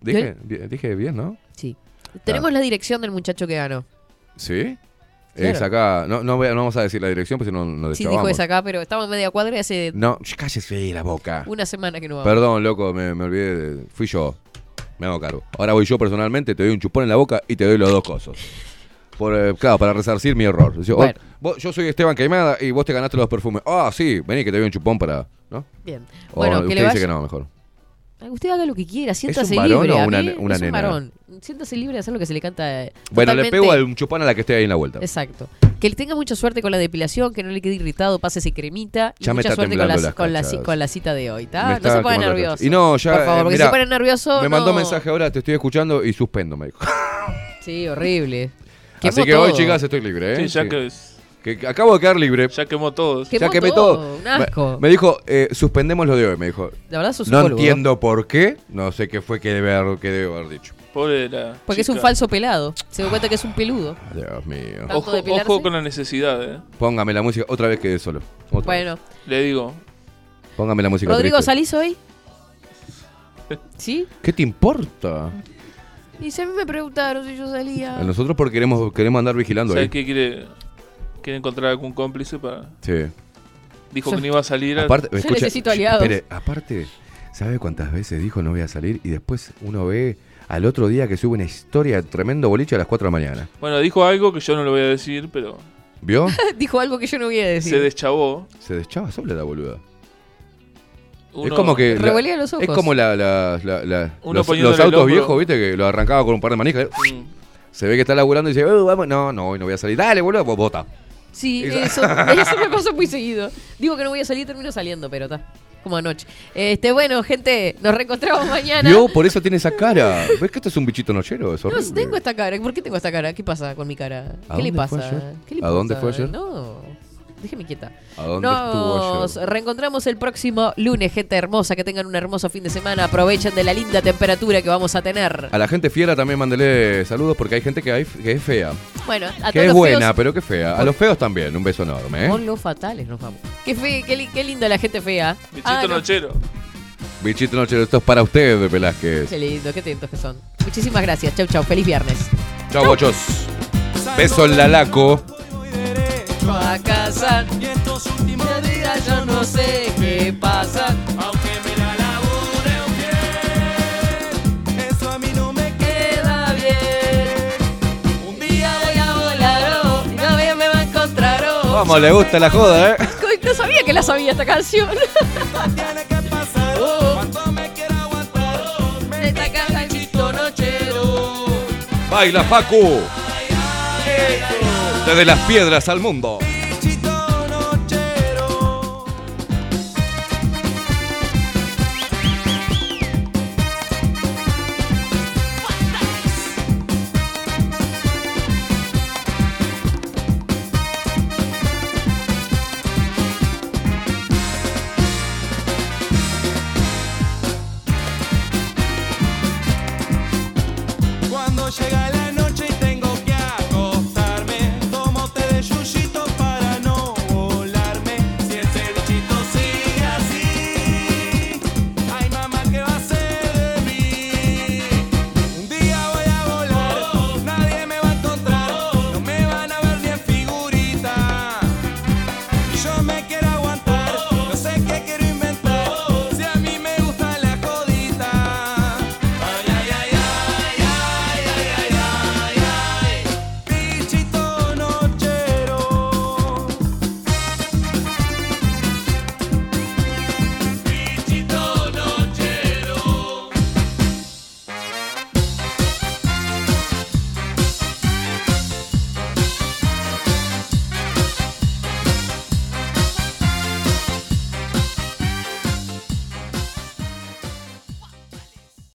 Dije, dije bien, ¿no? Sí. Tenemos la dirección del muchacho que ganó. ¿Sí? Claro. Es acá. No, no, no vamos a decir la dirección, porque si no nos Sí, dijo es acá, pero estamos en media cuadra y hace No, cállese la boca. una semana que no vamos. Perdón, loco, me, me olvidé. de- Fui yo. Me hago cargo. Ahora voy yo personalmente, te doy un chupón en la boca y te doy los dos cosos. Por, eh, claro, para resarcir mi error. Yo, Bueno. vos- yo soy Esteban Queimada y vos te ganaste los perfumes. Ah, sí, vení que te doy un chupón para. ¿No? Bien. O Bueno, que usted le dice vaya- que no, mejor. Ay, Usted haga lo que quiera, siéntase varón libre. o a una mí una es un nena? varón. Siéntase libre de hacer lo que se le canta. eh, Bueno, le totalmente- pego a un chupón a la que esté ahí en la vuelta. Exacto. Que él tenga mucha suerte con la depilación, que no le quede irritado, pásese cremita. Y Ya me mucha está suerte con la, temblando las con, la, ci- cachas. con la cita de hoy, Me ¿tá? No está se ponga quemando la nervioso. Y no, ya. Por favor, eh, porque mirá, se pone nervioso. Me mandó no. mensaje ahora, te estoy escuchando y suspendo, me dijo. Sí, horrible. Así que hoy, chicas, estoy libre, ¿eh? Sí, ya Sí. que, que acabo de quedar libre. ya quemó todos. Quemó ya quemé todo, todo. un asco. Me, me dijo, eh, suspendemos lo de hoy, me dijo. La verdad sos No psicólogo. entiendo por qué. No sé qué fue que debe haber, que debe haber dicho. Pobre de la Porque es un falso pelado. Se da cuenta que es un peludo. Dios mío. Ojo, con la necesidad, eh. Póngame la música. Otra vez quedé solo. Otra vez. Bueno, Le digo. Póngame la música Rodrigo, triste. ¿salís hoy? (laughs) ¿Sí? ¿Qué te importa? Y mí me preguntaron si yo salía. A nosotros porque queremos, queremos andar vigilando ¿Sabes ahí. qué quiere? Quiere encontrar algún cómplice para. Sí. Dijo Yo- que no iba a salir. a- Aparte, Yo escucha, necesito aliados. espere, aparte, ¿sabe cuántas veces dijo no voy a salir? Y después uno ve al otro día que sube una historia tremendo boliche a las 4 de la mañana. Bueno, dijo algo que yo no lo voy a decir, pero ¿Vio? (laughs) Dijo algo que yo no voy a decir. se deschavó. Se deschaba sola la boluda. Es como que. la- los ojos. Es como la, la- la- la- Uno los, los autos viejos, ¿viste? Que lo arrancaba con un par de manijas. Mm. Se ve que está laburando y dice, "Oh, vamos. No, no, hoy no voy a salir. Dale, boludo, vos bota. Sí, Eso. eso, me pasa muy seguido. Digo que no voy a salir, termino saliendo, pero está. Como anoche. Este, bueno, gente, nos reencontramos mañana. Yo, por eso tiene esa cara. ¿Ves que esto es un bichito nochero? Es No, horrible. tengo esta cara. ¿Por qué tengo esta cara? ¿Qué pasa con mi cara? ¿A ¿Qué le pasa? ¿Qué le ¿A dónde fue ayer? No, déjeme quieta. ¿A dónde estuvo Nos ayer? reencontramos el próximo lunes, gente hermosa. Que tengan un hermoso fin de semana. Aprovechen de la linda temperatura que vamos a tener. A la gente fiera también mándele saludos porque hay gente que, hay, que es fea. Bueno, a Que todos es los buena, feos, pero que fea. A los feos también, un beso enorme, ¿eh? Con los fatales nos vamos. Qué, fe, qué, li- qué linda la gente fea. Bichito Ah, no. nochero. Bichito nochero, esto es para usted, Velázquez. Qué lindo, qué atentos que son. Muchísimas gracias. Chau, chau. Feliz viernes. Chau, bochos. Beso en la laco. A casa. Y estos últimos días yo no sé qué pasa. Aunque me la labure bien, eso a mí no me Queda bien. Un día voy a volar oh, y nadie me va a encontrar. oh. Vamos, le gusta la joda, ¿eh? No sabía que la sabía esta canción. tiene que pasar. Cuánto me quiera aguantar. Esta casa chito nochero. Baila, Facu. Desde las piedras al mundo.